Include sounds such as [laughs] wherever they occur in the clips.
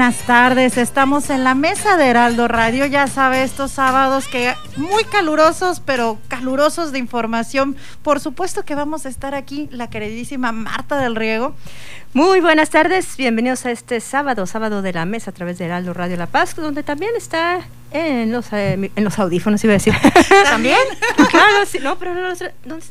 Buenas tardes. Estamos en la mesa de Heraldo Radio. Ya sabe, estos sábados que muy calurosos, pero calurosos de información. Por supuesto que vamos a estar aquí la queridísima Marta del Riego. Muy buenas tardes. Bienvenidos a este sábado, sábado de la mesa a través de Heraldo Radio La Paz, donde también está en los, eh, en los audífonos, iba a decir. [laughs] ¿También? claro, sí, no, pero los,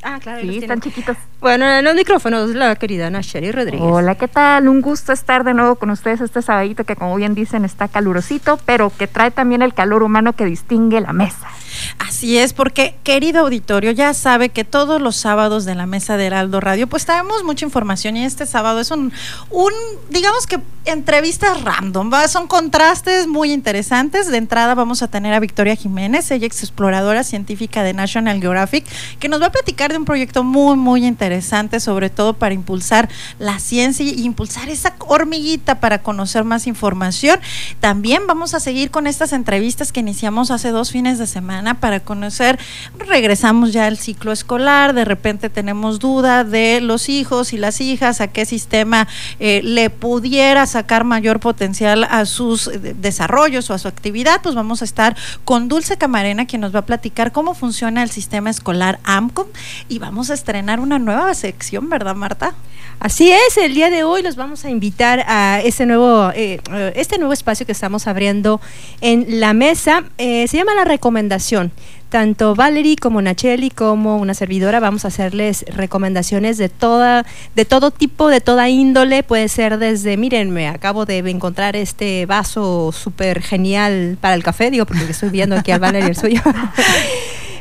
ah, claro. Sí, están chiquitos. Bueno, en los micrófonos, la querida Ana Rodríguez. Hola, ¿qué tal? Un gusto estar de nuevo con ustedes este sabadito que, como bien dicen, está calurosito, pero que trae también el calor humano que distingue la mesa. Así es, porque querido auditorio, ya sabe que todos los sábados de la mesa de Heraldo Radio, pues traemos mucha información y este sábado es un, un digamos que entrevistas random, ¿va? son contrastes muy interesantes. De entrada vamos a tener a Victoria Jiménez, ella es exploradora científica de National Geographic, que nos va a platicar de un proyecto muy, muy interesante, sobre todo para impulsar la ciencia y impulsar esa hormiguita para conocer más información. También vamos a seguir con estas entrevistas que iniciamos hace dos fines de semana para conocer, regresamos ya al ciclo escolar, de repente tenemos duda de los hijos y las hijas, a qué sistema eh, le pudiera sacar mayor potencial a sus eh, desarrollos o a su actividad, pues vamos a estar con Dulce Camarena, quien nos va a platicar cómo funciona el sistema escolar AMCOM y vamos a estrenar una nueva sección, ¿verdad, Marta? Así es, el día de hoy los vamos a invitar a ese nuevo, eh, este nuevo espacio que estamos abriendo en la mesa. se llama La Recomendación tanto Valerie como Nacheli como una servidora vamos a hacerles recomendaciones de toda de todo tipo, de toda índole, puede ser desde, miren, me acabo de encontrar este vaso súper genial para el café, digo porque estoy viendo aquí al Valerie el suyo. [laughs]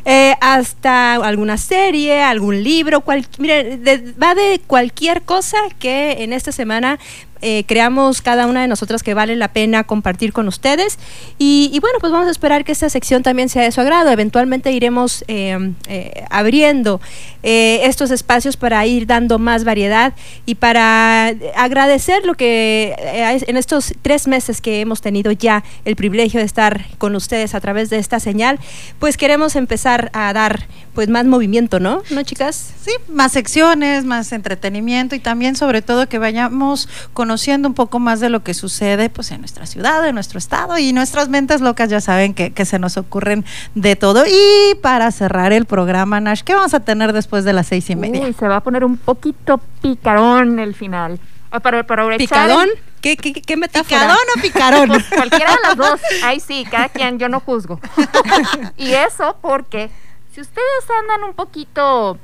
Eh, hasta alguna serie, algún libro, cual, miren, va de cualquier cosa que en esta semana eh, creamos cada una de nosotras que vale la pena compartir con ustedes. Y, bueno, pues vamos a esperar que esta sección también sea de su agrado. Eventualmente iremos eh, eh, abriendo estos espacios para ir dando más variedad y para agradecer lo que en estos tres meses que hemos tenido ya el privilegio de estar con ustedes a través de esta señal, pues queremos empezar a dar pues más movimiento, ¿no? ¿No, chicas? Sí, más secciones, más entretenimiento y también sobre todo que vayamos conociendo un poco más de lo que sucede pues en nuestra ciudad, en nuestro estado y nuestras mentes locas ya saben que, se nos ocurren de todo. Y para cerrar el programa, Nash, ¿qué vamos a tener después de las seis y media? Uy, se va a poner un poquito picarón el final. Ah, para, para ¿Picadón? ¿Qué, qué, qué metáfora? ¿Picadón o picarón? Pues cualquiera de las dos. Ahí sí, cada quien, yo no juzgo. [laughs] y eso porque si ustedes andan un poquito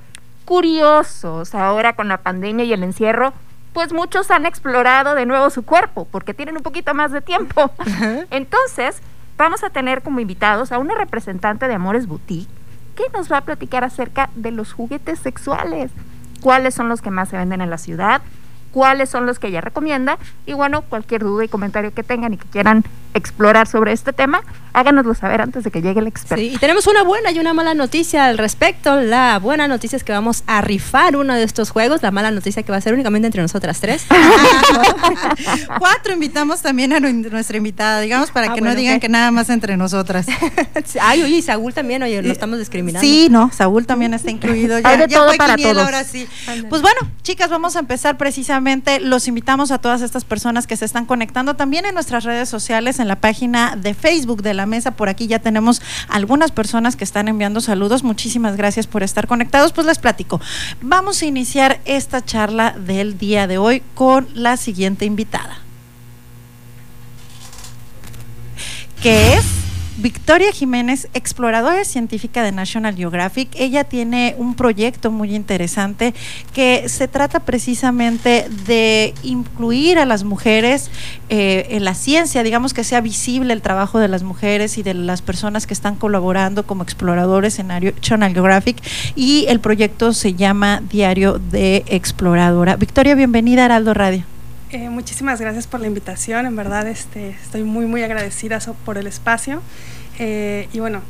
curiosos ahora con la pandemia y el encierro, pues muchos han explorado de nuevo su cuerpo porque tienen un poquito más de tiempo. [laughs] Entonces, vamos a tener como invitados a una representante de Amores Boutique que nos va a platicar acerca de los juguetes sexuales. ¿Cuáles son los que más se venden en la ciudad? cuáles son los que ella recomienda y bueno, cualquier duda y comentario que tengan y que quieran explorar sobre este tema, háganoslo saber antes de que llegue el experto. Sí, y tenemos una buena y una mala noticia al respecto. La buena noticia es que vamos a rifar uno de estos juegos, la mala noticia que va a ser únicamente entre nosotras tres. [laughs] [laughs] Cuatro invitamos también a nuestra invitada, digamos, para ah, que no digan que nada más entre nosotras. [laughs] Ay, oye, y Saúl también, oye, lo estamos discriminando. Sí, no, Saúl también está incluido. Ya, de todo para todos. ahora sí. Pues bueno, chicas, vamos a empezar precisamente los invitamos a todas estas personas que se están conectando también en nuestras redes sociales, en la página de Facebook de la mesa. Por aquí ya tenemos algunas personas que están enviando saludos. Muchísimas gracias por estar conectados. Pues les platico. Vamos a iniciar esta charla del día de hoy con la siguiente invitada. Que es Victoria Jiménez, exploradora científica de National Geographic. Ella tiene un proyecto muy interesante que se trata precisamente de incluir a las mujeres eh, en la ciencia, digamos que sea visible el trabajo de las mujeres y de las personas que están colaborando como exploradores en National Geographic. Y el proyecto se llama Diario de Exploradora. Victoria, bienvenida a Heraldo Radio. Eh, muchísimas gracias por la invitación, en verdad este, estoy muy muy agradecida por el espacio eh, y bueno,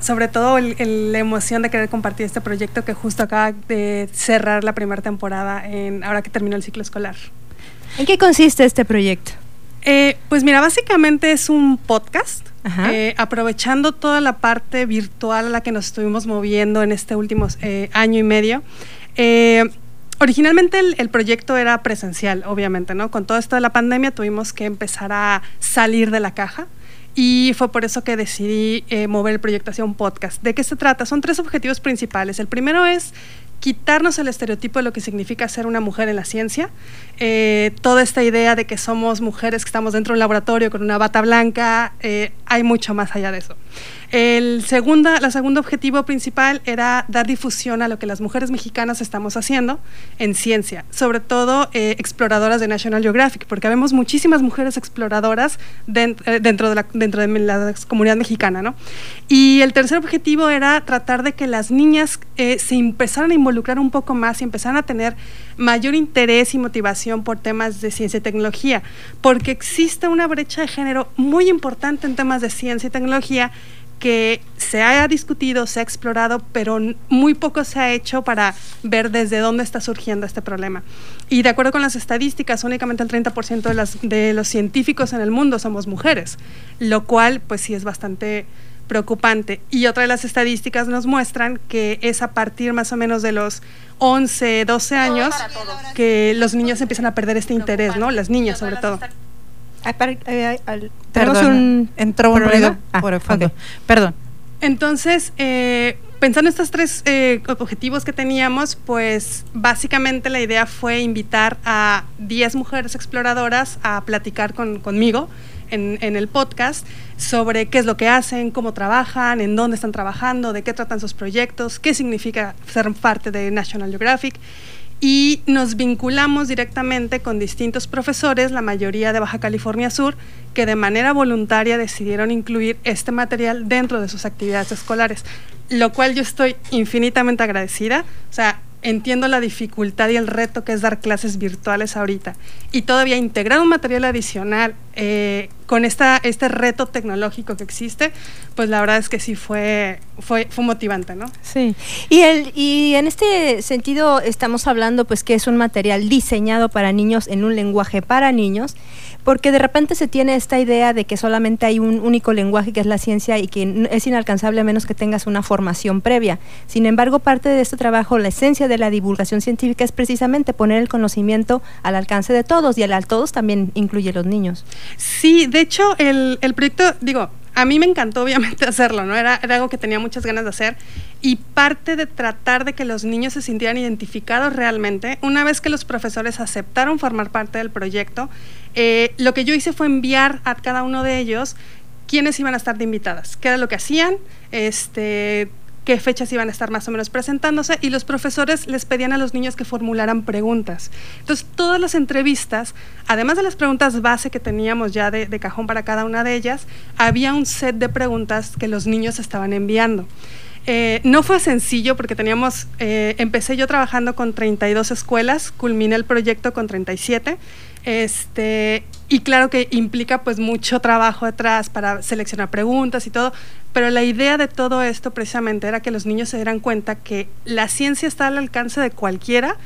sobre todo la emoción de querer compartir este proyecto que justo acaba de cerrar la primera temporada en, ahora que terminó el ciclo escolar. ¿En qué consiste este proyecto? Eh, pues mira, básicamente es un podcast, aprovechando toda la parte virtual a la que nos estuvimos moviendo en este último año y medio. Originalmente el, proyecto era presencial, obviamente, ¿no? Con todo esto de la pandemia tuvimos que empezar a salir de la caja y fue por eso que decidí eh, mover el proyecto hacia un podcast. ¿De qué se trata? Son tres objetivos principales. El primero es quitarnos el estereotipo de lo que significa ser una mujer en la ciencia. Eh, toda esta idea de que somos mujeres que estamos dentro de un laboratorio con una bata blanca, eh, hay mucho más allá de eso. El segunda, la segundo objetivo principal era dar difusión a lo que las mujeres mexicanas estamos haciendo en ciencia, sobre todo eh, exploradoras de National Geographic, porque vemos muchísimas mujeres exploradoras dentro, de la, dentro de la comunidad mexicana. ¿no? Y el tercer objetivo era tratar de que las niñas se empezaran a involucrar un poco más y empezaran a tener mayor interés y motivación por temas de ciencia y tecnología, porque existe una brecha de género muy importante en temas de ciencia y tecnología que se ha discutido, se ha explorado, pero muy poco se ha hecho para ver desde dónde está surgiendo este problema. Y de acuerdo con las estadísticas, únicamente el 30% de, las, de los científicos en el mundo somos mujeres, lo cual pues sí es bastante preocupante. Y otra de las estadísticas nos muestran que es a partir más o menos de los 11, 12 años que los niños empiezan a perder este interés, ¿no? Las niñas sobre todo. Perdón, entró un ruido ah, por el fondo. Perdón. Entonces, eh, pensando en estos tres eh, objetivos que teníamos, pues básicamente la idea fue invitar a 10 mujeres exploradoras a platicar con, conmigo en, el podcast sobre qué es lo que hacen, cómo trabajan, en dónde están trabajando, de qué tratan sus proyectos, qué significa ser parte de National Geographic. Y nos vinculamos directamente con distintos profesores, la mayoría de Baja California Sur, que de manera voluntaria decidieron incluir este material dentro de sus actividades escolares, lo cual yo estoy infinitamente agradecida. O sea, entiendo la dificultad y el reto que es dar clases virtuales ahorita y todavía integrar un material adicional eh, con esta, este reto tecnológico que existe, pues la verdad es que sí fue, fue, fue motivante, ¿no? Sí. Y, el, y en este sentido estamos hablando pues que es un material diseñado para niños en un lenguaje para niños porque de repente se tiene esta idea de que solamente hay un único lenguaje que es la ciencia y que es inalcanzable a menos que tengas una formación previa. Sin embargo, parte de este trabajo, la esencia de la divulgación científica es precisamente poner el conocimiento al alcance de todos y al, todos también incluye los niños. Sí, de hecho, el, el proyecto, digo, a mí me encantó obviamente [laughs] hacerlo, ¿no? Era, algo que tenía muchas ganas de hacer y parte de tratar de que los niños se sintieran identificados realmente, una vez que los profesores aceptaron formar parte del proyecto, eh, lo que yo hice fue enviar a cada uno de ellos quiénes iban a estar de invitadas, qué era lo que hacían, este, qué fechas iban a estar más o menos presentándose y los profesores les pedían a los niños que formularan preguntas. Entonces, todas las entrevistas, además de las preguntas base que teníamos ya de, cajón para cada una de ellas, había un set de preguntas que los niños estaban enviando. Eh, no fue sencillo porque teníamos, eh, empecé yo trabajando con 32 escuelas, culminé el proyecto con 37 este, y claro que implica pues mucho trabajo detrás para seleccionar preguntas y todo, pero la idea de todo esto precisamente era que los niños se dieran cuenta que la ciencia está al alcance de cualquiera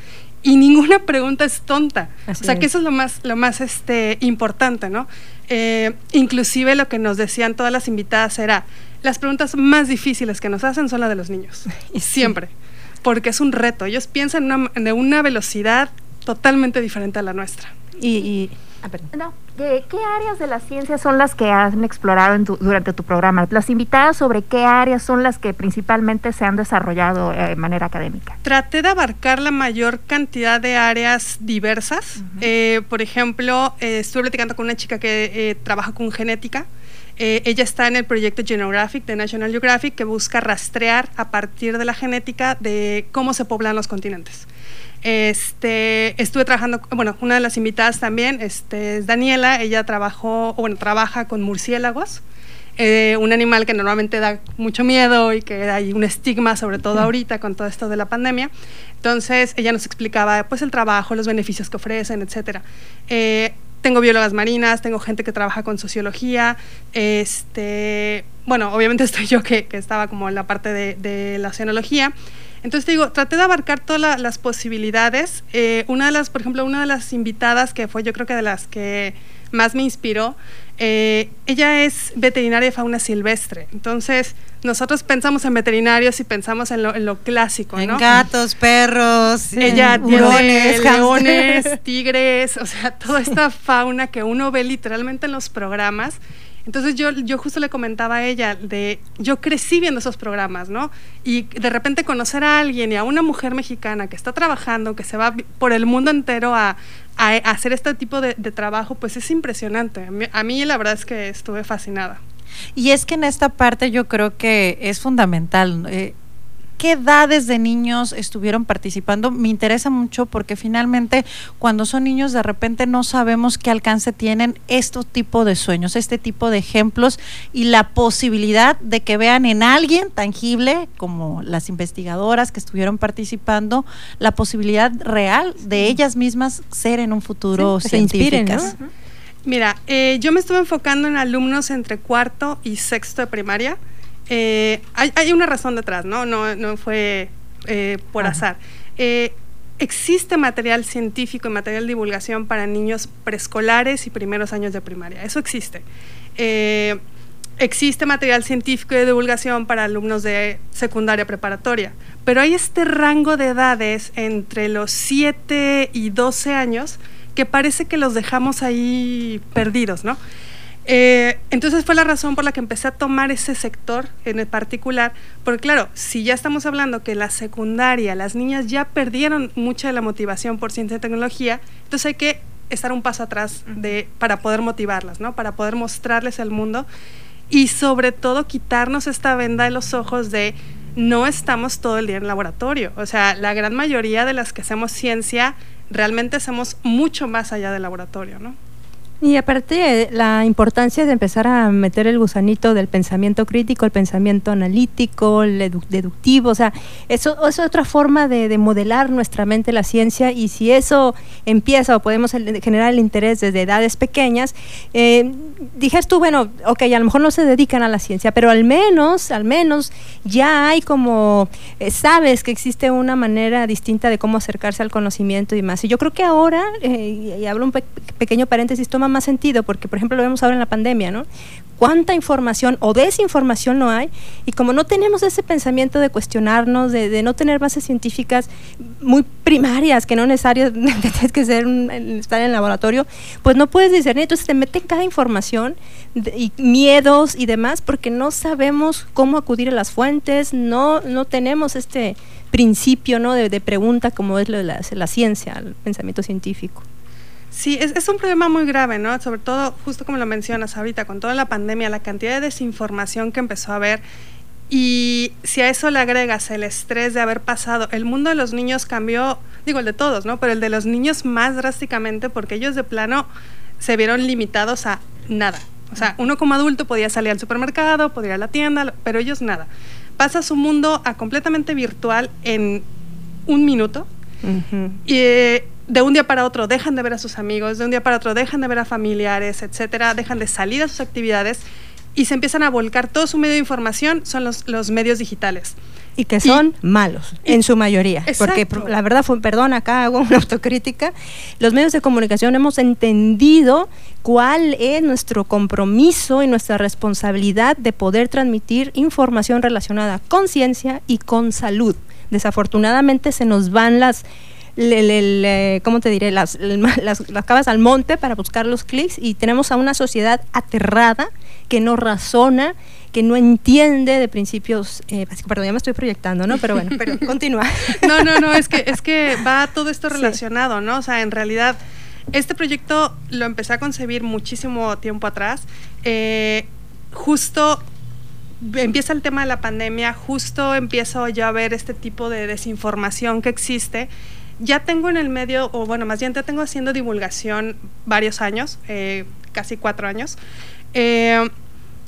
y ninguna pregunta es tonta. o sea que eso es lo más, lo más este, importante, ¿no? Eh, inclusive lo que nos decían todas las invitadas era, las preguntas más difíciles que nos hacen son las de los niños. [laughs] Y siempre. Porque es un reto. Ellos piensan de una velocidad totalmente diferente a la nuestra. Y, Ah, no, ¿de qué áreas de la ciencia son las que han explorado durante tu programa? Las invitadas sobre qué áreas son las que principalmente se han desarrollado eh, de manera académica. Traté de abarcar la mayor cantidad de áreas diversas. Eh, por ejemplo, eh, estuve platicando con una chica que trabaja con genética. Ella está en el proyecto Genographic de National Geographic que busca rastrear a partir de la genética de cómo se poblan los continentes. Este, estuve trabajando, bueno, una de las invitadas también este, es Daniela, ella trabajó, bueno, trabaja con murciélagos, eh, un animal que normalmente da mucho miedo y que hay un estigma, sobre todo ahorita con todo esto de la pandemia. Entonces, ella nos explicaba pues el trabajo, los beneficios que ofrecen, etcétera. Eh, tengo biólogas marinas, tengo gente que trabaja con sociología, este, bueno, obviamente [laughs] estoy yo que, estaba como en la parte de, de la oceanología. Entonces te digo, traté de abarcar todas las posibilidades. Eh, una de las, por ejemplo, una de las invitadas que fue yo creo que de las que más me inspiró, eh, ella es veterinaria de fauna silvestre. Entonces, nosotros pensamos en veterinarios y pensamos en lo, clásico, en gatos, perros, ella tiene leones, tigres, o sea, toda esta fauna que uno ve literalmente en los programas. Entonces yo, yo justo le comentaba a ella de, yo crecí viendo esos programas, ¿no? Y de repente conocer a alguien y a una mujer mexicana que está trabajando, que se va por el mundo entero a, hacer este tipo de, trabajo, pues es impresionante. A mí, la verdad es que estuve fascinada. Y es que en esta parte yo creo que es fundamental. Eh, qué edades de niños estuvieron participando? Me interesa mucho porque finalmente cuando son niños de repente no sabemos qué alcance tienen estos tipos de sueños, este tipo de ejemplos y la posibilidad de que vean en alguien tangible, como las investigadoras que estuvieron participando, la posibilidad real de ellas mismas ser en un futuro científicas. Mira, eh, yo me estuve enfocando en alumnos entre cuarto y sexto de primaria eh, hay, una razón detrás, ¿no? No, no fue eh, por azar. Eh, existe material científico y material de divulgación para niños preescolares y primeros años de primaria. Eso existe. existe material científico y de divulgación para alumnos de secundaria preparatoria, pero hay este rango de edades entre los 7 y 12 años que parece que los dejamos ahí perdidos, ¿no? Eh, entonces fue la razón por la que empecé a tomar ese sector en el particular, porque claro, si ya estamos hablando que la secundaria, las niñas ya perdieron mucha de la motivación por ciencia y tecnología, entonces hay que estar un paso atrás de, para poder motivarlas, ¿no? para poder mostrarles el mundo y sobre todo quitarnos esta venda de los ojos de no estamos todo el día en el laboratorio, o sea, la gran mayoría de las que hacemos ciencia realmente hacemos mucho más allá del laboratorio, ¿no? Y aparte la importancia de empezar a meter el gusanito del pensamiento crítico, el pensamiento analítico, el deductivo, o sea, eso, es otra forma de, modelar nuestra mente la ciencia y si eso empieza o podemos generar el interés desde edades pequeñas, eh, dijes tú, bueno, ok, a lo mejor no se dedican a la ciencia, pero al menos, al menos ya hay como, eh, sabes que existe una manera distinta de cómo acercarse al conocimiento y más. Y yo creo que ahora, eh, y hablo un pequeño paréntesis, toma más sentido, porque por ejemplo lo vemos ahora en la pandemia, ¿no? Cuánta información o desinformación no hay, y como no tenemos ese pensamiento de cuestionarnos, de, no tener bases científicas muy primarias, que no necesariamente [laughs] tienes que ser estar en el laboratorio, pues no puedes discernir, entonces te meten cada información y miedos y demás, porque no sabemos cómo acudir a las fuentes, no, no tenemos este principio ¿no? de, pregunta como es lo de la ciencia, el pensamiento científico. Sí, es, un problema muy grave, ¿no? Sobre todo, justo como lo mencionas ahorita, con toda la pandemia, la cantidad de desinformación que empezó a haber. Y si a eso le agregas el estrés de haber pasado, el mundo de los niños cambió, digo el de todos, ¿no? Pero el de los niños más drásticamente porque ellos de plano se vieron limitados a nada. O sea, uno como adulto podía salir al supermercado, podía ir a la tienda, pero ellos nada. Pasa su mundo a completamente virtual en un minuto. Y eh, de un día para otro dejan de ver a sus amigos, de un día para otro dejan de ver a familiares, etcétera, dejan de salir a sus actividades y se empiezan a volcar todo su medio de información son los, los medios digitales. Y que son malos, en su mayoría. Porque la verdad, fue, perdón, acá hago una autocrítica, los medios de comunicación hemos entendido cuál es nuestro compromiso y nuestra responsabilidad de poder transmitir información relacionada con ciencia y con salud. Desafortunadamente se nos van las eh, ¿cómo te diré? Las, las, las cabas al monte para buscar los clics y tenemos a una sociedad aterrada que no razona, que no entiende de principios, eh, perdón, ya me estoy proyectando, ¿no? Pero bueno, pero [laughs] continúa. No, no, no, es que, es que va todo esto [laughs] relacionado, ¿no? O sea, en realidad, este proyecto lo empecé a concebir muchísimo tiempo atrás. Eh, justo empieza el tema de la pandemia, justo empiezo yo a ver este tipo de desinformación que existe. Ya tengo en el medio, o bueno, más bien ya tengo haciendo divulgación varios años, eh, casi cuatro años. Eh,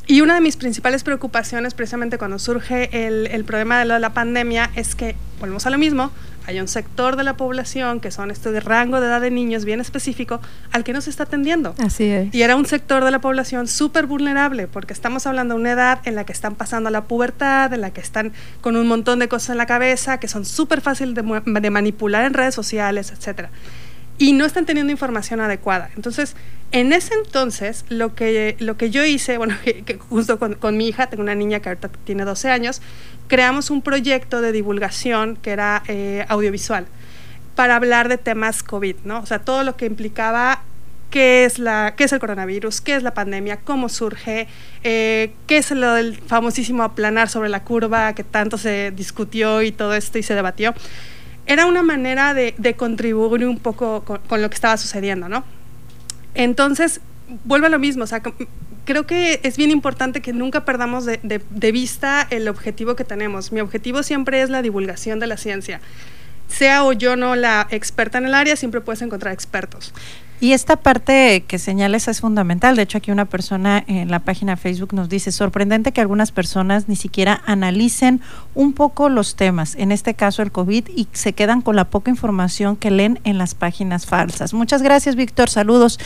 y una de mis principales preocupaciones, precisamente cuando surge el, el problema de la pandemia, es que, volvemos a lo mismo, hay un sector de la población que son este de rango de edad de niños bien específico al que no se está atendiendo. Así es. Y era un sector de la población súper vulnerable porque estamos hablando de una edad en la que están pasando la pubertad, en la que están con un montón de cosas en la cabeza, que son súper fáciles de, de manipular en redes sociales, etcétera y no están teniendo información adecuada. Entonces, en ese entonces, lo que, lo que yo hice, bueno, [laughs] justo con, con, mi hija, tengo una niña que ahorita tiene 12 años, creamos un proyecto de divulgación que era eh, audiovisual para hablar de temas COVID, ¿no? O sea, todo lo que implicaba qué es, la, qué es el coronavirus, qué es la pandemia, cómo surge, eh, qué es lo del famosísimo aplanar sobre la curva que tanto se discutió y todo esto y se debatió era una manera de, contribuir un poco con, lo que estaba sucediendo, ¿no? Entonces, vuelve a lo mismo, o sea, creo que es bien importante que nunca perdamos de, de, vista el objetivo que tenemos. Mi objetivo siempre es la divulgación de la ciencia. Sea o yo no la experta en el área, siempre puedes encontrar expertos. Y esta parte que señales es fundamental. De hecho, aquí una persona en la página Facebook nos dice, sorprendente que algunas personas ni siquiera analicen un poco los temas, en este caso el COVID, y se quedan con la poca información que leen en las páginas falsas. Muchas gracias, Víctor. Saludos.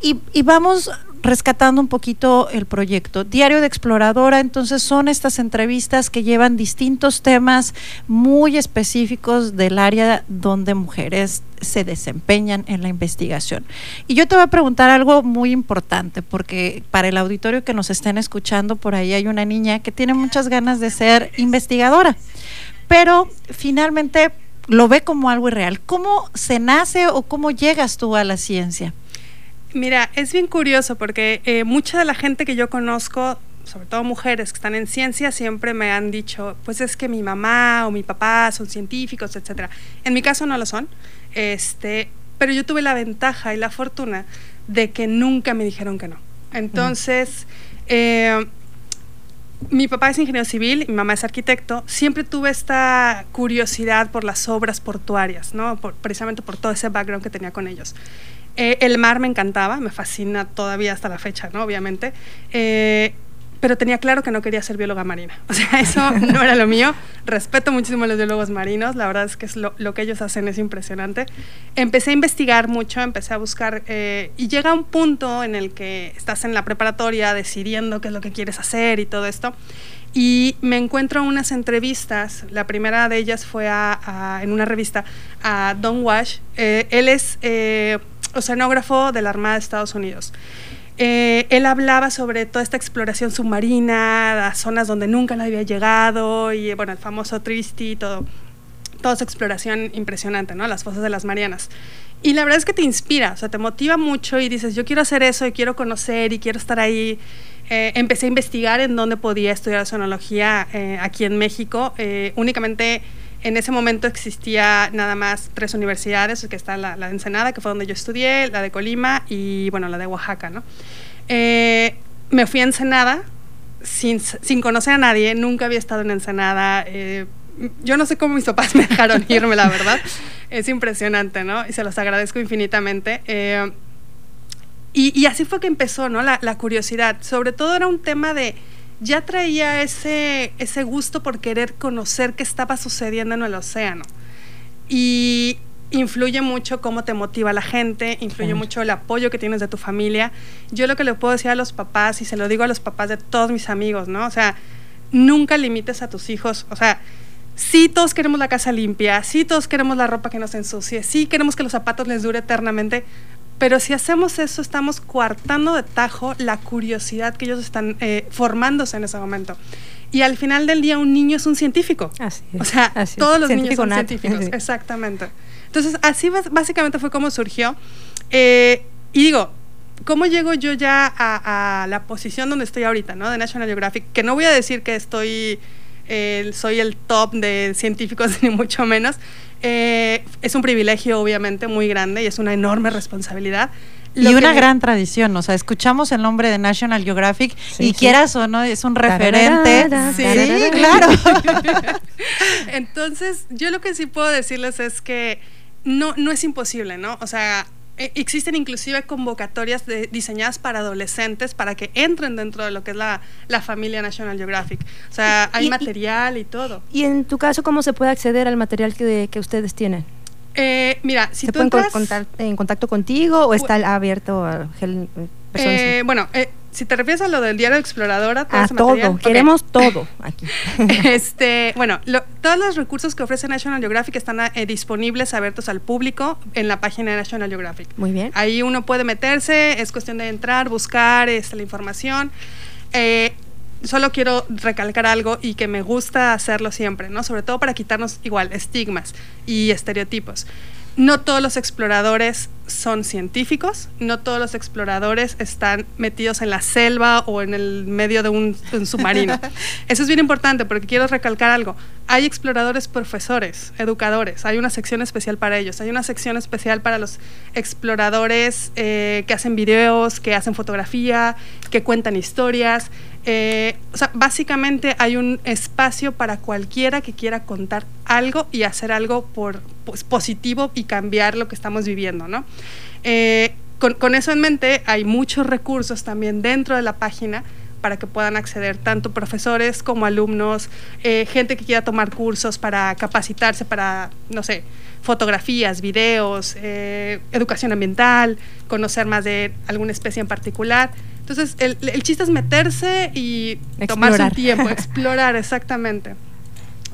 Y, y, vamos rescatando un poquito el proyecto. Diario de Exploradora, entonces son estas entrevistas que llevan distintos temas muy específicos del área donde mujeres se desempeñan en la investigación. Y yo te voy a preguntar algo muy importante, porque para el auditorio que nos estén escuchando, por ahí hay una niña que tiene muchas ganas de ser investigadora, pero finalmente lo ve como algo irreal. ¿Cómo se nace o cómo llegas tú a la ciencia? Mira, es bien curioso porque eh, mucha de la gente que yo conozco, sobre todo mujeres que están en ciencia, siempre me han dicho, pues es que mi mamá o mi papá son científicos, etcétera. En mi caso no lo son, este, pero yo tuve la ventaja y la fortuna de que nunca me dijeron que no. Entonces, eh, mi papá es ingeniero civil, mi mamá es arquitecto, siempre tuve esta curiosidad por las obras portuarias, ¿no? precisamente por todo ese background que tenía con ellos. Eh, el mar me encantaba, me fascina todavía hasta la fecha, ¿no? Obviamente. Eh, pero tenía claro que no quería ser bióloga marina. [laughs] O sea, eso no era lo mío. Respeto muchísimo a los biólogos marinos, la verdad es que es lo, que ellos hacen es impresionante. Empecé a investigar mucho, empecé a buscar eh, y llega un punto en el que estás en la preparatoria decidiendo qué es lo que quieres hacer y todo esto. Y me encuentro unas entrevistas, la primera de ellas fue en una revista a Don Wash. él es oceanógrafo de la Armada de Estados Unidos. Eh, él hablaba sobre toda esta exploración submarina, las zonas donde nunca nadie había llegado, y bueno, el famoso Tristy, todo, toda esa exploración impresionante, ¿no? Las fosas de las Marianas. Y la verdad es que te inspira, o sea, te motiva mucho y dices, yo quiero hacer eso y quiero conocer y quiero estar ahí. Eh, empecé a investigar en dónde podía estudiar oceanología eh, aquí en México. únicamente en ese momento existía nada más tres universidades, que está la, de Ensenada, que fue donde yo estudié, la de Colima y, bueno, la de Oaxaca, ¿no? Eh, me fui a Ensenada sin, sin, conocer a nadie, nunca había estado en Ensenada. Eh, yo no sé cómo mis papás [laughs] me dejaron irme, la verdad. Es impresionante, ¿no? Y se los agradezco infinitamente. Eh, y, y, así fue que empezó, ¿no? La, la curiosidad. Sobre todo era un tema de ya traía ese, ese gusto por querer conocer qué estaba sucediendo en el océano. Y influye mucho cómo te motiva la gente, influye mucho el apoyo que tienes de tu familia. Yo lo que le puedo decir a los papás, y se lo digo a los papás de todos mis amigos, ¿no? O sea, nunca limites a tus hijos, o sea, sí todos queremos la casa limpia, sí todos queremos la ropa que nos ensucie, sí queremos que los zapatos les dure eternamente, pero si hacemos eso, estamos coartando de tajo la curiosidad que ellos están eh, formándose en ese momento. Y al final del día, un niño es un científico. Así es, o sea, todos los niños son científicos. Exactamente. Entonces, así básicamente fue como surgió. Eh, y digo, ¿cómo llego yo ya a, la posición donde estoy ahorita, ¿no? De National Geographic, que no voy a decir que estoy, soy el top de científicos, [laughs] ni mucho menos. Eh, es un privilegio, obviamente, muy grande y es una enorme responsabilidad. y una gran tradición, o sea, escuchamos el nombre de National Geographic y quieras o no, es un referente. sí, [laughs] claro. [laughs] Entonces, yo lo que sí puedo decirles es que no, no es imposible, ¿no? O sea, existen inclusive convocatorias diseñadas para adolescentes para que entren dentro de lo que es la, familia National Geographic. O sea, hay material y todo. ¿Y en tu caso cómo se puede acceder al material que, que ustedes tienen? Eh, mira, si ¿Se tú pueden en contacto contigo o está abierto a eh, bueno, eh, si te refieres a lo del diario Exploradora, todo a todo, queremos todo aquí. [laughs] este, bueno, todos los recursos que ofrece National Geographic están eh, disponibles, abiertos al público en la página de National Geographic. Muy bien. Ahí uno puede meterse, es cuestión de entrar, buscar este, la información. Eh, solo quiero recalcar algo y que me gusta hacerlo siempre, ¿no? Sobre todo para quitarnos igual estigmas y estereotipos no todos los exploradores son científicos, no todos los exploradores están metidos en la selva o en el medio de un, submarino. [laughs] Eso es bien importante porque quiero recalcar algo. Hay exploradores profesores, educadores, hay una sección especial para ellos, hay una sección especial para los exploradores eh, que hacen videos, que hacen fotografía, que cuentan historias. Eh, básicamente hay un espacio para cualquiera que quiera contar algo y hacer algo por, pues, positivo y cambiar lo que estamos viviendo, ¿no? Eh, con, eso en mente, hay muchos recursos también dentro de la página para que puedan acceder tanto profesores como alumnos, eh, gente que quiera tomar cursos para capacitarse para, no sé, fotografías, videos, educación ambiental, conocer más de alguna especie en particular. Entonces, el, el chiste es meterse y tomarse un tiempo, [laughs] explorar, exactamente.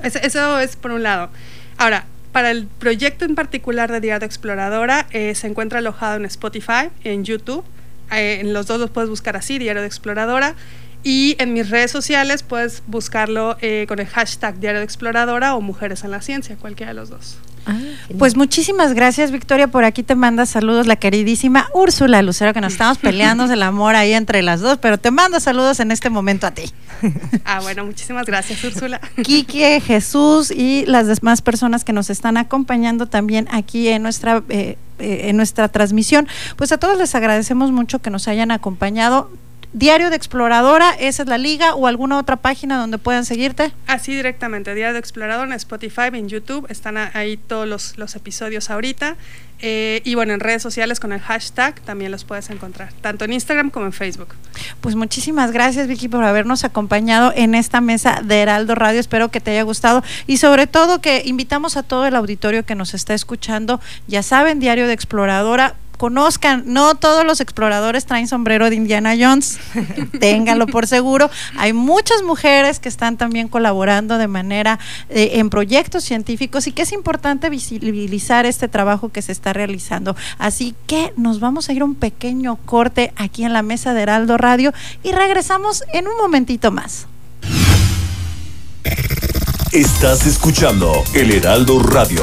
Eso, es por un lado. Ahora, para el proyecto en particular de Diario Exploradora, eh, se encuentra alojado en Spotify, en YouTube. Eh, en los dos los puedes buscar así, Diario de Exploradora. Y en mis redes sociales puedes buscarlo eh, con el hashtag Diario de Exploradora o Mujeres en la Ciencia, cualquiera de los dos. Ah, pues muchísimas gracias, Victoria. Por aquí te manda saludos la queridísima Úrsula Lucero, que nos [laughs] estamos peleando el amor ahí entre las dos, pero te manda saludos en este momento a ti. Ah, bueno, muchísimas gracias, Úrsula. [laughs] Quique, Jesús y las demás personas que nos están acompañando también aquí en nuestra, eh, eh, en nuestra transmisión. Pues a todos les agradecemos mucho que nos hayan acompañado. Diario de Exploradora, esa es la liga o alguna otra página donde puedan seguirte. Así directamente, Diario de Exploradora en Spotify, en YouTube, están ahí todos los, episodios ahorita. Eh, y bueno, en redes sociales con el hashtag también los puedes encontrar, tanto en Instagram como en Facebook. Pues muchísimas gracias Vicky por habernos acompañado en esta mesa de Heraldo Radio. Espero que te haya gustado y sobre todo que invitamos a todo el auditorio que nos está escuchando. Ya saben, Diario de Exploradora conozcan, no todos los exploradores traen sombrero de Indiana Jones, [laughs] ténganlo por seguro. Hay muchas mujeres que están también colaborando de manera eh, en proyectos científicos y que es importante visibilizar este trabajo que se está realizando. Así que nos vamos a ir un pequeño corte aquí en la mesa de Heraldo Radio y regresamos en un momentito más. Estás escuchando el Heraldo Radio.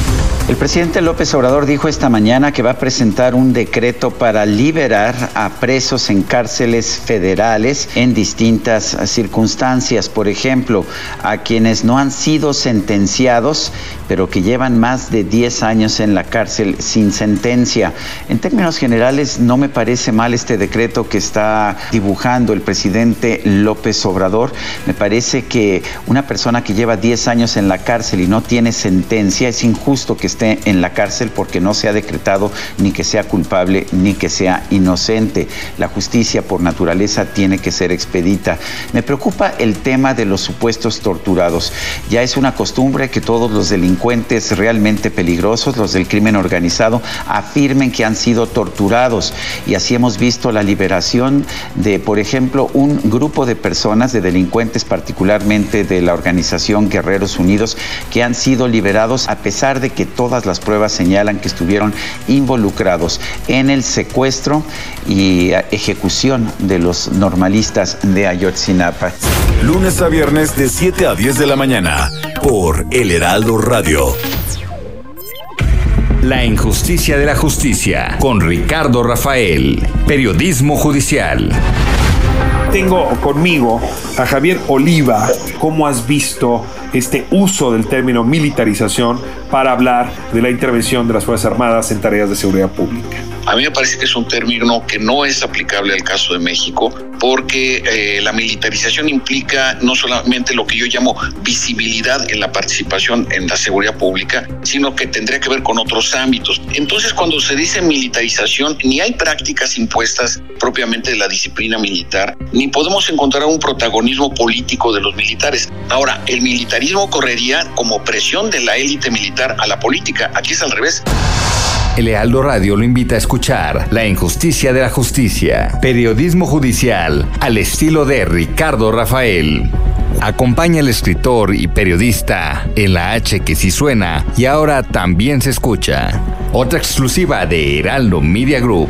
El presidente López Obrador dijo esta mañana que va a presentar un decreto para liberar a presos en cárceles federales en distintas circunstancias. Por ejemplo, a quienes no han sido sentenciados, pero que llevan más de 10 años en la cárcel sin sentencia. En términos generales, no me parece mal este decreto que está dibujando el presidente López Obrador. Me parece que una persona que lleva 10 años en la cárcel y no tiene sentencia, es injusto que esté en la cárcel porque no se ha decretado ni que sea culpable ni que sea inocente. La justicia por naturaleza tiene que ser expedita. Me preocupa el tema de los supuestos torturados. Ya es una costumbre que todos los delincuentes realmente peligrosos, los del crimen organizado, afirmen que han sido torturados. Y así hemos visto la liberación de, por ejemplo, un grupo de personas, de delincuentes particularmente de la organización Guerreros Unidos, que han sido liberados a pesar de que todas las pruebas señalan que estuvieron involucrados en el secuestro y ejecución de los normalistas de Ayotzinapa. Lunes a viernes de 7 a 10 de la mañana por El Heraldo Radio. La injusticia de la justicia con Ricardo Rafael, periodismo judicial. Tengo conmigo a Javier Oliva. ¿Cómo has visto este uso del término militarización para hablar de la intervención de las Fuerzas Armadas en tareas de seguridad pública? A mí me parece que es un término que no es aplicable al caso de México porque eh, la militarización implica no solamente lo que yo llamo visibilidad en la participación en la seguridad pública, sino que tendría que ver con otros ámbitos. Entonces, cuando se dice militarización, ni hay prácticas impuestas propiamente de la disciplina militar, ni podemos encontrar un protagonismo político de los militares. Ahora, el militarismo correría como presión de la élite militar a la política. Aquí es al revés. El Lealdo Radio lo invita a escuchar La injusticia de la justicia, periodismo judicial al estilo de Ricardo Rafael. Acompaña al escritor y periodista en la H que sí suena y ahora también se escucha. Otra exclusiva de Heraldo Media Group.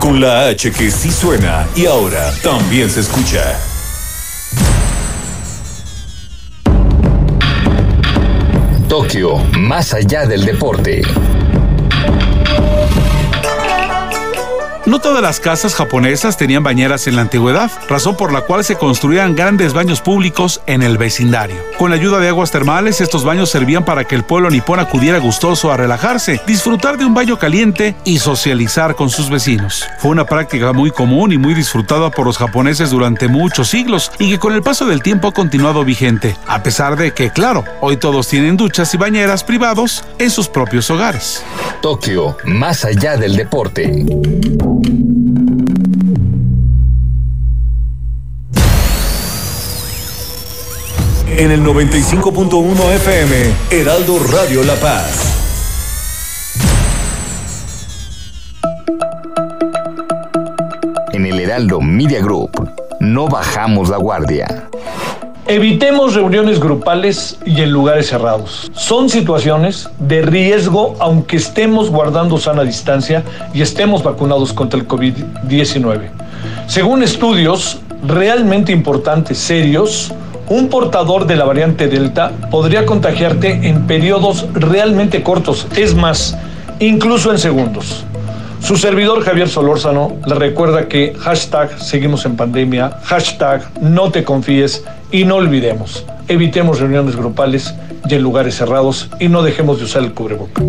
Con la H que sí suena y ahora también se escucha. Tokio, más allá del deporte. No todas las casas japonesas tenían bañeras en la antigüedad, razón por la cual se construían grandes baños públicos en el vecindario. Con la ayuda de aguas termales, estos baños servían para que el pueblo nipón acudiera gustoso a relajarse, disfrutar de un baño caliente y socializar con sus vecinos. Fue una práctica muy común y muy disfrutada por los japoneses durante muchos siglos y que con el paso del tiempo ha continuado vigente, a pesar de que, claro, hoy todos tienen duchas y bañeras privados en sus propios hogares. Tokio, más allá del deporte. En el 95.1 FM, Heraldo Radio La Paz. En el Heraldo Media Group, no bajamos la guardia. Evitemos reuniones grupales y en lugares cerrados. Son situaciones de riesgo aunque estemos guardando sana distancia y estemos vacunados contra el COVID-19. Según estudios realmente importantes, serios, un portador de la variante Delta podría contagiarte en periodos realmente cortos, es más, incluso en segundos. Su servidor Javier Solórzano le recuerda que hashtag seguimos en pandemia, hashtag no te confíes y no olvidemos, evitemos reuniones grupales y en lugares cerrados y no dejemos de usar el cubreboca.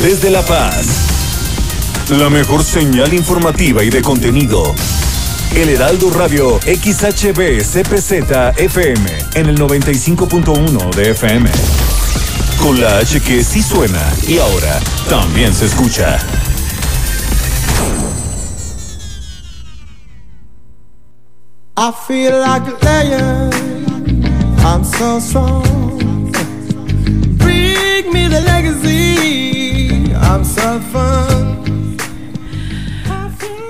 Desde La Paz, la mejor señal informativa y de contenido. El Heraldo Radio XHB CPZ FM en el 95.1 de FM. Con la H que sí suena y ahora también se escucha. I feel like lion. I'm so strong. Bring me the legacy. I'm so fun.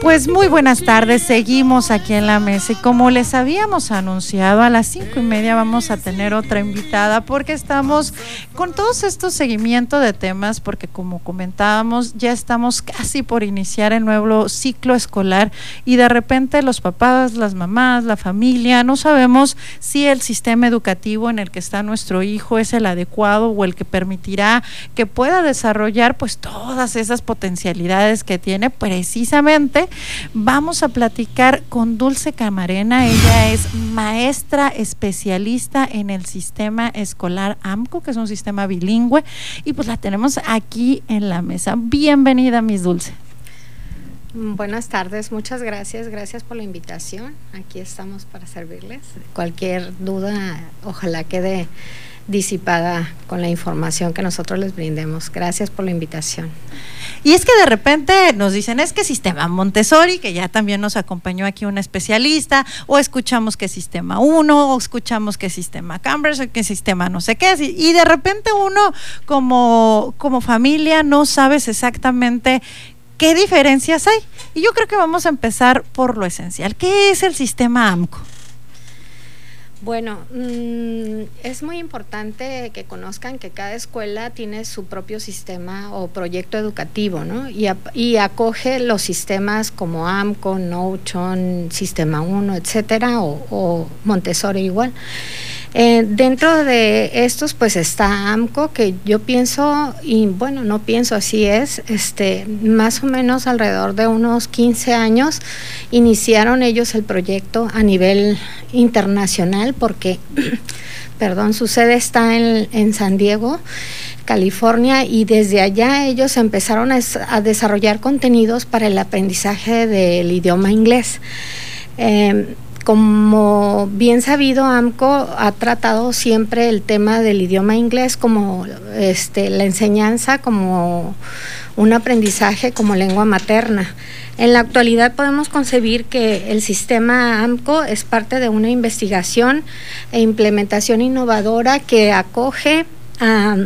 Pues muy buenas tardes, seguimos aquí en la mesa y como les habíamos anunciado, a las cinco y media vamos a tener otra invitada porque estamos con todos estos seguimientos de temas, porque como comentábamos, ya estamos casi por iniciar el nuevo ciclo escolar y de repente los papás, las mamás, la familia, no sabemos si el sistema educativo en el que está nuestro hijo es el adecuado o el que permitirá que pueda desarrollar pues todas esas potencialidades que tiene precisamente vamos a platicar con Dulce Camarena. Ella es maestra especialista en el sistema escolar AMCO, que es un sistema bilingüe, y pues la tenemos aquí en la mesa. Bienvenida, Miss Dulce. Buenas tardes, muchas gracias, gracias por la invitación. Aquí estamos para servirles. Cualquier duda, ojalá quede disipada con la información que nosotros les brindemos. Gracias por la invitación. Y es que de repente nos dicen, es que sistema Montessori, que ya también nos acompañó aquí un especialista, o escuchamos que sistema 1, o escuchamos que sistema Cambridge, o que sistema no sé qué, y de repente uno como, como familia no sabes exactamente qué diferencias hay. Y yo creo que vamos a empezar por lo esencial. ¿Qué es el sistema AMCO? Bueno, mm, es muy importante que conozcan que cada escuela tiene su propio sistema o proyecto educativo, ¿no? Y, y acoge los sistemas como AMCO, Notion, Sistema 1, etcétera, o, o Montessori igual. Eh, dentro de estos, pues está AMCO, que yo pienso, y bueno, no pienso, así es, este, más o menos alrededor de unos 15 años iniciaron ellos el proyecto a nivel internacional, porque, [clears throat] perdón, su sede está en, en San Diego. California y desde allá ellos empezaron a, desarrollar contenidos para el aprendizaje del idioma inglés. Eh, como bien sabido, AMCO ha tratado siempre el tema del idioma inglés como este, la enseñanza, como un aprendizaje como lengua materna. En la actualidad podemos concebir que el sistema AMCO es parte de una investigación e implementación innovadora que acoge a,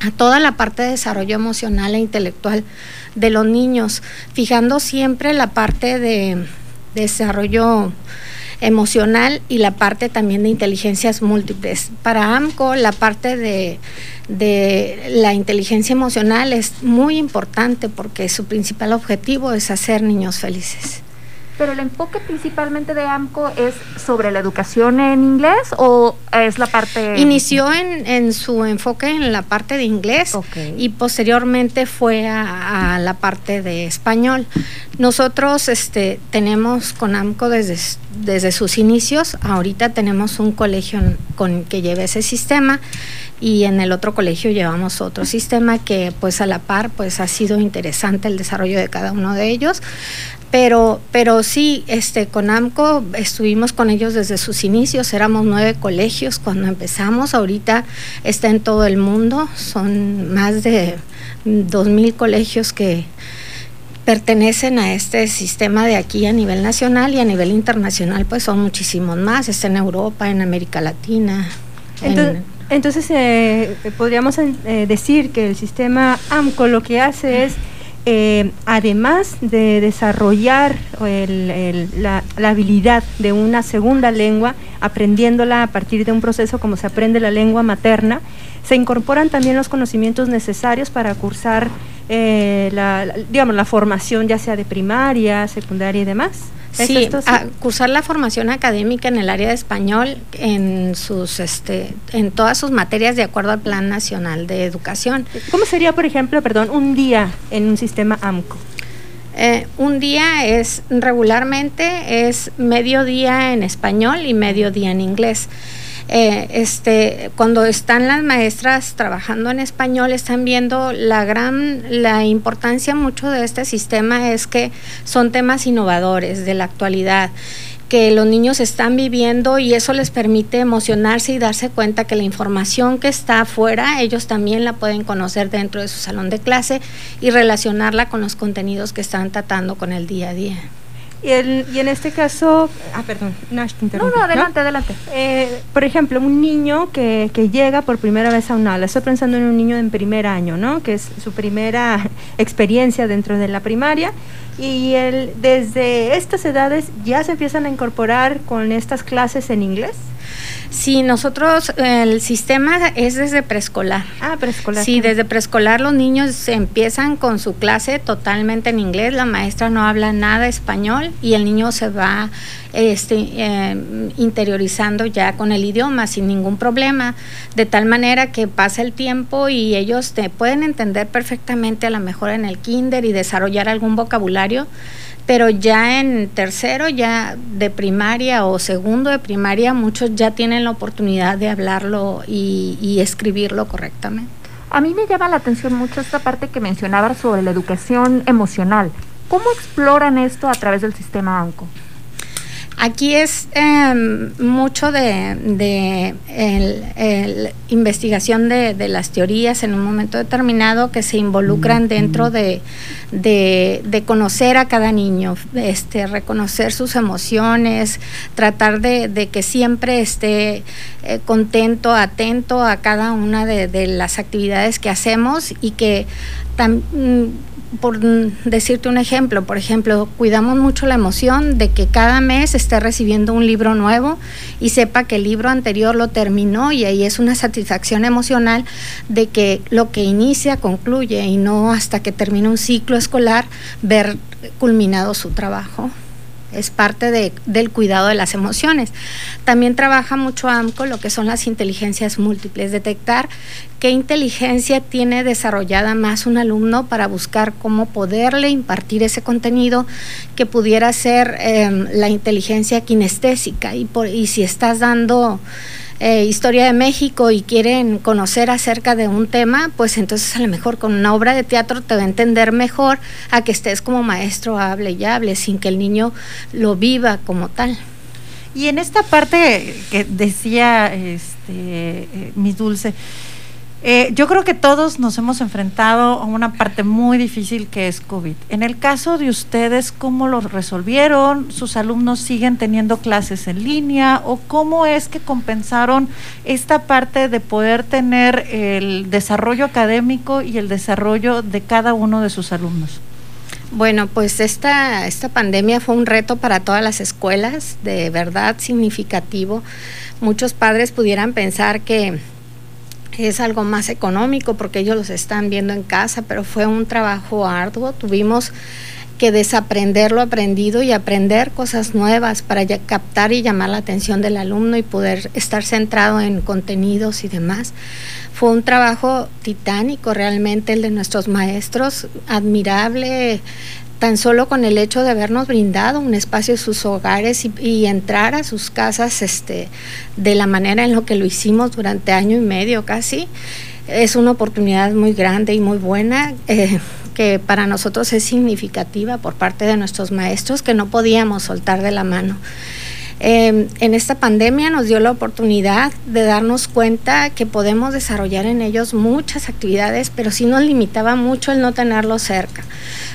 a toda la parte de desarrollo emocional e intelectual de los niños, fijando siempre la parte de desarrollo emocional y la parte también de inteligencias múltiples. Para AMCO la parte de, de la inteligencia emocional es muy importante porque su principal objetivo es hacer niños felices. Pero el enfoque principalmente de AMCO es sobre la educación en inglés o es la parte... Inició en, en su enfoque en la parte de inglés y posteriormente fue a, a, la parte de español. Nosotros este, tenemos con AMCO desde, desde sus inicios, ahorita tenemos un colegio con que lleva ese sistema y en el otro colegio llevamos otro sistema que pues a la par pues ha sido interesante el desarrollo de cada uno de ellos. Pero, pero sí, este, con AMCO estuvimos con ellos desde sus inicios, éramos nueve colegios cuando empezamos, ahorita está en todo el mundo, son más de dos mil colegios que pertenecen a este sistema de aquí a nivel nacional y a nivel internacional pues son muchísimos más, está en Europa, en América Latina. Entonces, en... entonces eh, podríamos eh, decir que el sistema AMCO lo que hace es eh, además de desarrollar la, la, habilidad de una segunda lengua, aprendiéndola a partir de un proceso como se aprende la lengua materna, se incorporan también los conocimientos necesarios para cursar eh, la, la, digamos, la formación ya sea de primaria, secundaria y demás. Sí, esto, sí? A cursar la formación académica en el área de español en sus este en todas sus materias de acuerdo al Plan Nacional de Educación. ¿Cómo sería, por ejemplo, perdón, un día en un sistema AMCO? Eh, un día es regularmente es medio día en español y medio día en inglés. Eh, este, cuando están las maestras trabajando en español, están viendo la gran, la importancia mucho de este sistema es que son temas innovadores de la actualidad que los niños están viviendo y eso les permite emocionarse y darse cuenta que la información que está afuera, ellos también la pueden conocer dentro de su salón de clase y relacionarla con los contenidos que están tratando con el día a día. Y, el- y en este caso, ah, perdón, Nash, te No, interrumpí, no, adelante, adelante. Eh, por ejemplo, un niño que, que llega por primera vez a un aula, estoy pensando en un niño en primer año, ¿no? Que es su primera [laughs] experiencia dentro de la primaria y él desde estas edades ya se empiezan a incorporar con estas clases en inglés. Sí, nosotros, el sistema es desde preescolar. Ah, preescolar. Sí, desde preescolar los niños empiezan con su clase totalmente en inglés, la maestra no habla nada español y el niño se va este, eh, interiorizando ya con el idioma sin ningún problema, de tal manera que pasa el tiempo y ellos te pueden entender perfectamente a lo mejor en el kinder y desarrollar algún vocabulario pero ya en tercero ya de primaria o segundo de primaria muchos ya tienen la oportunidad de hablarlo y, y escribirlo correctamente. A mí me llama la atención mucho esta parte que mencionabas sobre la educación emocional. ¿Cómo exploran esto a través del sistema ANCO? Aquí es eh, mucho de, de el, el investigación de, de, las teorías en un momento determinado que se involucran dentro de, de, de, conocer a cada niño, este, reconocer sus emociones, tratar de, que siempre esté eh, contento, atento a cada una de, las actividades que hacemos y que también por decirte un ejemplo, por ejemplo, cuidamos mucho la emoción de que cada mes esté recibiendo un libro nuevo y sepa que el libro anterior lo terminó y ahí es una satisfacción emocional de que lo que inicia concluye y no hasta que termine un ciclo escolar ver culminado su trabajo es parte de, del cuidado de las emociones. También trabaja mucho AMCO lo que son las inteligencias múltiples, detectar qué inteligencia tiene desarrollada más un alumno para buscar cómo poderle impartir ese contenido que pudiera ser eh, la inteligencia kinestésica y, por, y si estás dando eh, historia de México y quieren conocer acerca de un tema, pues entonces a lo mejor con una obra de teatro te va a entender mejor a que estés como maestro, hable y hable, sin que el niño lo viva como tal. Y en esta parte que decía este, eh, mi dulce, eh, yo creo que todos nos hemos enfrentado a una parte muy difícil que es COVID. En el caso de ustedes, ¿cómo lo resolvieron? ¿Sus alumnos siguen teniendo clases en línea? ¿O cómo es que compensaron esta parte de poder tener el desarrollo académico y el desarrollo de cada uno de sus alumnos? Bueno, pues esta, esta pandemia fue un reto para todas las escuelas, de verdad significativo. Muchos padres pudieran pensar que es algo más económico porque ellos los están viendo en casa, pero fue un trabajo arduo. Tuvimos que desaprender lo aprendido y aprender cosas nuevas para captar y llamar la atención del alumno y poder estar centrado en contenidos y demás. Fue un trabajo titánico realmente el de nuestros maestros, admirable, tan solo con el hecho de habernos brindado un espacio en sus hogares y, entrar a sus casas este, de la manera en lo que lo hicimos durante año y medio casi, es una oportunidad muy grande y muy buena. Eh, que para nosotros es significativa por parte de nuestros maestros que no podíamos soltar de la mano. Eh, en esta pandemia nos dio la oportunidad de darnos cuenta que podemos desarrollar en ellos muchas actividades, pero sí nos limitaba mucho el no tenerlos cerca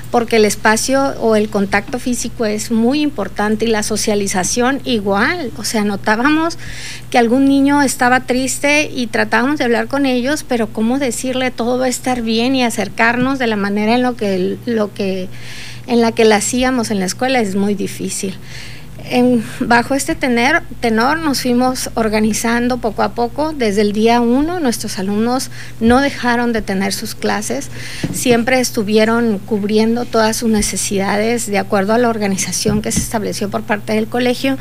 porque el espacio o el contacto físico es muy importante y la socialización igual. O sea, notábamos que algún niño estaba triste y tratábamos de hablar con ellos, pero cómo decirle todo va a estar bien y acercarnos de la manera en lo que, lo que en la que la hacíamos en la escuela es muy difícil. En, bajo este tener, tenor nos fuimos organizando poco a poco. Desde el día uno nuestros alumnos no dejaron de tener sus clases, siempre estuvieron cubriendo todas sus necesidades de acuerdo a la organización que se estableció por parte del colegio.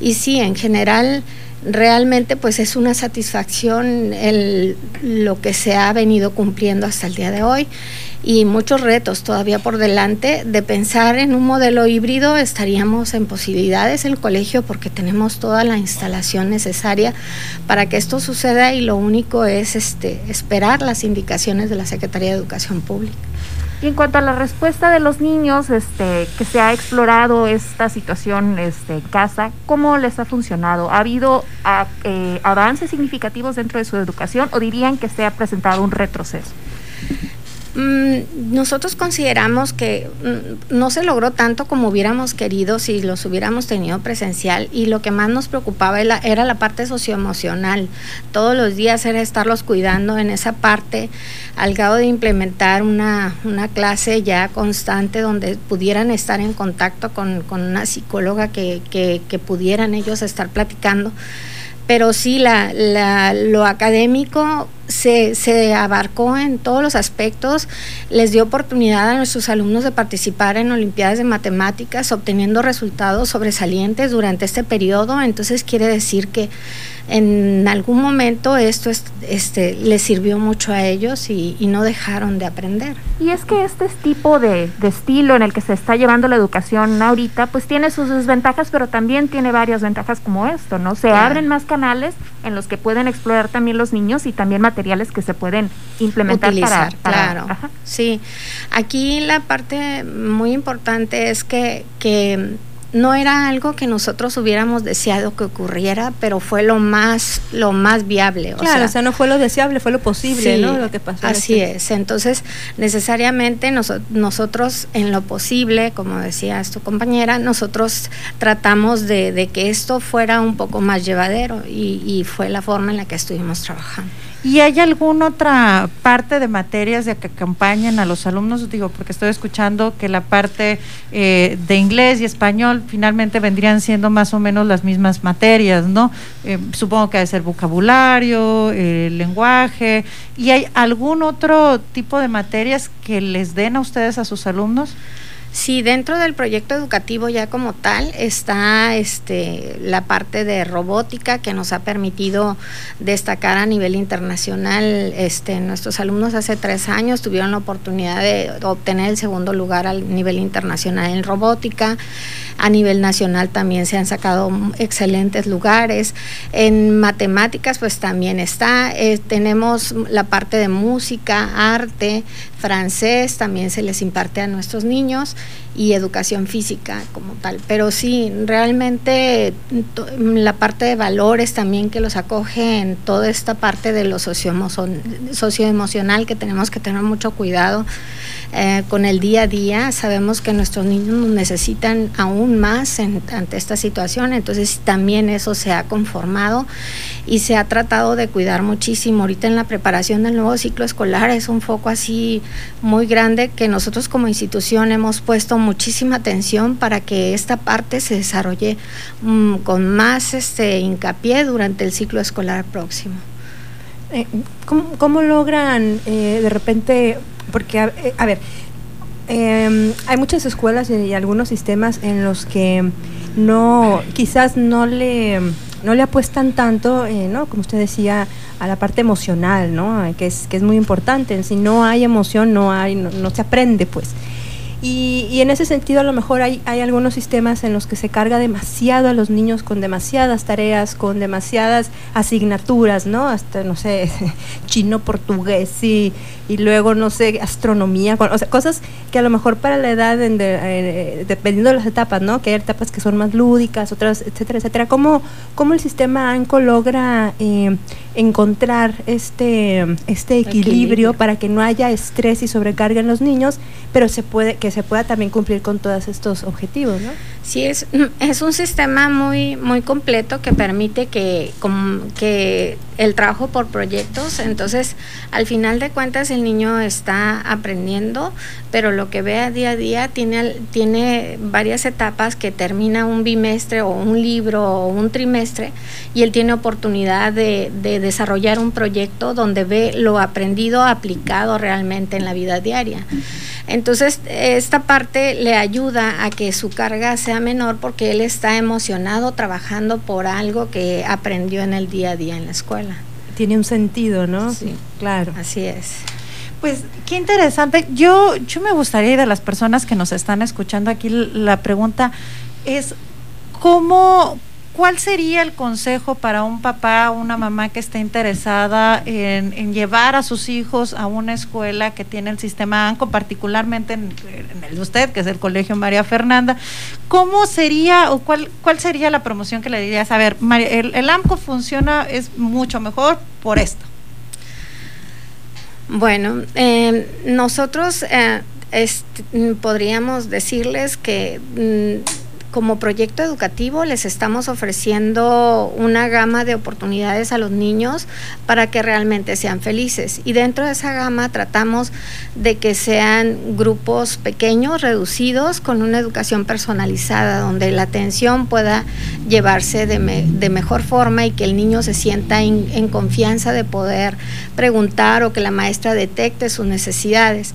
Y sí, en general realmente pues es una satisfacción el, lo que se ha venido cumpliendo hasta el día de hoy y muchos retos todavía por delante de pensar en un modelo híbrido estaríamos en posibilidades el colegio porque tenemos toda la instalación necesaria para que esto suceda y lo único es este esperar las indicaciones de la Secretaría de Educación Pública. Y en cuanto a la respuesta de los niños, este, que se ha explorado esta situación este, en casa, ¿cómo les ha funcionado? ¿Ha habido eh, avances significativos dentro de su educación o dirían que se ha presentado un retroceso? Mm, nosotros consideramos que mm, no se logró tanto como hubiéramos querido si los hubiéramos tenido presencial y lo que más nos preocupaba era, la parte socioemocional. Todos los días era estarlos cuidando en esa parte al grado de implementar una, una clase ya constante donde pudieran estar en contacto con, con una psicóloga que, que, que pudieran ellos estar platicando pero sí la, la, lo académico se, se, abarcó en todos los aspectos, les dio oportunidad a nuestros alumnos de participar en Olimpiadas de Matemáticas, obteniendo resultados sobresalientes durante este periodo, entonces quiere decir que en algún momento esto este, les sirvió mucho a ellos y, y, no dejaron de aprender. Y es que este tipo de, de, estilo en el que se está llevando la educación ahorita, pues tiene sus desventajas, pero también tiene varias ventajas como esto, ¿no? Se claro. abren más canales en los que pueden explorar también los niños y también materiales que se pueden implementar Utilizar, para, para, claro. Ajá. Sí, aquí la parte muy importante es que, que no era algo que nosotros hubiéramos deseado que ocurriera, pero fue lo más, lo más viable. O claro, sea, o sea, no fue lo deseable, fue lo posible, sí, ¿no? Lo que pasó. Así es. Entonces, necesariamente nos, nosotros en lo posible, como decía tu compañera, nosotros tratamos de, de, que esto fuera un poco más llevadero y, y fue la forma en la que estuvimos trabajando. ¿Y hay alguna otra parte de materias de que acompañen a los alumnos? Digo, porque estoy escuchando que la parte eh, de inglés y español finalmente vendrían siendo más o menos las mismas materias, ¿no? Eh, supongo que ha de ser vocabulario, eh, lenguaje. ¿Y hay algún otro tipo de materias que les den a ustedes a sus alumnos? Sí, dentro del proyecto educativo ya como tal está este, la parte de robótica que nos ha permitido destacar a nivel internacional. Este, nuestros alumnos hace tres años tuvieron la oportunidad de obtener el segundo lugar al nivel internacional en robótica. A nivel nacional también se han sacado excelentes lugares. En matemáticas pues también está. Eh, tenemos la parte de música, arte, francés, también se les imparte a nuestros niños y educación física como tal. Pero sí, realmente la parte de valores también que los acoge en toda esta parte de lo socioemocional que tenemos que tener mucho cuidado eh, con el día a día. Sabemos que nuestros niños nos necesitan aún más en, ante esta situación, entonces también eso se ha conformado y se ha tratado de cuidar muchísimo. Ahorita en la preparación del nuevo ciclo escolar es un foco así muy grande que nosotros como institución hemos puesto muchísima atención para que esta parte se desarrolle um, con más este hincapié durante el ciclo escolar próximo. Eh, ¿cómo, ¿cómo, logran eh, de repente porque, a, eh, ver, eh, hay muchas escuelas y algunos sistemas en los que no, quizás no le, no le apuestan tanto, eh, ¿no? Como usted decía, a la parte emocional, ¿no? Que es, que es muy importante. Si no hay emoción, no hay, no, no se aprende, pues. Y, y, en ese sentido a lo mejor hay, hay algunos sistemas en los que se carga demasiado a los niños con demasiadas tareas, con demasiadas asignaturas, ¿no? Hasta, no sé, [laughs] chino, portugués y, y luego, no sé, astronomía, o sea, cosas que a lo mejor para la edad, en de, eh, dependiendo de las etapas, ¿no? Que hay etapas que son más lúdicas, otras, etcétera, etcétera. ¿Cómo, cómo el sistema ANCO logra eh, encontrar este, este equilibrio, equilibrio para que no haya estrés y sobrecarga en los niños, pero se puede que se pueda también cumplir con todos estos objetivos, ¿no? Sí, es, [clears throat] es un sistema muy, muy completo que permite que, que el trabajo por proyectos, entonces al final de cuentas el niño está aprendiendo, pero lo que ve a día a día tiene, tiene varias etapas que termina un bimestre o un libro o un trimestre y él tiene oportunidad de, de desarrollar un proyecto donde ve lo aprendido aplicado realmente en la vida diaria. Entonces, esta parte le ayuda a que su carga sea menor porque él está emocionado trabajando por algo que aprendió en el día a día en la escuela. Tiene un sentido, ¿no? Sí, claro. Así es. Pues qué interesante. Yo, yo me gustaría, y de las personas que nos están escuchando aquí, la pregunta es, ¿cómo, ¿cuál sería el consejo para un papá o una mamá que esté interesada en, llevar a sus hijos a una escuela que tiene el sistema ANCO, particularmente en, el de usted, que es el Colegio María Fernanda? ¿Cómo sería o cuál, cuál sería la promoción que le dirías? A ver, el, el ANCO funciona, es mucho mejor por esto. Bueno, eh, nosotros eh, podríamos decirles que mm, como proyecto educativo les estamos ofreciendo una gama de oportunidades a los niños para que realmente sean felices. Y dentro de esa gama tratamos de que sean grupos pequeños, reducidos, con una educación personalizada, donde la atención pueda llevarse de, me- de mejor forma y que el niño se sienta en- en confianza de poder preguntar o que la maestra detecte sus necesidades.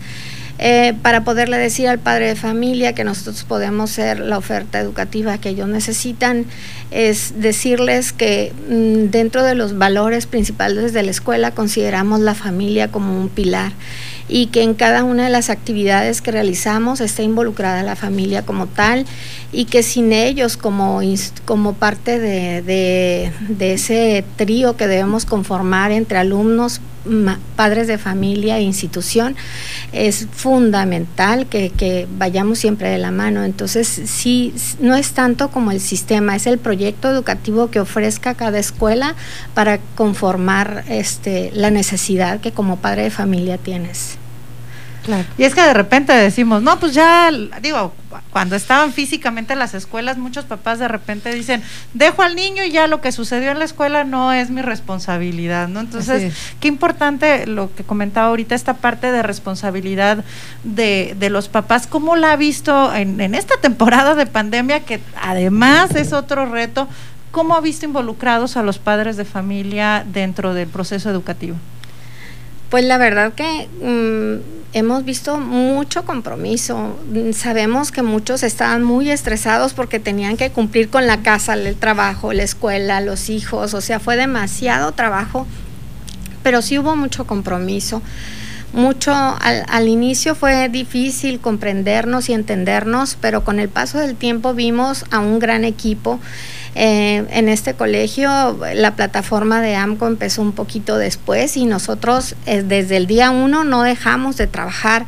Eh, para poderle decir al padre de familia que nosotros podemos ser la oferta educativa que ellos necesitan, es decirles que mm, dentro de los valores principales de la escuela consideramos la familia como un pilar y que en cada una de las actividades que realizamos esté involucrada la familia como tal y que sin ellos como, como parte de, de- de ese trío que debemos conformar entre alumnos, padres de familia e institución, es fundamental que, que vayamos siempre de la mano. Entonces, sí, no es tanto como el sistema, es el proyecto educativo que ofrezca cada escuela para conformar este, la necesidad que como padre de familia tienes. Y es que de repente decimos, no, pues ya, digo, cuando estaban físicamente en las escuelas, muchos papás de repente dicen, dejo al niño y ya lo que sucedió en la escuela no es mi responsabilidad, ¿no? Entonces, es. qué importante lo que comentaba ahorita, esta parte de responsabilidad de, de los papás, ¿cómo la ha visto en, en esta temporada de pandemia, que además es otro reto? ¿Cómo ha visto involucrados a los padres de familia dentro del proceso educativo? Pues la verdad que mm, hemos visto mucho compromiso. Mm, Sabemos que muchos estaban muy estresados porque tenían que cumplir con la casa, el trabajo, la escuela, los hijos. O sea, fue demasiado trabajo, pero sí hubo mucho compromiso. Mucho al, al inicio fue difícil comprendernos y entendernos, pero con el paso del tiempo vimos a un gran equipo. Eh, en este colegio la plataforma de AMCO empezó un poquito después y nosotros eh, desde el día uno no dejamos de trabajar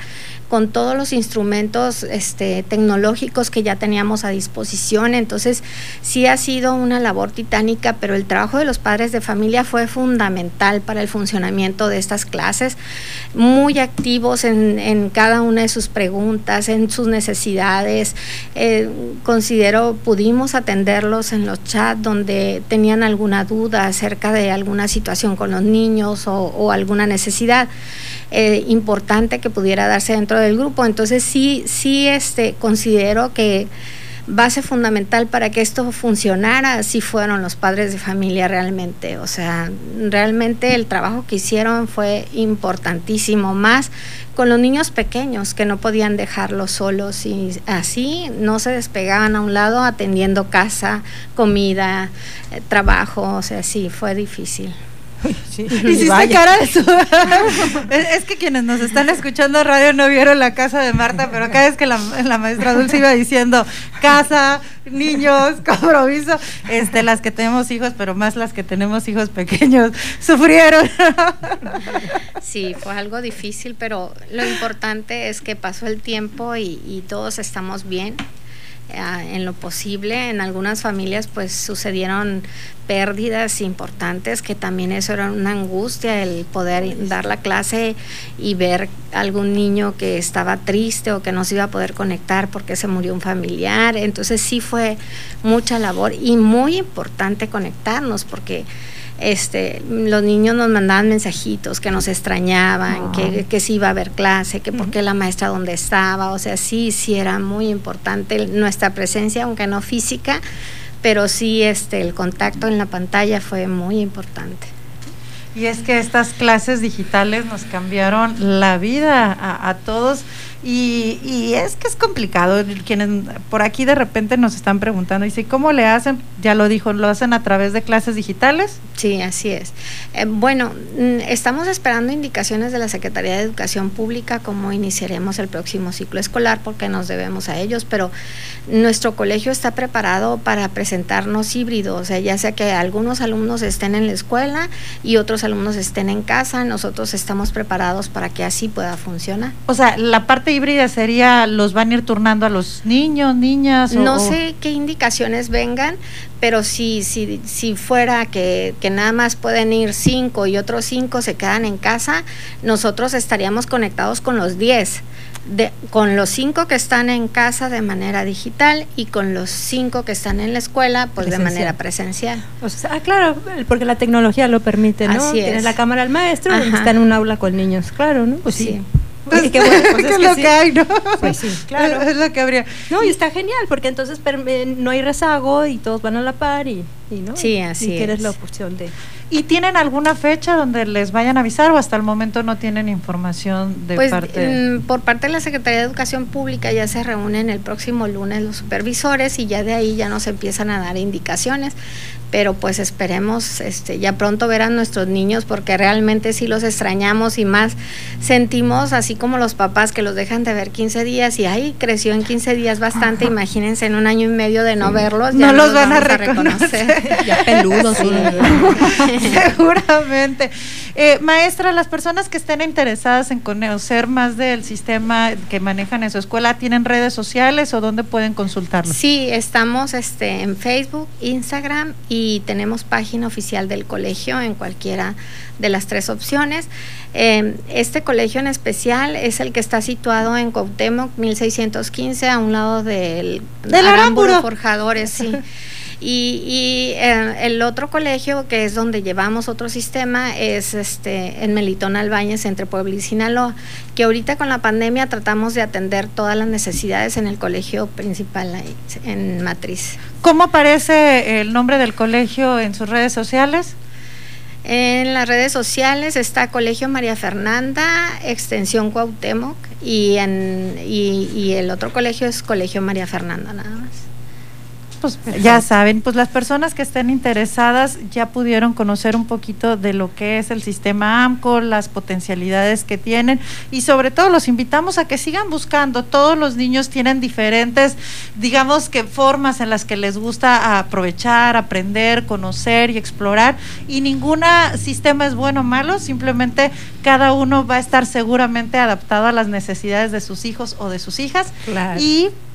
con todos los instrumentos este, tecnológicos que ya teníamos a disposición. Entonces, sí ha sido una labor titánica, pero el trabajo de los padres de familia fue fundamental para el funcionamiento de estas clases, muy activos en, cada una de sus preguntas, en sus necesidades. Eh, considero pudimos atenderlos en los chats donde tenían alguna duda acerca de alguna situación con los niños o alguna necesidad eh, importante que pudiera darse dentro del grupo. Entonces sí, sí este, considero que base fundamental para que esto funcionara si fueron los padres de familia realmente. O sea, realmente el trabajo que hicieron fue importantísimo, más con los niños pequeños que no podían dejarlos solos y así no se despegaban a un lado atendiendo casa, comida, eh, trabajo, o sea, sí, fue difícil. [laughs] Hiciste Vaya. cara de su... [laughs] es, es que quienes nos están escuchando radio no vieron la casa de Marta, pero cada vez que la, la maestra Dulce iba diciendo casa, niños, [laughs] compromiso, este, las que tenemos hijos, pero más las que tenemos hijos pequeños, sufrieron. Sí, fue algo difícil, pero lo importante es que pasó el tiempo y, y todos estamos bien en lo posible. En algunas familias pues sucedieron pérdidas importantes, que también eso era una angustia, el poder dar la clase y ver algún niño que estaba triste o que no se iba a poder conectar porque se murió un familiar. Entonces sí fue mucha labor y muy importante conectarnos porque este, los niños nos mandaban mensajitos que nos extrañaban, que, que si iba a haber clase, que por qué la maestra dónde estaba, o sea, sí, sí era muy importante nuestra presencia, aunque no física, pero sí este, el contacto en la pantalla fue muy importante. Y es que estas clases digitales nos cambiaron la vida a, a todos y, y es que es complicado. Quienes por aquí de repente nos están preguntando, dice, ¿cómo le hacen? Ya lo dijo, ¿lo hacen a través de clases digitales? Sí, así es. Eh, bueno, mm, estamos esperando indicaciones de la Secretaría de Educación Pública cómo iniciaremos el próximo ciclo escolar porque nos debemos a ellos, pero nuestro colegio está preparado para presentarnos híbridos, o sea, ya sea que algunos alumnos estén en la escuela y otros alumnos estén en casa, nosotros estamos preparados para que así pueda funcionar. O sea, la parte híbrida sería, los van a ir turnando a los niños, niñas. o- No sé qué indicaciones vengan, pero si, si, si fuera que, que nada más pueden ir cinco y otros cinco se quedan en casa, nosotros estaríamos conectados con los 10. De, con los cinco que están en casa de manera digital y con los cinco que están en la escuela, pues de manera presencial. O sea, ah, claro, porque la tecnología lo permite, ¿no? Así Tienes es. la cámara al maestro, Ajá. está en un aula con niños, claro, ¿no? Pues sí. Pues, Y qué bueno, pues [laughs] ¿qué es es que lo sí. que hay, no? Pues sí, claro. [laughs] Es lo que habría. No, y está genial, porque entonces eh, no hay rezago y todos van a la par y, y ¿no? Sí, así y tienes es. la opción de... ¿Y tienen alguna fecha donde les vayan a avisar o hasta el momento no tienen información de Pues parte? por parte de la Secretaría de Educación Pública ya se reúnen el próximo lunes los supervisores y ya de ahí ya nos empiezan a dar indicaciones, pero pues esperemos este ya pronto ver a nuestros niños porque realmente sí los extrañamos y más sentimos así como los papás que los dejan de ver 15 días y ahí creció en 15 días bastante, imagínense en un año y medio de no verlos, ya No los van a reconocer. Ya peludos. Sí. [laughs] Seguramente. Eh, maestra, las personas que estén interesadas en conocer más del sistema que manejan en su escuela, ¿tienen redes sociales o dónde pueden consultarlo? Sí, estamos este, en Facebook, Instagram y tenemos página oficial del colegio en cualquiera de las tres opciones. Eh, este colegio en especial es el que está situado en Cuauhtémoc 1615 a un lado del, Del Arámburo. Forjadores, sí. [laughs] Y, y, eh, el otro colegio que es donde llevamos otro sistema es este en Melitón Albañez entre Puebla y Sinaloa, que ahorita con la pandemia tratamos de atender todas las necesidades en el colegio principal ahí, en Matriz. ¿Cómo aparece el nombre del colegio en sus redes sociales? En las redes sociales está Colegio María Fernanda, Extensión Cuauhtémoc y, en, y, y el otro colegio es Colegio María Fernanda nada más. Pues ya saben, pues las personas que estén interesadas ya pudieron conocer un poquito de lo que es el sistema AMCO, las potencialidades que tienen y sobre todo los invitamos a que sigan buscando. Todos los niños tienen diferentes, digamos que formas en las que les gusta aprovechar, aprender, conocer y explorar y ninguna sistema es bueno o malo, simplemente cada uno va a estar seguramente adaptado a las necesidades de sus hijos o de sus hijas Claro. y pues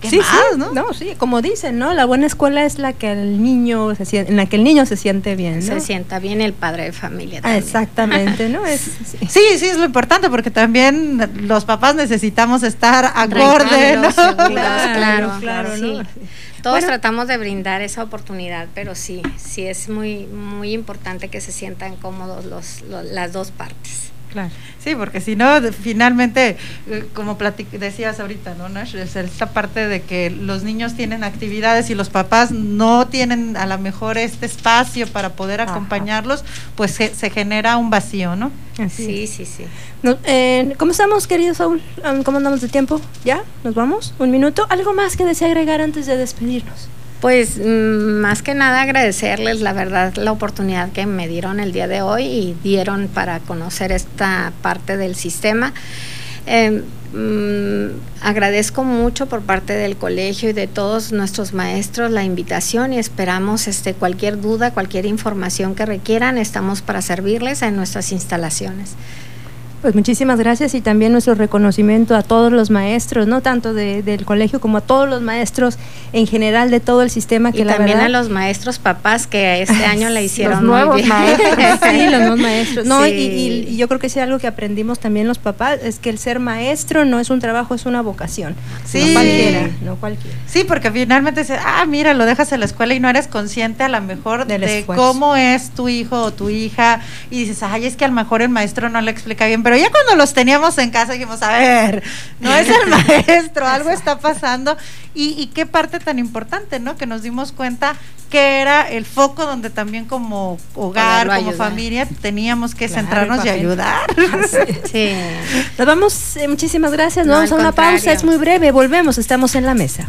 ¿qué sí, más, sí, no? sí, como dicen, ¿no? La buena escuela es la que el niño se sien- en la que el niño se siente bien, ¿no? Se sienta bien el padre de familia. Ah, también. exactamente, ¿no? [laughs] Es, sí. Sí, sí, es lo importante porque también los papás necesitamos estar acorde, ¿no? Seguros, [laughs] Claro, claro, claro, sí. ¿no? Todos Bueno. tratamos de brindar esa oportunidad, pero sí, sí es muy, muy importante que se sientan cómodos los, los- las dos partes. Claro. Sí, porque si no, finalmente, eh, como decías ahorita, ¿no, Nash? Es esta parte de que los niños tienen actividades y los papás no tienen a lo mejor este espacio para poder Ajá. acompañarlos, pues se, se genera un vacío, ¿no? Sí, sí, sí. No, eh, ¿Cómo estamos, querido Saúl? Ah, ¿Cómo andamos de tiempo? ¿Ya? ¿Nos vamos? ¿Un minuto? ¿Algo más que desea agregar antes de despedirnos? Pues mm, más que nada agradecerles la verdad la oportunidad que me dieron el día de hoy y dieron para conocer esta parte del sistema. Eh, mm, agradezco mucho por parte del colegio y de todos nuestros maestros la invitación y esperamos este cualquier duda, cualquier información que requieran, estamos para servirles en nuestras instalaciones. Pues muchísimas gracias y también nuestro reconocimiento a todos los maestros, no tanto de- del colegio como a todos los maestros en general de todo el sistema que Y la también verdad a los maestros papás que este [laughs] año la hicieron los muy nuevos bien. maestros, [laughs] sí, los nuevos maestros. No, y- Sí. y, y yo creo que sí algo que aprendimos también los papás es que el ser maestro no es un trabajo, es una vocación. Sí. No cualquiera, no cualquiera. Sí, porque finalmente dices, ah, mira, lo dejas en la escuela y no eres consciente a lo mejor Del de esfuerzo. cómo es tu hijo o tu hija y dices, ay, es que a lo mejor el maestro no le explica bien, pero ya cuando los teníamos en casa dijimos, a ver, no es el [laughs] maestro, algo está pasando y, y qué parte tan importante, ¿no? Que nos dimos cuenta que era el foco donde también como hogar, como ayudar. familia, teníamos que Claro, centrarnos y ayudar. [laughs] Sí. Nos vamos, eh, muchísimas gracias. Nos No, vamos a una pausa, es muy breve, volvemos, estamos en la mesa.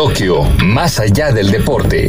Tokio, más allá del deporte.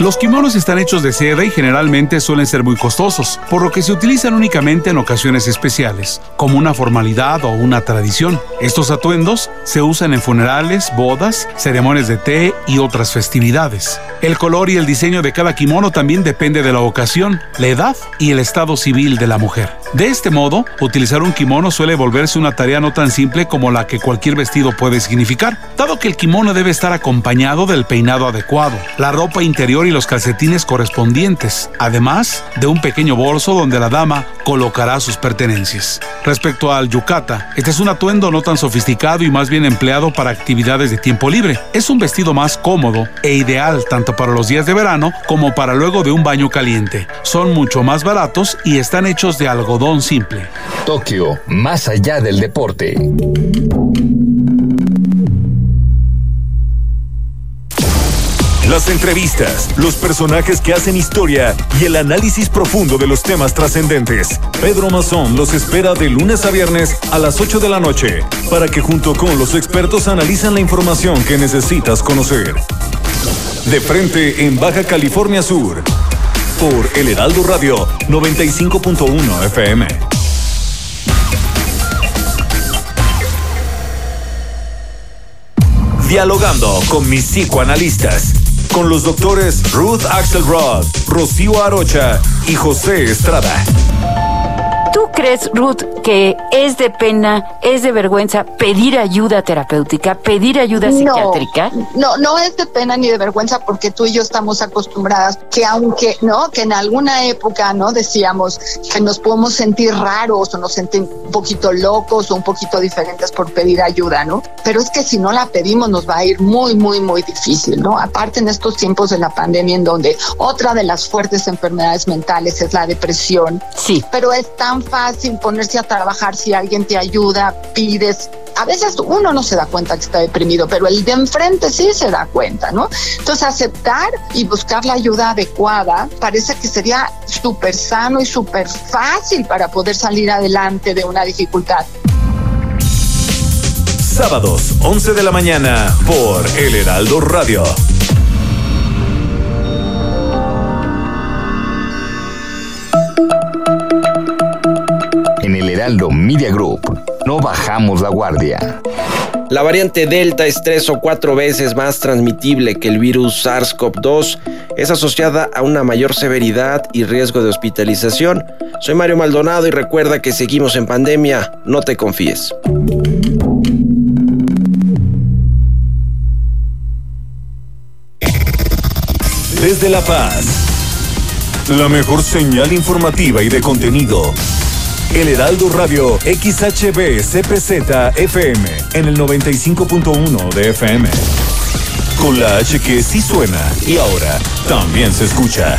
Los kimonos están hechos de seda y generalmente suelen ser muy costosos, por lo que se utilizan únicamente en ocasiones especiales, como una formalidad o una tradición. Estos atuendos se usan en funerales, bodas, ceremonias de té y otras festividades. El color y el diseño de cada kimono también depende de la ocasión, la edad y el estado civil de la mujer. De este modo, utilizar un kimono suele volverse una tarea no tan simple como la que cualquier vestido puede significar, dado que el kimono debe estar acompañado del peinado adecuado, la ropa interior y los calcetines correspondientes, además de un pequeño bolso donde la dama colocará sus pertenencias. Respecto al yukata, este es un atuendo no tan sofisticado y más bien empleado para actividades de tiempo libre. Es un vestido más cómodo e ideal tanto para los días de verano como para luego de un baño caliente. Son mucho más baratos y están hechos de algodón simple. Tokio, más allá del deporte. Las entrevistas, los personajes que hacen historia y el análisis profundo de los temas trascendentes. Pedro Mazón los espera de lunes a viernes a las 8 de la noche para que junto con los expertos analizan la información que necesitas conocer. De frente en Baja California Sur por El Heraldo Radio 95.1 FM. Dialogando con mis psicoanalistas con los doctores Ruth Axelrod, Rocío Arocha y José Estrada. ¿Tú crees, Ruth, que es de pena, es de vergüenza pedir ayuda terapéutica, pedir ayuda psiquiátrica? No, no es de pena ni de vergüenza porque tú y yo estamos acostumbradas que aunque, ¿no? Que en alguna época, ¿no? Decíamos que nos podemos sentir raros o nos sentimos un poquito locos o un poquito diferentes por pedir ayuda, ¿no? Pero es que si no la pedimos nos va a ir muy, muy, muy difícil, ¿no? Aparte en estos tiempos de la pandemia en donde otra de las fuertes enfermedades mentales es la depresión. Sí. Pero es tan fácil ponerse a trabajar si alguien te ayuda, pides. A veces uno no se da cuenta que está deprimido, pero el de enfrente sí se da cuenta, ¿no? Entonces aceptar y buscar la ayuda adecuada parece que sería súper sano y súper fácil para poder salir adelante de una dificultad. Sábados, 11 de la mañana, por El Heraldo Radio. Heraldo Media Group no bajamos la guardia. La variante Delta es tres o cuatro veces más transmitible que el virus SARS-CoV-2. Es asociada a una mayor severidad y riesgo de hospitalización. Soy Mario Maldonado y recuerda que seguimos en pandemia. No te confíes. Desde La Paz, la mejor señal informativa y de contenido. El Heraldo Radio XHB CPZ FM en el 95.1 de FM. Con la H que sí suena y ahora también se escucha.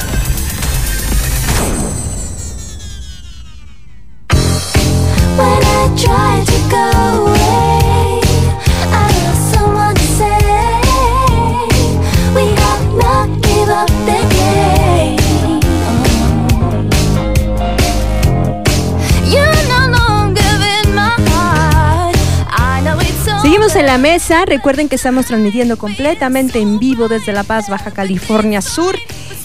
La mesa. Recuerden que estamos transmitiendo completamente en vivo desde La Paz, Baja California Sur.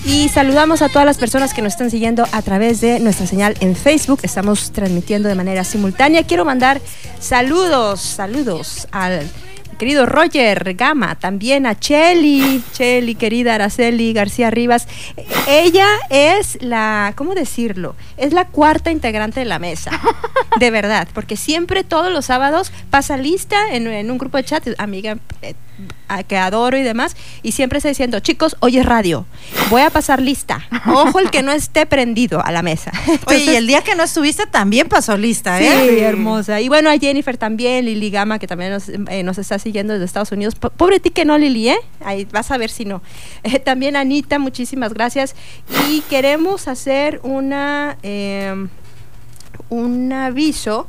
Y saludamos a todas las personas que nos están siguiendo a través de nuestra señal en Facebook. Estamos transmitiendo de manera simultánea. Quiero mandar saludos, saludos al querido Roger Gama, también a Cheli, Cheli, querida Araceli García Rivas. Ella es la, ¿cómo decirlo? Es la cuarta integrante de la mesa, [laughs] de verdad, porque siempre todos los sábados pasa lista en, en un grupo de chat, amiga eh, a que adoro y demás, y siempre está diciendo, chicos, hoy es radio, voy a pasar lista. Ojo el que no esté prendido a la mesa. Oye, y el día que no estuviste también pasó lista, ¿eh? Sí, hermosa. Y bueno, a Jennifer también, Lili Gama, que también nos, eh, nos está siguiendo desde Estados Unidos. Po- Pobre ti que no, Lili, ¿eh? Ahí vas a ver si no. [laughs] Eh, también Anita, muchísimas gracias. Y queremos hacer una, eh, un aviso.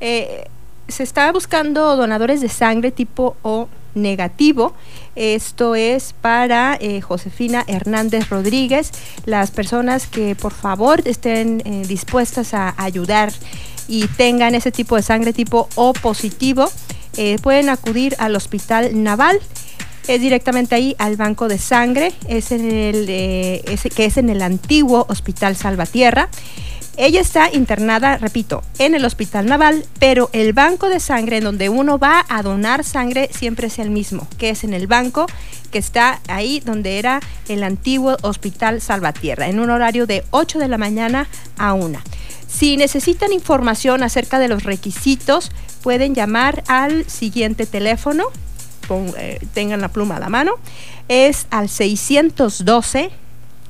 Eh, se está buscando donadores de sangre tipo O negativo. Esto es para eh, Josefina Hernández Rodríguez. Las personas que por favor estén eh, dispuestas a ayudar y tengan ese tipo de sangre tipo O positivo, eh, pueden acudir al Hospital Naval. Es directamente ahí al banco de sangre, es en el, eh, que es en el antiguo Hospital Salvatierra. Ella está internada, repito, en el Hospital Naval, pero el banco de sangre en donde uno va a donar sangre siempre es el mismo, que es en el banco que está ahí donde era el antiguo Hospital Salvatierra, en un horario de 8 de la mañana a 1. Si necesitan información acerca de los requisitos, pueden llamar al siguiente teléfono, eh, tengan la pluma a la mano, es al 612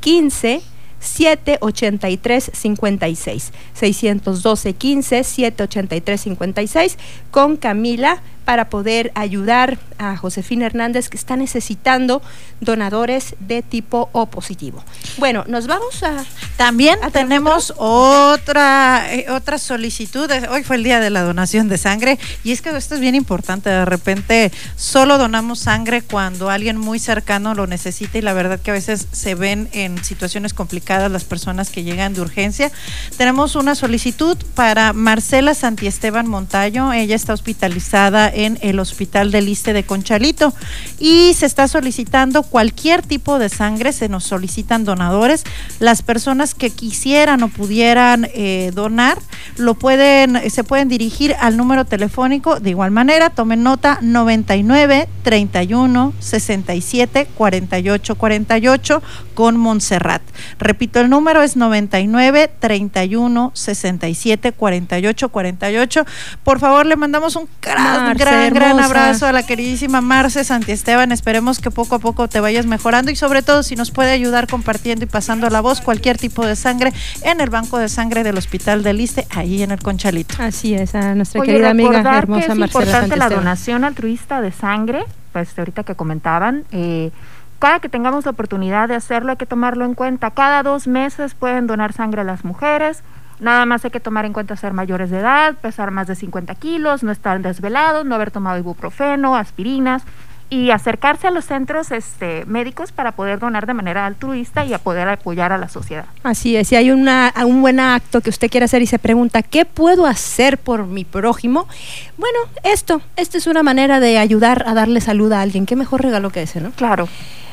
15 783 56 612 15 783 56 con Camila para poder ayudar a Josefina Hernández que está necesitando donadores de tipo O positivo. Bueno, nos vamos a También tenemos otra eh, otra solicitud. Eh, Hoy fue el día de la donación de sangre y es que esto es bien importante. De repente solo donamos sangre cuando alguien muy cercano lo necesita y la verdad que a veces se ven en situaciones complicadas las personas que llegan de urgencia. Tenemos una solicitud para Marcela Santiesteban Montaño. Ella está hospitalizada en el Hospital del Iste de Conchalito y se está solicitando cualquier tipo de sangre. Se nos solicitan donadores. Las personas que quisieran o pudieran eh, donar lo pueden, se pueden dirigir al número telefónico. De igual manera, tomen nota 99 31 67 48 48 con Montserrat. Repito, el número es 99 31 67 48 48. Por favor, le mandamos un gran, Gran, gran hermosa. abrazo a la queridísima Marce Santiesteban. Esperemos que poco a poco te vayas mejorando y sobre todo si nos puede ayudar compartiendo y pasando la voz cualquier tipo de sangre en el banco de sangre del Hospital del Iste, ahí en el Conchalito. Así es, a nuestra Oye, querida amiga hermosa que es Marcela importante la donación altruista de sangre, pues ahorita que comentaban, eh, cada que tengamos la oportunidad de hacerlo hay que tomarlo en cuenta. Cada dos meses pueden donar sangre a las mujeres. Nada más hay que tomar en cuenta ser mayores de edad, pesar más de 50 kilos, no estar desvelados, no haber tomado ibuprofeno, aspirinas y acercarse a los centros este, médicos para poder donar de manera altruista y a poder apoyar a la sociedad. Así es, si hay una, un buen acto que usted quiere hacer y se pregunta, ¿qué puedo hacer por mi prójimo? Bueno, esto, esta es una manera de ayudar a darle salud a alguien. ¿Qué mejor regalo que ese, no? Claro.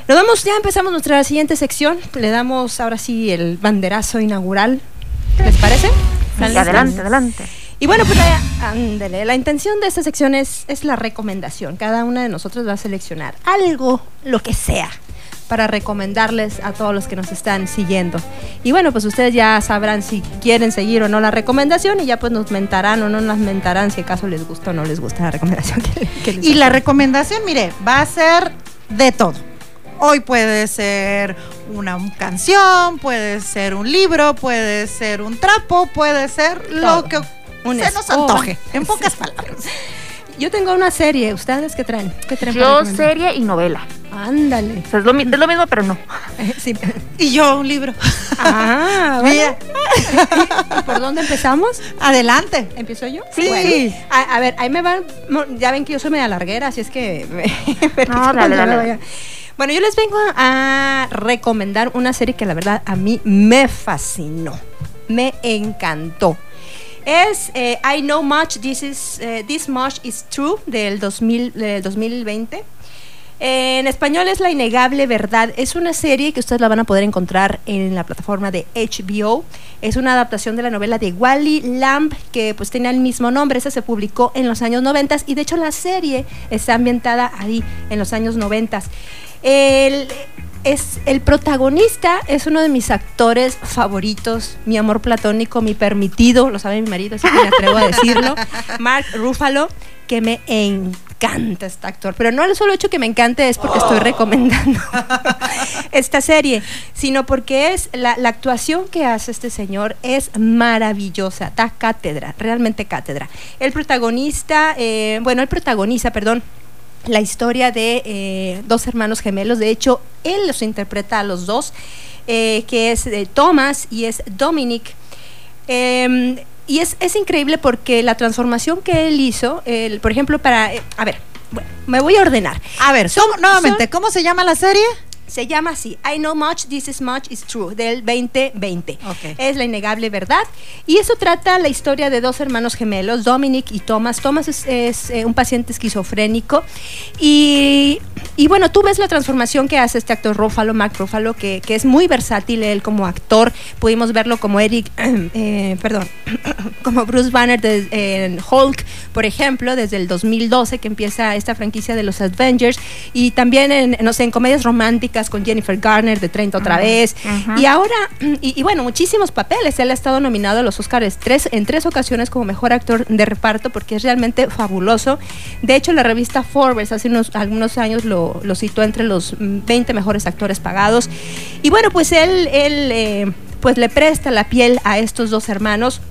Nos damos, ya empezamos nuestra siguiente sección. Le damos ahora sí el banderazo inaugural. ¿Les parece? ¿Están listos? adelante, adelante. Y bueno, pues la, ándele, la intención de esta sección es, es la recomendación. Cada una de nosotros va a seleccionar algo, lo que sea, para recomendarles a todos los que nos están siguiendo. Y bueno, pues ustedes ya sabrán si quieren seguir o no la recomendación y ya pues nos mentarán o no nos mentarán si acaso les gusta o no les gusta la recomendación. que- que les Y la recomendación, mire, va a ser de todo. Hoy puede ser una canción, puede ser un libro, puede ser un trapo, puede ser lo Todo. que Un se nos antoje, en pocas palabras. [laughs] Yo tengo una serie, ¿ustedes qué traen? ¿Qué traen Yo serie y novela. Ándale. O sea, es, lo, mi- es lo mismo, pero no. Sí. [laughs] Y yo un libro. Ah, [laughs] bueno. Mira. ¿Y por dónde empezamos? Adelante. ¿Empiezo yo? Sí. Bueno, a, a ver, ahí me van. Ya ven que yo soy media larguera, así es que. me- No, dale, dale. Bueno, yo les vengo a recomendar una serie que la verdad a mí me fascinó. Me encantó. Es eh, I Know Much, This, is, eh, This Much Is True del 2000, del 2020. Eh, en español es La Innegable Verdad. Es una serie que ustedes la van a poder encontrar en la plataforma de HBO. Es una adaptación de la novela de Wally Lamb, que pues tenía el mismo nombre. Esa se publicó en los años 90 y de hecho la serie está ambientada ahí, en los años 90. El, es, el protagonista es uno de mis actores favoritos, mi amor platónico, mi permitido, lo sabe mi marido, así que me atrevo a decirlo, [laughs] Mark Ruffalo, que me encanta este actor. Pero no el solo hecho que me encante es porque estoy recomendando [laughs] esta serie, sino porque es la, la actuación que hace este señor es maravillosa, da cátedra, realmente cátedra. El protagonista, eh, bueno, el protagoniza, perdón, la historia de eh, dos hermanos gemelos. De hecho, él los interpreta a los dos, eh, que es eh, Thomas y es Dominic. Eh, y es, es increíble porque la transformación que él hizo, el- por ejemplo, para... eh, a ver, bueno, me voy a ordenar. A ver, ¿cómo- nuevamente, ¿cómo se llama la serie? Se llama así, I Know Much, This Is Much Is True, del 2020. Es la innegable verdad. Y eso trata la historia de dos hermanos gemelos, Dominic y Thomas. Thomas es, es, eh, un paciente esquizofrénico. Y, y bueno, tú ves la transformación que hace este actor Ruffalo, Mark Ruffalo, que, que es muy versátil él como actor. Pudimos verlo como Eric, [clears throat] eh, perdón, [clears throat] como Bruce Banner de- en Hulk, por ejemplo, desde el 2012 que empieza esta franquicia de los Avengers y también en, no sé, en comedias románticas con Jennifer Garner de 30 otra vez. Y ahora, [clears throat] y, y bueno, muchísimos papeles. Él ha estado nominado a los Oscars tres, en tres ocasiones como mejor actor de reparto porque es realmente fabuloso. De hecho, la revista Forbes hace unos, algunos años lo, lo citó entre los mm, 20 mejores actores pagados. Y bueno, pues él, él eh, pues le presta la piel a estos dos hermanos.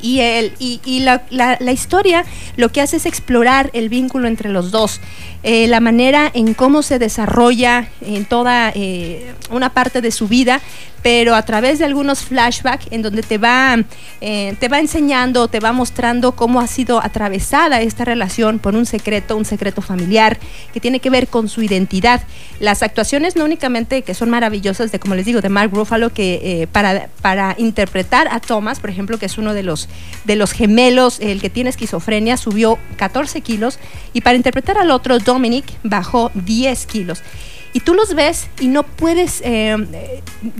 Y, él, y, y la, la- la historia lo que hace es explorar el vínculo entre los dos, eh, la manera en cómo se desarrolla en toda eh, una parte de su vida, pero a través de algunos flashbacks en donde te va, eh, te va enseñando, te va mostrando cómo ha sido atravesada esta relación por un secreto, un secreto familiar que tiene que ver con su identidad. Las actuaciones no únicamente que son maravillosas de, como les digo, de Mark Ruffalo, que para, para interpretar a Thomas, por ejemplo, que es uno de los, de los gemelos, el que tiene esquizofrenia, subió 14 kilos, y para interpretar al otro, Dominic, bajó 10 kilos. Y tú los ves y no puedes... eh,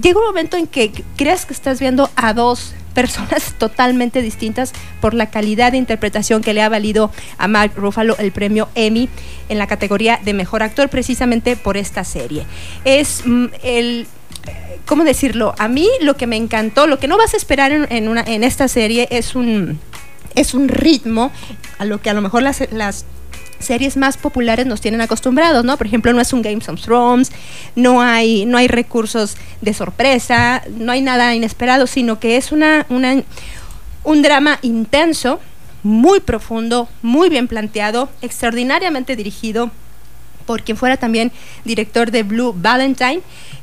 llega un momento en que crees que estás viendo a dos personas [laughs] totalmente distintas por la calidad de interpretación que le ha valido a Mark Ruffalo el premio Emmy en la categoría de mejor actor precisamente por esta serie. Es mm, el ¿cómo decirlo? A mí lo que me encantó, lo que no vas a esperar en, en esta serie es un, es un ritmo a lo que a lo mejor las series más populares nos tienen acostumbrados, ¿no? Por ejemplo, no es un Game of Thrones, no hay, no hay recursos de sorpresa, no hay nada inesperado, sino que es una, una, un drama intenso, muy profundo, muy bien planteado, extraordinariamente dirigido por quien fuera también director de Blue Valentine,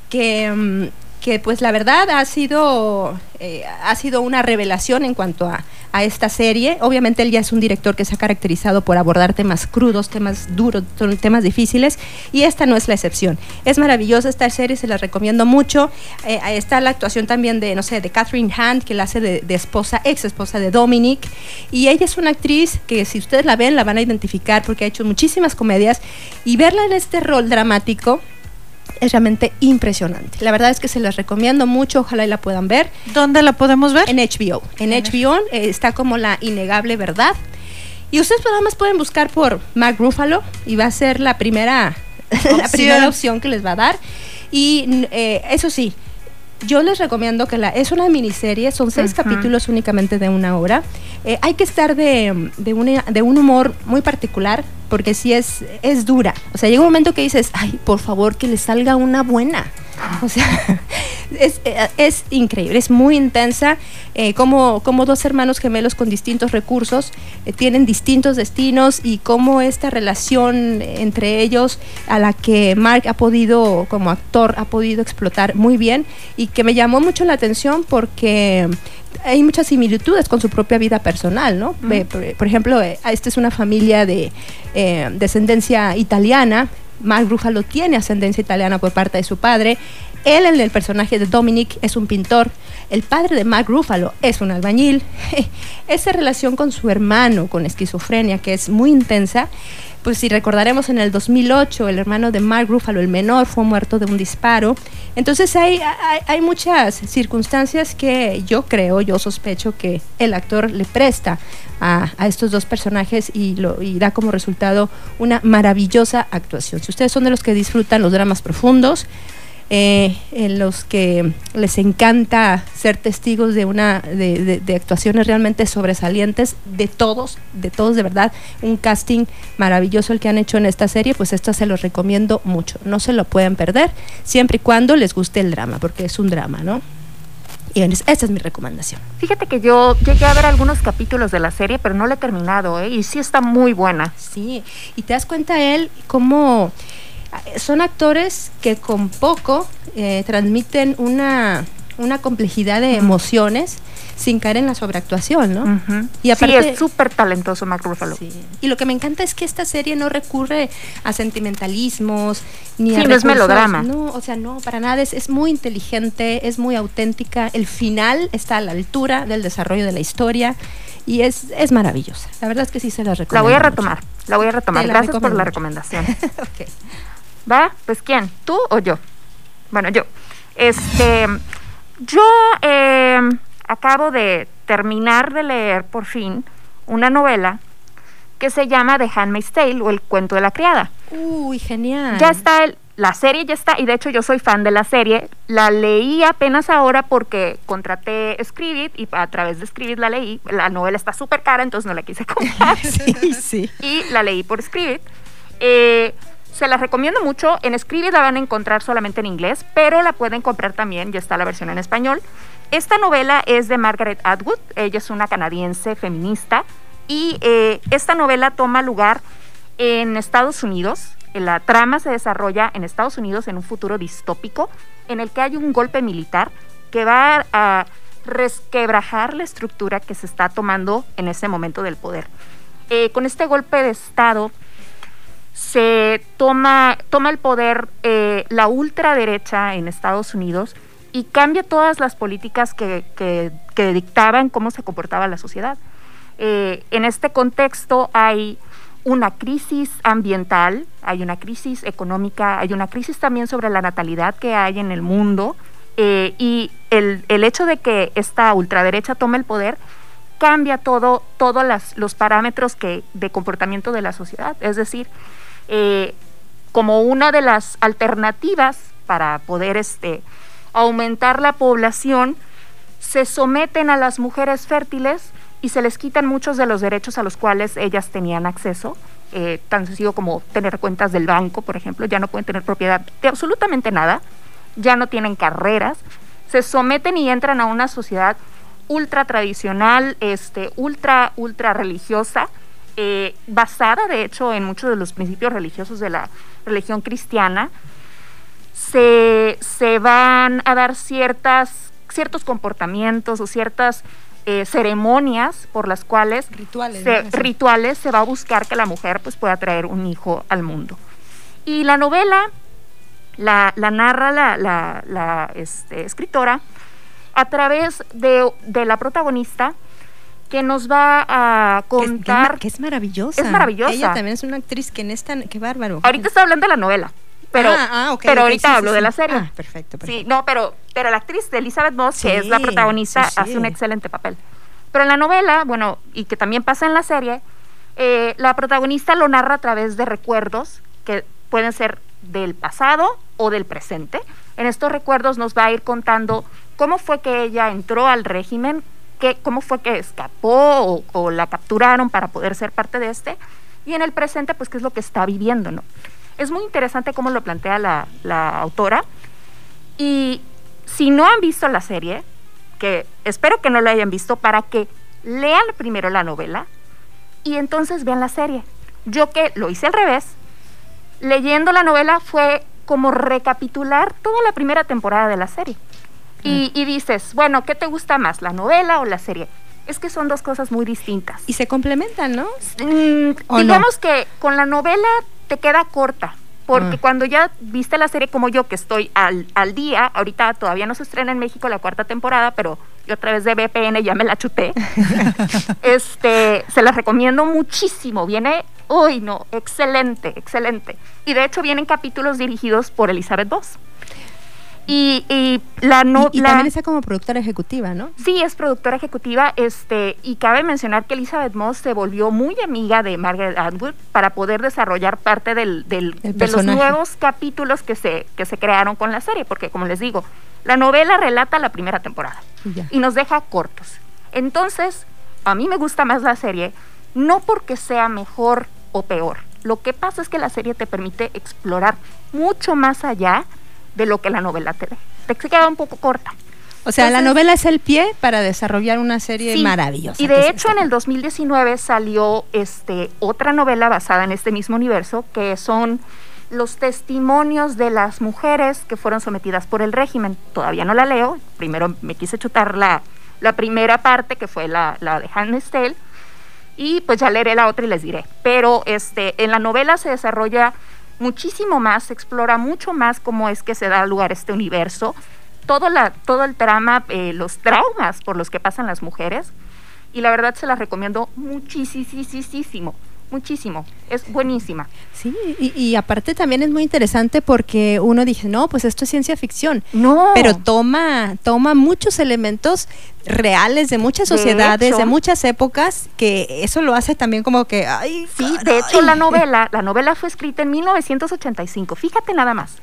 que, mm, que pues la verdad ha sido, eh, ha sido una revelación en cuanto a, a esta serie. Obviamente él ya es un director que se ha caracterizado por abordar temas crudos, temas duros, temas difíciles, y esta no es la excepción. Es maravillosa esta serie, se la recomiendo mucho. Eh, está la actuación también de, no sé, de Catherine Hand, que la hace de, de esposa, ex esposa de Dominic, y ella es una actriz que si ustedes la ven la van a identificar porque ha hecho muchísimas comedias, y verla en este rol dramático, es realmente impresionante. La verdad es que se las recomiendo mucho, ojalá y la puedan ver. ¿Dónde la podemos ver? En HBO. En HBO eh, está como la innegable verdad. Y ustedes nada más pueden buscar por Mark Ruffalo y va a ser la primera, [laughs] la primera opción que les va a dar. Y eh, eso sí, yo les recomiendo que la es una miniserie, son seis capítulos únicamente de una hora. Eh, hay que estar de, de, una- de un humor muy particular porque sí es, es dura. O sea, llega un momento que dices, ay, por favor, que le salga una buena. O sea, es, eh, es increíble, es muy intensa. eh, como, como dos hermanos gemelos con distintos recursos eh, tienen distintos destinos y cómo esta relación entre ellos a la que Mark ha podido, como actor, ha podido explotar muy bien y que me llamó mucho la atención porque hay muchas similitudes con su propia vida personal, ¿no? Eh, por, por ejemplo, eh, esta es una familia de eh, descendencia italiana. Mark Ruffalo tiene ascendencia italiana por parte de su padre. Él, el, personaje de Dominic, es un pintor. El padre de Mark Ruffalo es un albañil. [laughs] Esa relación con su hermano, con esquizofrenia, que es muy intensa, pues si recordaremos en el 2008, el hermano de Mark Ruffalo, el menor, fue muerto de un disparo. Entonces hay, hay, hay muchas circunstancias que yo creo, yo sospecho que el actor le presta a, a estos dos personajes y, lo, y da como resultado una maravillosa actuación. Si ustedes son de los que disfrutan los dramas profundos, eh, en los que les encanta ser testigos de una de, de- de actuaciones realmente sobresalientes de todos, de todos de verdad, un casting maravilloso el que han hecho en esta serie, pues esto se los recomiendo mucho, no se lo pueden perder, siempre y cuando les guste el drama, porque es un drama, ¿no? Y es- esa es mi recomendación. Fíjate que yo llegué a ver algunos capítulos de la serie, pero no la he terminado, ¿eh? Y sí está muy buena. Sí, y te das cuenta él cómo son actores que con poco eh, transmiten una, una complejidad de emociones sin caer en la sobreactuación, ¿no? Y sí, es súper talentoso Mark Ruffalo. Y lo que me encanta es que esta serie no recurre a sentimentalismos ni Sí, a no es melodrama. No, o sea, no, para nada. Es, es muy inteligente, es muy auténtica. El final está a la altura del desarrollo de la historia y es, es maravillosa. La verdad es que sí se La recomiendo. voy a mucho. retomar, la voy a retomar. La Gracias por la recomendación. [laughs] ¿Va? Pues ¿quién? ¿Tú o yo? Bueno, yo. Este, yo eh, acabo de terminar de leer por fin una novela que se llama The Handmaid's Tale o El cuento de la criada. Uy, genial. Ya está el- la serie ya está y de hecho yo soy fan de la serie. La leí apenas ahora porque contraté Scribit y a través de Scribit la leí. La novela está súper cara, entonces no la quise [laughs] comprar. sí, sí. Y la leí por Scribit. Eh, se las recomiendo mucho. En Scribit la van a encontrar solamente en inglés, pero la pueden comprar también, ya está la versión en español. Esta novela es de Margaret Atwood, ella es una canadiense feminista y eh, esta novela toma lugar en Estados Unidos. La trama se desarrolla en Estados Unidos en un futuro distópico en el que hay un golpe militar que va a resquebrajar la estructura que se está tomando en ese momento del poder. Eh, con este golpe de Estado se toma, toma el poder eh, la ultraderecha en Estados Unidos y cambia todas las políticas que, que- que dictaban cómo se comportaba la sociedad. Eh, en este contexto hay una crisis ambiental, hay una crisis económica, hay una crisis también sobre la natalidad que hay en el mundo eh, y el, el hecho de que esta ultraderecha tome el poder cambia todo, todos los parámetros que, de comportamiento de la sociedad. Es decir, eh, como una de las alternativas para poder este, aumentar la población, se someten a las mujeres fértiles y se les quitan muchos de los derechos a los cuales ellas tenían acceso, eh, tan sencillo como tener cuentas del banco, por ejemplo, ya no pueden tener propiedad de absolutamente nada, ya no tienen carreras, se someten y entran a una sociedad ultra tradicional, este, ultra, ultra religiosa, eh, basada de hecho en muchos de los principios religiosos de la religión cristiana, se, se van a dar ciertas, ciertos comportamientos o ciertas eh, ceremonias por las cuales Rituales, se, rituales se va a buscar que la mujer pues, pueda traer un hijo al mundo. Y la novela la, la narra la, la- la, este, escritora a través de, de la protagonista que nos va a es- que es contar... que es maravillosa. Es maravillosa. Ella también es una actriz que en esta, qué bárbaro. Ahorita estoy hablando de la novela, pero, Ah, ah, pero ahorita sí, hablo sí. de la serie. Ah, perfecto, Sí, no, pero, pero la actriz de Elizabeth Moss, que es la protagonista, hace un excelente papel. Pero en la novela, bueno, y que también pasa en la serie, eh, la protagonista lo narra a través de recuerdos que pueden ser del pasado o del presente. En estos recuerdos nos va a ir contando cómo fue que ella entró al régimen, qué, cómo fue que escapó o, o la capturaron para poder ser parte de este, y en el presente, pues qué es lo que está viviendo, ¿no? Es muy interesante cómo lo plantea la, la autora, y si no han visto la serie, que espero que no lo hayan visto, para que lean primero la novela y entonces vean la serie. Yo que lo hice al revés, leyendo la novela fue como recapitular toda la primera temporada de la serie. Y, y dices, bueno, ¿qué te gusta más, la novela o la serie? Es que son dos cosas muy distintas. Y se complementan, ¿no? Mm, ¿O no? digamos que con la novela te queda corta, porque Ah. cuando ya viste la serie como yo, que estoy al, al día, ahorita todavía no se estrena en México la cuarta temporada, pero yo a través de VPN ya me la chuté. [laughs] este, se las recomiendo muchísimo. Viene, uy, no, excelente, excelente. Y de hecho vienen capítulos dirigidos por Elizabeth Voss. Y, y la no, y, y la- también está como productora ejecutiva, ¿no? Sí, es productora ejecutiva, este, y cabe mencionar que Elizabeth Moss se volvió muy amiga de Margaret Atwood para poder desarrollar parte del, del- El de los nuevos capítulos que se, que se crearon con la serie, porque como les digo, la novela relata la primera temporada Ya. y nos deja cortos. Entonces, a mí me gusta más la serie, no porque sea mejor o peor. Lo que pasa es que la serie te permite explorar mucho más allá de lo que la novela te dé. Te queda un poco corta. O sea, la novela es el pie para desarrollar una serie Sí, maravillosa. Y de hecho en el 2019 salió este otra novela basada en este mismo universo que son los testimonios de las mujeres que fueron sometidas por el régimen. Todavía no la leo. Primero me quise chutar la, la primera parte que fue la, la de Handmaid's Tale y pues ya leeré la otra y les diré. Pero este en la novela se desarrolla muchísimo más, se explora mucho más cómo es que se da lugar a este universo, todo, la, todo el trama, eh, los traumas por los que pasan las mujeres. Y la verdad se las recomiendo muchísimo, muchísimo. Es buenísima. Sí, y, y aparte también es muy interesante porque uno dice, no, pues esto es ciencia ficción. No. Pero toma, toma muchos elementos reales de muchas De sociedades, de, hecho- muchas épocas, que eso lo hace también como que, ay, Sí, de hecho la novela, la novela fue escrita en 1985, fíjate nada más.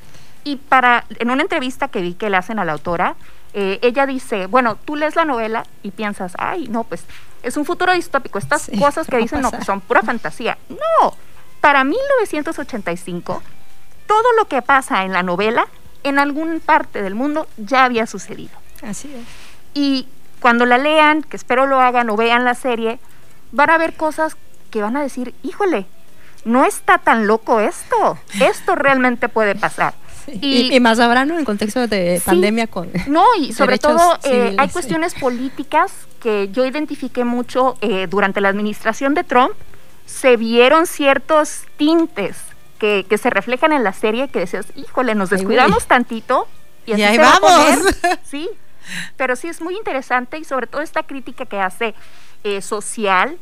Y para, en una entrevista que vi que le hacen a la autora, eh, ella dice, bueno, tú lees la novela y piensas, ay, no, pues es un futuro distópico, estas Sí, cosas que dicen no, pues, son pura fantasía. No, para 1985, todo lo que pasa en la novela, en alguna parte del mundo, ya había sucedido. Así es. Y cuando la lean, que espero lo hagan o vean la serie, van a ver cosas que van a decir, híjole, no está tan loco esto, esto realmente puede pasar. Y, y más ahora, ¿no? En contexto de Sí. pandemia con... No, y [laughs] sobre todo eh, hay sí. cuestiones políticas que yo identifiqué mucho eh, durante la administración de Trump. Se vieron ciertos tintes que, que se reflejan en la serie que decías, híjole, nos descuidamos tantito y, ahí se va a vamos. poner". [laughs] Sí, pero sí es muy interesante y sobre todo esta crítica que hace eh, social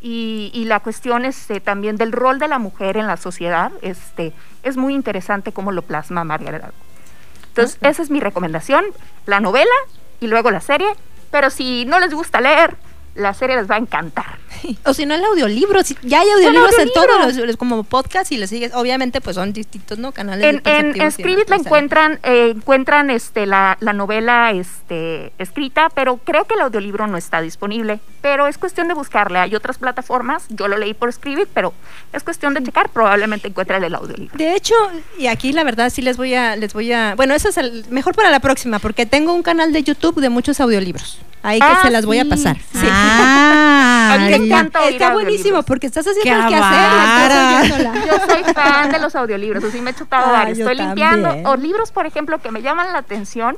y, y la cuestión este, también del rol de la mujer en la sociedad, este, es muy interesante cómo lo plasma Margaret Atwood. Entonces, esa es mi recomendación, la novela y luego la serie, pero si no les gusta leer, la serie les va a encantar. [laughs] O si no, el audiolibro. si- ya hay audiolibros en todos los, como podcast y le sigues. Obviamente, pues son distintos, ¿no? Canales En, de en, en Scribit la encuentran, eh, encuentran este, la, la novela este, escrita, pero creo que el audiolibro no está disponible. Pero es cuestión de buscarle. Hay otras plataformas, yo lo leí por Scribit, pero es cuestión de checar, probablemente encuentren el audiolibro. De hecho, y aquí la verdad sí les voy a, les voy a, bueno, eso es el mejor para la próxima, porque tengo un canal de YouTube de muchos audiolibros. Ahí que Ah, se las voy a sí, pasar. sí. A mí me encanta Está buenísimo porque estás haciendo ¡Qué el que hacer. Yo soy fan de los audiolibros, así me he chutado Ah, varios. Estoy limpiando, también. o libros, por ejemplo, que me llaman la atención,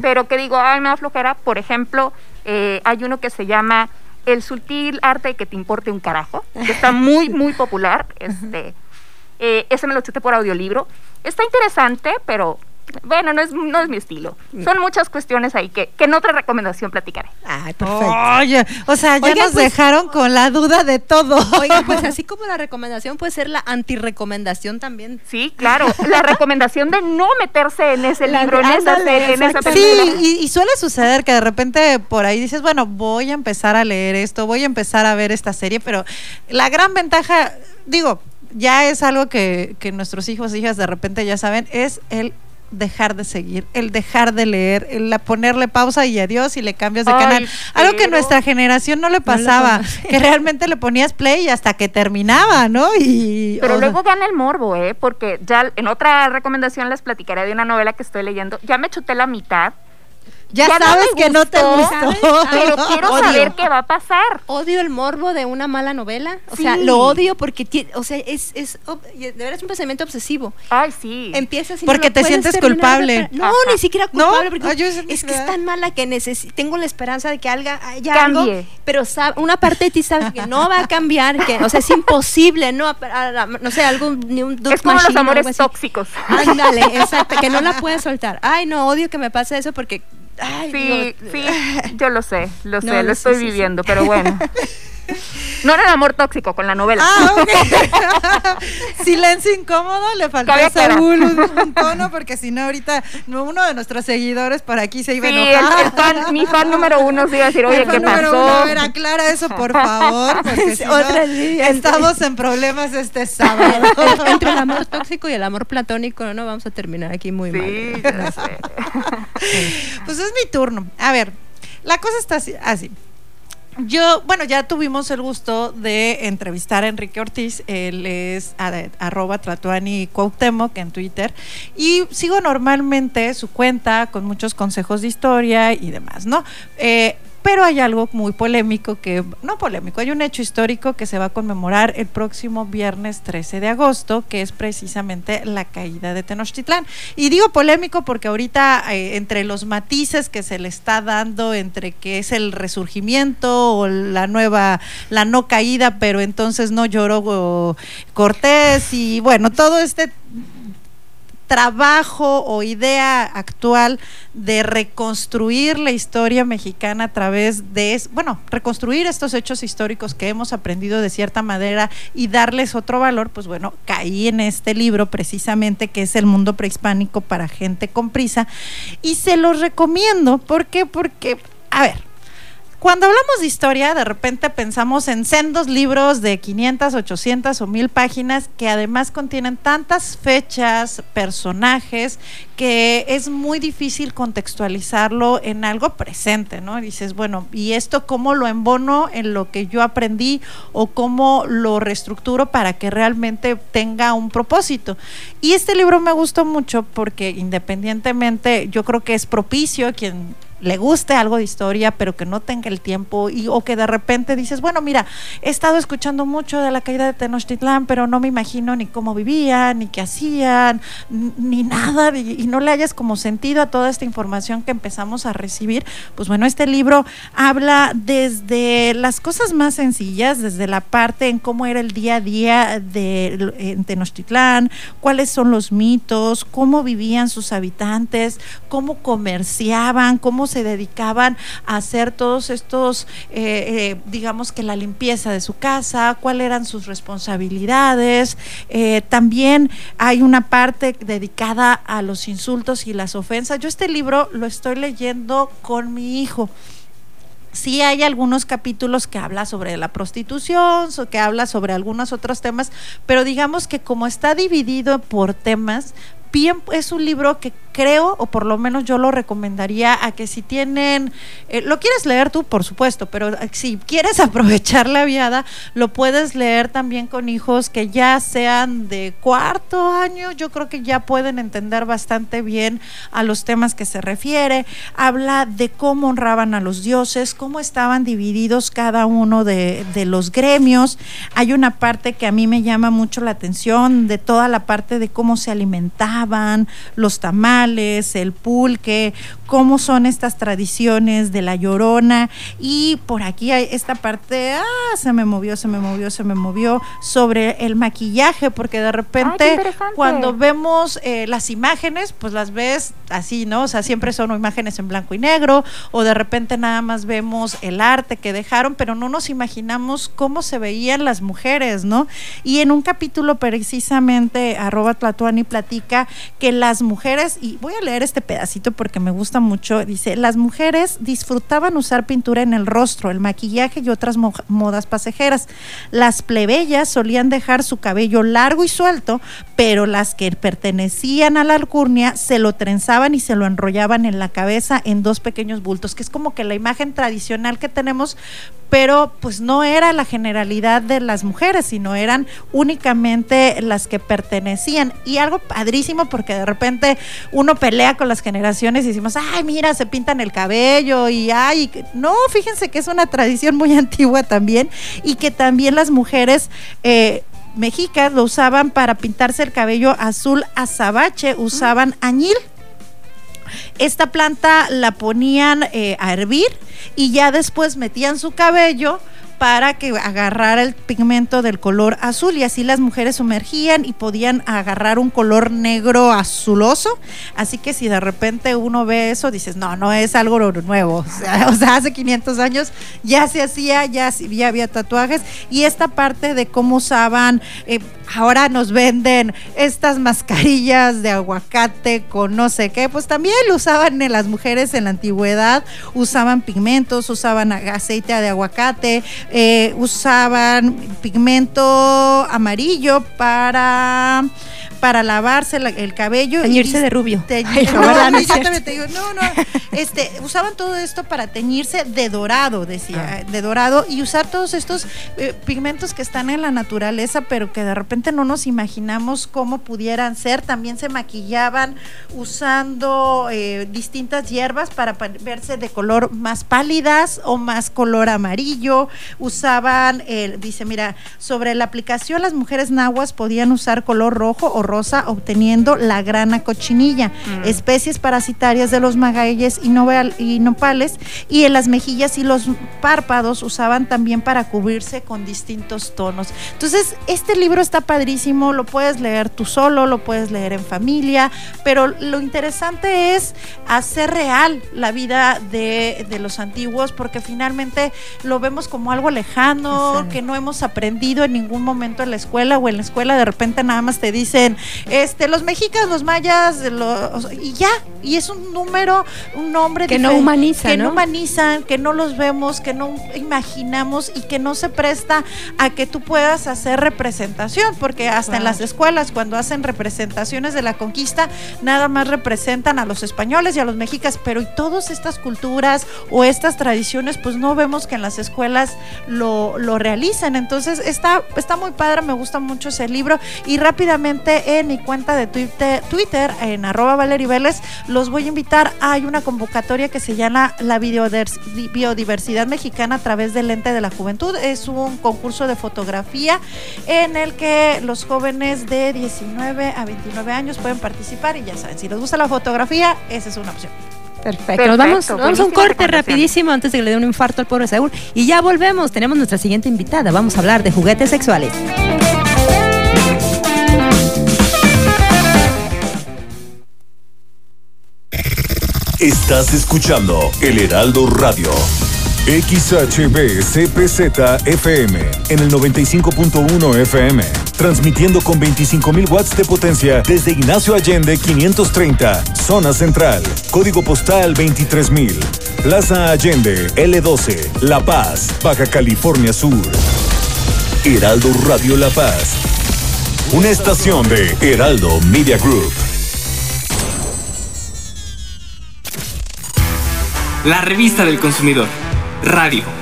pero que digo, ay, me da flojera. Por ejemplo, eh, hay uno que se llama El sutil arte de que te importe un carajo, que está muy, [laughs] muy popular. Este, eh, ese me lo chuté por audiolibro. Está interesante, pero bueno, no es, no es mi estilo. Son muchas cuestiones ahí que, que en otra recomendación platicaré. Ay, perfecto. Oye, o sea, ya Oigan, nos pues- dejaron con la duda de todo. Oiga, pues [laughs] así como la recomendación puede ser la antirecomendación también. Sí, claro. La recomendación de no meterse en ese La- libro, en esa serie, en esa película. Sí, y, y suele suceder que de repente por ahí dices, bueno, voy a empezar a leer esto, voy a empezar a ver esta serie, pero la gran ventaja, digo, ya es algo que, que nuestros hijos e hijas de repente ya saben, es el dejar de seguir, el dejar de leer, el ponerle pausa y adiós y le cambias de Ay, canal. Algo que nuestra generación no le pasaba, que realmente le ponías play hasta que terminaba, ¿no? Y Pero o sea, luego gana el morbo, ¿eh? Porque ya en otra recomendación les platicaré de una novela que estoy leyendo. Ya me chuté la mitad Ya no sabes que no te gustó. Pero quiero Odio. saber qué va a pasar. Odio el morbo de una mala novela. O Sí. sea, lo odio porque, o sea, es, es de verdad es un pensamiento obsesivo. Ay, sí. Empiezas y Porque no te sientes de culpable. No, Ajá. ni siquiera ¿No? culpable. porque yo sentí es que es tan mala que necesi- tengo la esperanza de que haya Cambie. algo, pero sabe- una parte de ti sabe que no va a cambiar, que, o sea, es imposible, no, a- a- no sé, algún ni un Es como los machine o amores tóxicos. Ándale, exacto, que no la puedes soltar. Ay, no, odio que me pase eso porque ay, Sí, digo, sí, yo lo sé, lo sé, lo estoy viviendo, pero bueno. [laughs] No era el amor tóxico con la novela. Ah, ok. [laughs] Silencio incómodo, le faltó a. Saúl un, un tono porque si no ahorita no- uno de nuestros seguidores por aquí se iba Sí, a enojar. el fan, mi fan número uno se iba a decir, oye, El ¿qué fan número pasó? uno, a ver, aclara eso, por [laughs] favor, [laughs] porque si no, Otra línea. estamos en problemas este sábado. entre el amor tóxico y el amor platónico, no vamos a terminar aquí muy Sí, mal. ya sé. Pues es mi turno. A ver, la cosa está así. así. Yo, bueno, ya tuvimos el gusto de entrevistar a Enrique Ortiz, él es arroba Tlatuani Cuauhtémoc en Twitter, y sigo normalmente su cuenta con muchos consejos de historia y demás, ¿no? Eh, pero hay algo muy polémico que, no polémico, hay un hecho histórico que se va a conmemorar el próximo viernes 13 de agosto, que es precisamente la caída de Tenochtitlán. Y digo polémico porque ahorita eh, entre los matices que se le está dando entre que es el resurgimiento o la nueva, la no caída, pero entonces no lloró o, Cortés y bueno, todo este trabajo o idea actual de reconstruir la historia mexicana a través de, bueno, reconstruir estos hechos históricos que hemos aprendido de cierta manera y darles otro valor, pues bueno, caí en este libro precisamente que es El mundo prehispánico para gente con prisa y se los recomiendo, ¿por qué? Porque, a ver, cuando hablamos de historia, de repente pensamos en sendos libros de 500, 800 o 1000 páginas que además contienen tantas fechas, personajes, que es muy difícil contextualizarlo en algo presente, ¿no? Dices, bueno, ¿y esto cómo lo embono en lo que yo aprendí o cómo lo reestructuro para que realmente tenga un propósito? Y este libro me gustó mucho porque independientemente, yo creo que es propicio quien le guste algo de historia, pero que no tenga el tiempo y o que de repente dices, bueno, mira, he estado escuchando mucho de la caída de Tenochtitlán, pero no me imagino ni cómo vivían, ni qué hacían, ni nada, y, y no le hayas como sentido a toda esta información que empezamos a recibir. Pues bueno, este libro habla desde las cosas más sencillas, desde la parte en cómo era el día a día de en Tenochtitlán, cuáles son los mitos, cómo vivían sus habitantes, cómo comerciaban, cómo se dedicaban a hacer todos estos, eh, eh, digamos que la limpieza de su casa, cuáles eran sus responsabilidades. Eh, también hay una parte dedicada a los insultos y las ofensas. Yo este libro lo estoy leyendo con mi hijo sí hay algunos capítulos que habla sobre la prostitución, que habla sobre algunos otros temas, pero digamos que como está dividido por temas, bien es un libro que creo, o por lo menos yo lo recomendaría a que si tienen, eh, lo quieres leer tú, por supuesto, pero eh, si quieres [laughs] aprovechar la viada, lo puedes leer también con hijos que ya sean de cuarto año, yo creo que ya pueden entender bastante bien a los temas que se refiere, habla de cómo honraban a los dioses, cómo estaban divididos cada uno de, de los gremios, hay una parte que a mí me llama mucho la atención de toda la parte de cómo se alimentaban, los tamales, el pulque, cómo son estas tradiciones de la llorona y por aquí hay esta parte, ah, se me movió, se me movió, se me movió sobre el maquillaje, porque de repente cuando vemos eh, las imágenes, pues las ves así, ¿no? O sea, siempre son imágenes en blanco y negro, o de repente nada más vemos el arte que dejaron, pero no nos imaginamos cómo se veían las mujeres, ¿no? Y en un capítulo precisamente, arroba Tlatuani platica que las mujeres, y voy a leer este pedacito porque me gusta mucho, dice, las mujeres disfrutaban usar pintura en el rostro, el maquillaje y otras mo- modas pasajeras. Las plebeyas solían dejar su cabello largo y suelto, pero las que pertenecían a la alcurnia se lo trenzaban y se lo enrollaban en la cabeza en dos pequeños bultos, que es como que la imagen tradicional que tenemos pero pues no era la generalidad de las mujeres, sino eran únicamente las que pertenecían. Y algo padrísimo porque de repente uno pelea con las generaciones y decimos, ay, mira, se pintan el cabello y ay, no, fíjense que es una tradición muy [laughs] antigua también y que también las mujeres... Eh, mexicas lo usaban para pintarse el cabello azul azabache, usaban añil. Esta planta la ponían eh, a hervir y ya después metían su cabello para que agarrara el pigmento del color azul y así las mujeres sumergían y podían agarrar un color negro azuloso. Así que si de repente uno ve eso, dices, no, no es algo nuevo. O sea, [laughs] o sea, hace 500 años ya se hacía, ya, ya había tatuajes y esta parte de cómo usaban, eh, ahora nos venden estas mascarillas de aguacate con no sé qué, pues también lo usaban las mujeres en la antigüedad, usaban pigmentos, usaban aceite de aguacate, eh, usaban pigmento amarillo para para lavarse la- el cabello Teñirse y- de rubio. teñi- Ay, [laughs] la no, verdad, no sí, es yo cierto. también te digo, no, no, este, usaban todo esto para teñirse de dorado, decía, de dorado, y usar todos estos eh, pigmentos que están en la naturaleza, pero que de repente no nos imaginamos cómo pudieran ser. También se maquillaban usando eh, distintas hierbas para pa- verse de color más pálidas o más color amarillo. Usaban, el, dice, mira, sobre la aplicación las mujeres nahuas podían usar color rojo o rosa obteniendo la grana cochinilla, Mm. especies parasitarias de los magalles y, y nopales, y en las mejillas y los párpados usaban también para cubrirse con distintos tonos. Entonces, este libro está padrísimo, lo puedes leer tú solo, lo puedes leer en familia, pero lo interesante es hacer real la vida de, de los antiguos, porque finalmente lo vemos como algo lejano, que no hemos aprendido en ningún momento en la escuela o en la escuela de repente nada más te dicen, este, los mexicas, los mayas, los, y ya, y es un número, un nombre Que no humaniza, que ¿no? humanizan, que no los vemos, que no imaginamos y que no se presta a que tú puedas hacer representación, porque hasta en las escuelas cuando hacen representaciones de la conquista, nada más representan a los españoles y a los mexicas, pero y todas estas culturas o estas tradiciones, pues no vemos que en las escuelas lo, lo realicen. Entonces está, está muy padre, me gusta mucho ese libro. Y rápidamente en mi cuenta de Twitter, Twitter en arroba Valerie Vélez, los voy a invitar. Hay una convocatoria que se llama la biodiversidad mexicana a través del lente de la juventud. Es un concurso de fotografía en el que los jóvenes de 19 a 29 años pueden participar y ya saben, si les gusta la fotografía, esa es una opción. Perfecto. Nos vamos, nos vamos a un corte rapidísimo antes de que le dé un infarto al pobre Saúl. Y ya volvemos. Tenemos nuestra siguiente invitada. Vamos a hablar de juguetes sexuales. Estás escuchando El Heraldo Radio. XHB CPZ FM en el 95.1 FM, transmitiendo con 25.000 watts de potencia desde Ignacio Allende 530, zona central, código postal 23000, Plaza Allende L12, La Paz, Baja California Sur. Heraldo Radio La Paz, una estación de Heraldo Media Group. La revista del consumidor. Radio.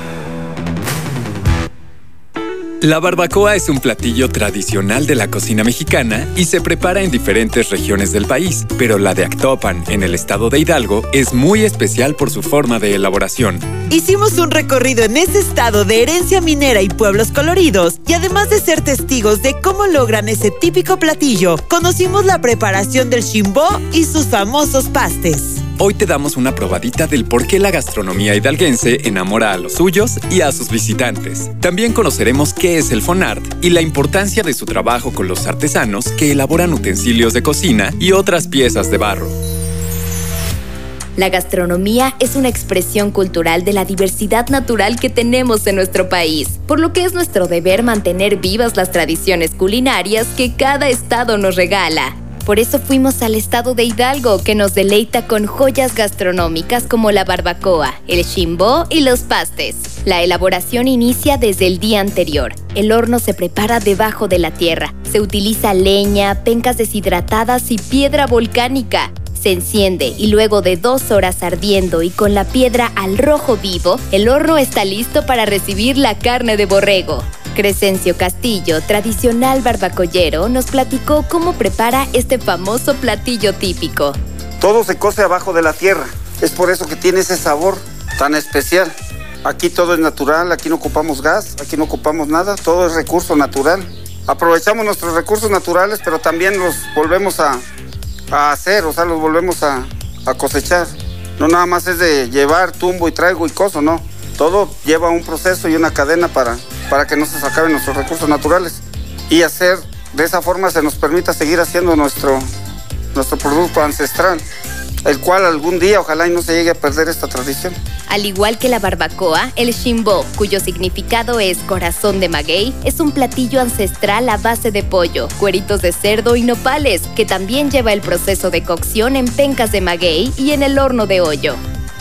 La barbacoa es un platillo tradicional de la cocina mexicana y se prepara en diferentes regiones del país, pero la de Actopan, en el estado de Hidalgo, es muy especial por su forma de elaboración. Hicimos un recorrido en ese estado de herencia minera y pueblos coloridos y además de ser testigos de cómo logran ese típico platillo, conocimos la preparación del chimbó y sus famosos pastes. Hoy te damos una probadita del por qué la gastronomía hidalguense enamora a los suyos y a sus visitantes. También conoceremos qué es el Fonart y la importancia de su trabajo con los artesanos que elaboran utensilios de cocina y otras piezas de barro. La gastronomía es una expresión cultural de la diversidad natural que tenemos en nuestro país, por lo que es nuestro deber mantener vivas las tradiciones culinarias que cada estado nos regala. Por eso fuimos al estado de Hidalgo, que nos deleita con joyas gastronómicas como la barbacoa, el chimbó y los pastes. La elaboración inicia desde el día anterior. El horno se prepara debajo de la tierra. Se utiliza leña, pencas deshidratadas y piedra volcánica. Se enciende y luego de dos horas ardiendo y con la piedra al rojo vivo, el horno está listo para recibir la carne de borrego. Crescencio Castillo, tradicional barbacollero, nos platicó cómo prepara este famoso platillo típico. Todo se cose abajo de la tierra. Es por eso que tiene ese sabor tan especial. Aquí todo es natural, aquí no ocupamos gas, aquí no ocupamos nada, todo es recurso natural. Aprovechamos nuestros recursos naturales, pero también los volvemos a, hacer, o sea, los volvemos a, a cosechar. No nada más es de llevar, tumbo y traigo y coso, no. Todo lleva un proceso y una cadena para, para que no se acaben nuestros recursos naturales. Y hacer, de esa forma se nos permita seguir haciendo nuestro, nuestro producto ancestral, el cual algún día ojalá y no se llegue a perder esta tradición. Al igual que la barbacoa, el shimbo, cuyo significado es corazón de maguey, es un platillo ancestral a base de pollo, cueritos de cerdo y nopales, que también lleva el proceso de cocción en pencas de maguey y en el horno de hoyo.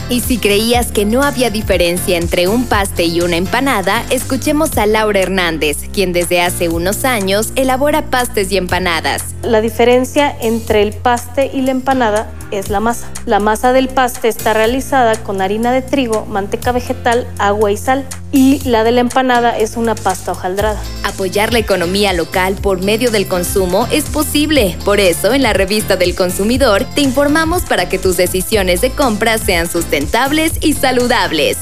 Y si creías que no había diferencia entre un paste y una empanada, escuchemos a Laura Hernández, quien desde hace unos años elabora pastes y empanadas. La diferencia entre el paste y la empanada es la masa. La masa del paste está realizada con harina de trigo, manteca vegetal, agua y sal. Y la de la empanada es una pasta hojaldrada. Apoyar la economía local por medio del consumo es posible. Por eso, en la revista del consumidor, te informamos para que tus decisiones de compra sean sustentables y saludables.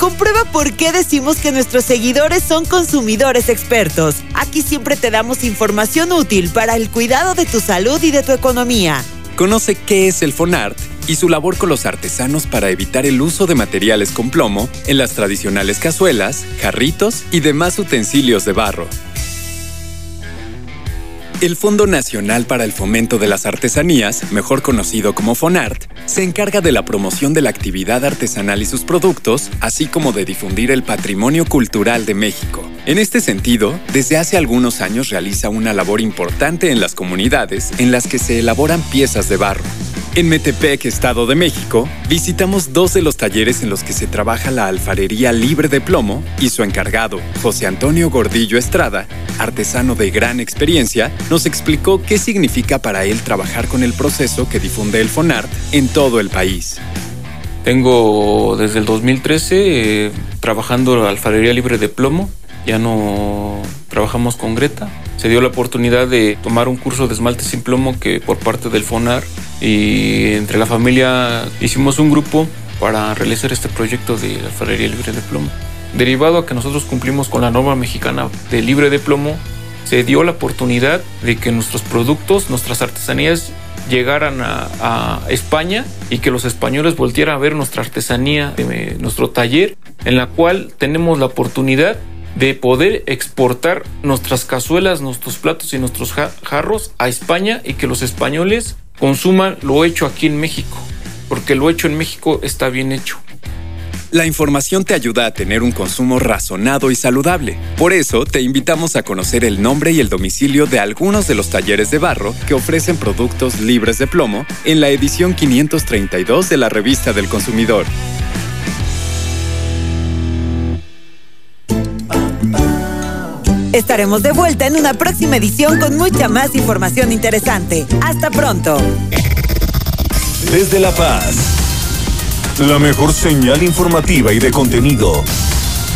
Comprueba por qué decimos que nuestros seguidores son consumidores expertos. Aquí siempre te damos información útil para el cuidado de tu salud y de tu economía. Conoce qué es el FONART y su labor con los artesanos para evitar el uso de materiales con plomo en las tradicionales cazuelas, jarritos y demás utensilios de barro. El Fondo Nacional para el Fomento de las Artesanías, mejor conocido como FONART, se encarga de la promoción de la actividad artesanal y sus productos, así como de difundir el patrimonio cultural de México. En este sentido, desde hace algunos años realiza una labor importante en las comunidades en las que se elaboran piezas de barro. En Metepec, Estado de México, visitamos dos de los talleres en los que se trabaja la alfarería libre de plomo y su encargado, José Antonio Gordillo Estrada, artesano de gran experiencia, nos explicó qué significa para él trabajar con el proceso que difunde el FONART en todo el país. Tengo desde el 2013 eh, trabajando la alfarería libre de plomo. Ya no trabajamos con Greta. Se dio la oportunidad de tomar un curso de esmalte sin plomo que por parte del FONAR y entre la familia hicimos un grupo para realizar este proyecto de alfarería libre de plomo. Derivado a que nosotros cumplimos con la norma mexicana de libre de plomo, se dio la oportunidad de que nuestros productos, nuestras artesanías llegaran a, España y que los españoles voltieran a ver nuestra artesanía, nuestro taller, en la cual tenemos la oportunidad de poder exportar nuestras cazuelas, nuestros platos y nuestros ja- jarros a España y que los españoles consuman lo hecho aquí en México, porque lo hecho en México está bien hecho. La información te ayuda a tener un consumo razonado y saludable. Por eso, te invitamos a conocer el nombre y el domicilio de algunos de los talleres de barro que ofrecen productos libres de plomo en la edición 532 de la Revista del Consumidor. Estaremos de vuelta en una próxima edición con mucha más información interesante. Hasta pronto. Desde La Paz, la mejor señal informativa y de contenido.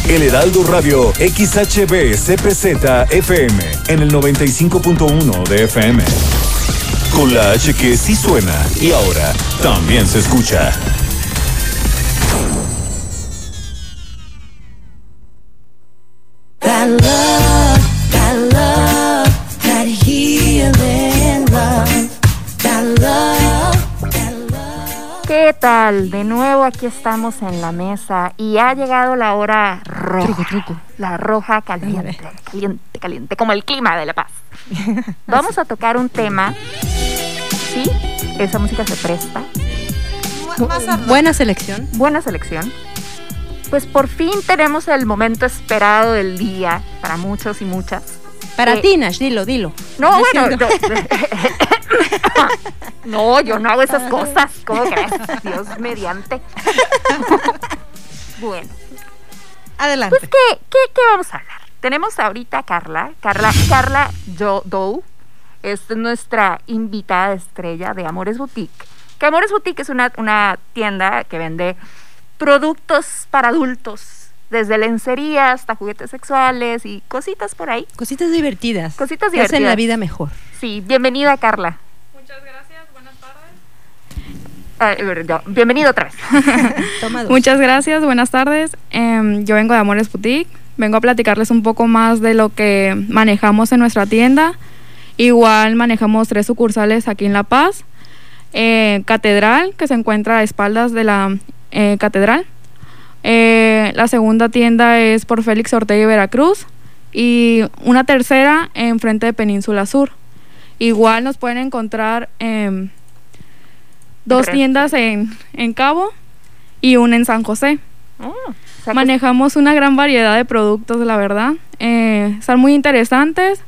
El Heraldo Radio XHB CPZ FM en el 95.1 de FM. Con la H que sí suena y ahora también se escucha. Love, ¿Qué tal? De nuevo aquí estamos en la mesa y ha llegado la hora roja. La roja caliente, caliente, caliente, como el clima de La Paz. [laughs] Vamos a tocar un tema. Sí, esa música se presta. Buena selección. Buena selección. Pues por fin tenemos el momento esperado del día para muchos y muchas. Para Eh, ti, Nash, dilo, dilo. No, bueno, Diciendo- no, yo no hago esas cosas. ¿Cómo crees? Dios mediante. bueno. Adelante. Pues, ¿qué, qué, qué vamos a hablar? Tenemos ahorita a Carla, Carla, Carla Jo- Dow. es nuestra invitada estrella de Amores Boutique. Que Amores Boutique es una, una tienda que vende productos para adultos, desde lencería hasta juguetes sexuales y cositas por ahí. Cositas divertidas. Cositas que hacen la divertidas. vida mejor. Sí, bienvenida Carla. Ah, eh, yo, bienvenido otra vez. [laughs] Toma dos. Muchas gracias, buenas tardes. Em, yo vengo de Amores Boutique. Vengo a platicarles un poco más de lo que manejamos en nuestra tienda. Igual manejamos tres sucursales aquí en La Paz. Eh, Catedral, que se encuentra a espaldas de la eh, Catedral. Eh, la segunda tienda es por Félix Ortega y Veracruz. Y una tercera enfrente de Península Sur. Igual nos pueden encontrar dos tiendas en, en Cabo y una en San José. Oh, sea que- Manejamos una gran variedad de productos, la verdad. Eh, están muy interesantes.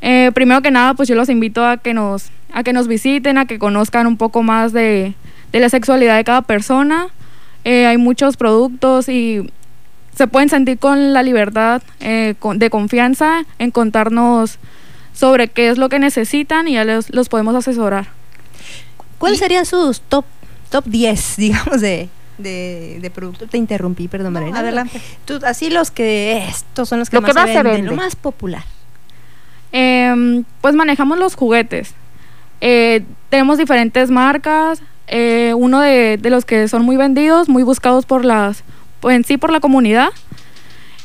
Eh, primero que nada, pues yo los invito a que nos, a que nos visiten, a que conozcan un poco más de, de la sexualidad de cada persona. Eh, hay muchos productos y se pueden sentir con la libertad eh, con- de confianza en contarnos sobre qué es lo que necesitan y ya les, los podemos asesorar. ¿Cuáles serían sus top, top 10, [laughs] digamos, de, de, de productos? Te interrumpí, perdón, Mariana. adelante. Tú, así los que, estos son los que, Lo más, que más se venden, vende. lo más popular. Em, pues manejamos los juguetes. Eh, tenemos diferentes marcas. Eh, uno de, de los que son muy vendidos, muy buscados por las, en sí por la comunidad.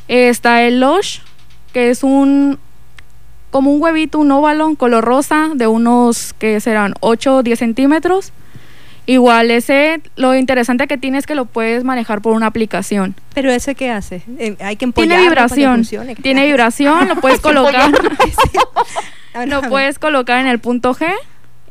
eh, está el Lush, que es un como un huevito, un óvalo color rosa de unos que serán 8 o 10 centímetros. Igual ese, lo interesante que tiene es que lo puedes manejar por una aplicación. ¿Pero ese qué hace? Eh, hay que Tiene empollarlo para que vibración, funcione. tiene vibración, lo [laughs] puedes colocar, [laughs] lo puedes colocar en el punto G.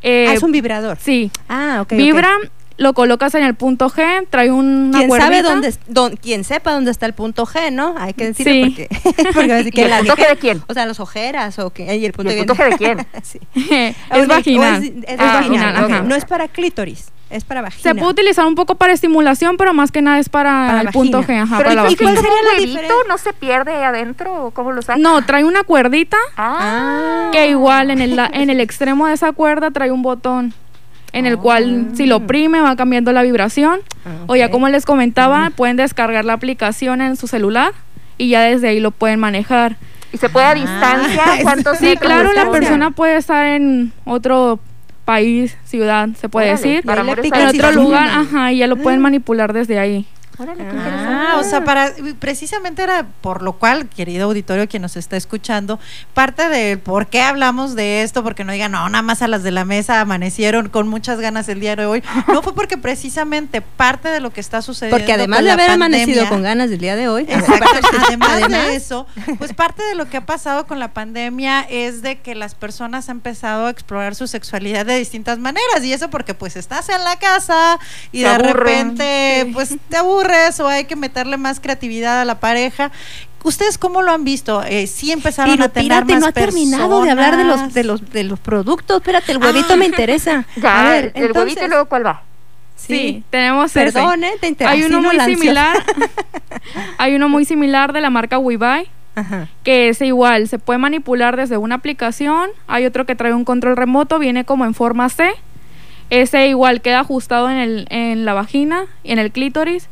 eh, Ah, es un vibrador. Sí. Ah, ok. Vibra, lo colocas en el punto G, trae una Quien sabe dónde, dón- quien sepa dónde está el punto G, ¿no? Hay que decirlo Sí. porque, [laughs] porque va a decir que ¿Y el la punto dije- G de quién? O sea, las ojeras o que y el punto, ¿Y el punto G de [laughs] quién? Sí. [laughs] es vaginal. Es, es Ah, vaginal. No es para clítoris, es para vagina. Se puede utilizar un poco para estimulación, pero más que nada es para, Para el punto G, vagina. ajá, Pero para la ¿y cuál vagina. sería la la huevito? diferencia? ¿No se pierde adentro o cómo lo sacas? No, trae una cuerdita Ah. que igual en el, la- en el extremo de esa cuerda trae un botón en el cual si lo oprime va cambiando la vibración. O ya como les comentaba, pueden descargar la aplicación en su celular y ya desde ahí lo pueden manejar. ¿Y se puede a distancia? [laughs] ¿Cuántos Sí, claro, la persona puede estar en otro país, ciudad, se puede Órale, decir. para En otro lugar, ajá, y ya lo pueden manipular desde ahí. Órale, qué Ah, o sea, para precisamente era por lo cual, querido auditorio que nos está escuchando, parte del por qué hablamos de esto, porque no digan, no, nada más a las de la mesa amanecieron con muchas ganas el día de hoy. No fue porque precisamente parte de lo que está sucediendo. Porque además con de la haber amanecido con ganas del día de hoy, Exacto. [laughs] Además, Además. de eso, pues parte de lo que ha pasado con la pandemia es de que las personas han empezado a explorar su sexualidad de distintas maneras y eso porque pues estás en la casa y de aburren. repente pues te aburres o hay que meterle más creatividad a la pareja. ¿Ustedes cómo lo han visto? Eh, sí empezaron Pero a tener espérate, más no ha terminado de hablar de los de los de los productos. Espérate, el huevito Ah. me interesa. Ya, a ver, el huevito y luego ¿cuál va? Sí, tenemos ese. Perdón, eh, te inter- Hay uno no muy similar. [laughs] hay uno muy similar de la marca WeBuy, Ajá. que es igual, se puede manipular desde una aplicación. Hay otro que trae un control remoto, viene como en forma C. Ese igual queda ajustado en, el, en la vagina y en el clítoris.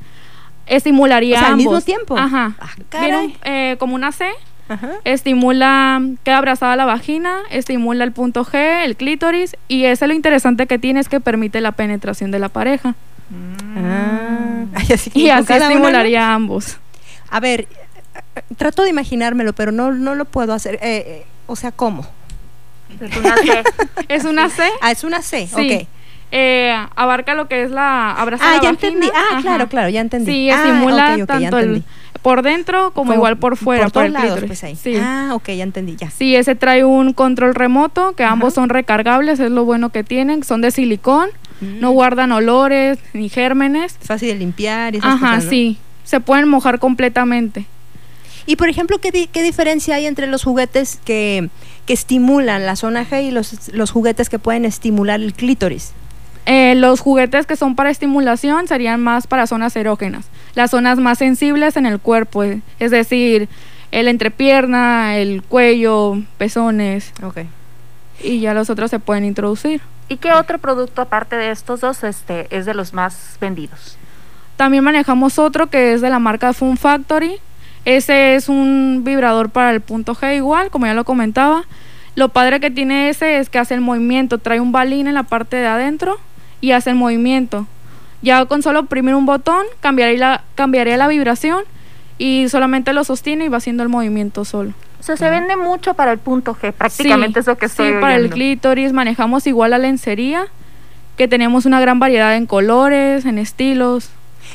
Estimularía O sea, al ambos. mismo tiempo. Ajá. Ah, caray. eh, como una C. Ajá. Estimula, queda abrazada la vagina, estimula el punto G, el clítoris, y ese lo interesante que tiene es que permite la penetración de la pareja. Ah. Ay, [laughs] así que Y así estimularía a ambos. A ver, trato de imaginármelo, pero no, no lo puedo hacer. Eh, eh, o sea, ¿cómo? Es una C. [laughs] Es una C. Ah, es una C, Sí. ok. Eh, abarca lo que es la abrazar Ah, la ya vagina. entendí. Ah, Ajá. claro, claro, ya entendí. Sí, Ah, estimula tanto el por dentro como, igual por fuera, por, todos el lados, pues ahí. Sí. Ah, ok, ya entendí, ya. Sí, ese trae un control remoto, que ambos son recargables, es lo bueno que tienen, son de silicón, no guardan olores ni gérmenes. Fácil de limpiar y esas Ajá, cosas, ¿no? sí, se pueden mojar completamente. Y por ejemplo, ¿qué, di- qué diferencia hay entre los juguetes que, que estimulan la zona G y los, los juguetes que pueden estimular el clítoris? Eh, los juguetes que son para estimulación serían más para zonas erógenas, las zonas más sensibles en el cuerpo, eh, es decir, el entrepierna, el cuello, pezones. Ok. y ya los otros se pueden introducir. ¿Y qué otro producto aparte de estos dos este, es de los más vendidos? También manejamos otro que es de la marca Fun Factory. Ese es un vibrador para el punto G igual, como ya lo comentaba. Lo padre que tiene ese es que hace el movimiento, trae un balín en la parte de adentro y hace el movimiento. Ya con solo oprimir un botón cambiaría la, cambiaría la vibración y solamente lo sostiene y va haciendo el movimiento solo. O sea, se vende mucho para el punto G, prácticamente Sí, es lo que estoy Sí, para el clítoris manejamos igual la lencería, que tenemos una gran variedad en colores, en estilos.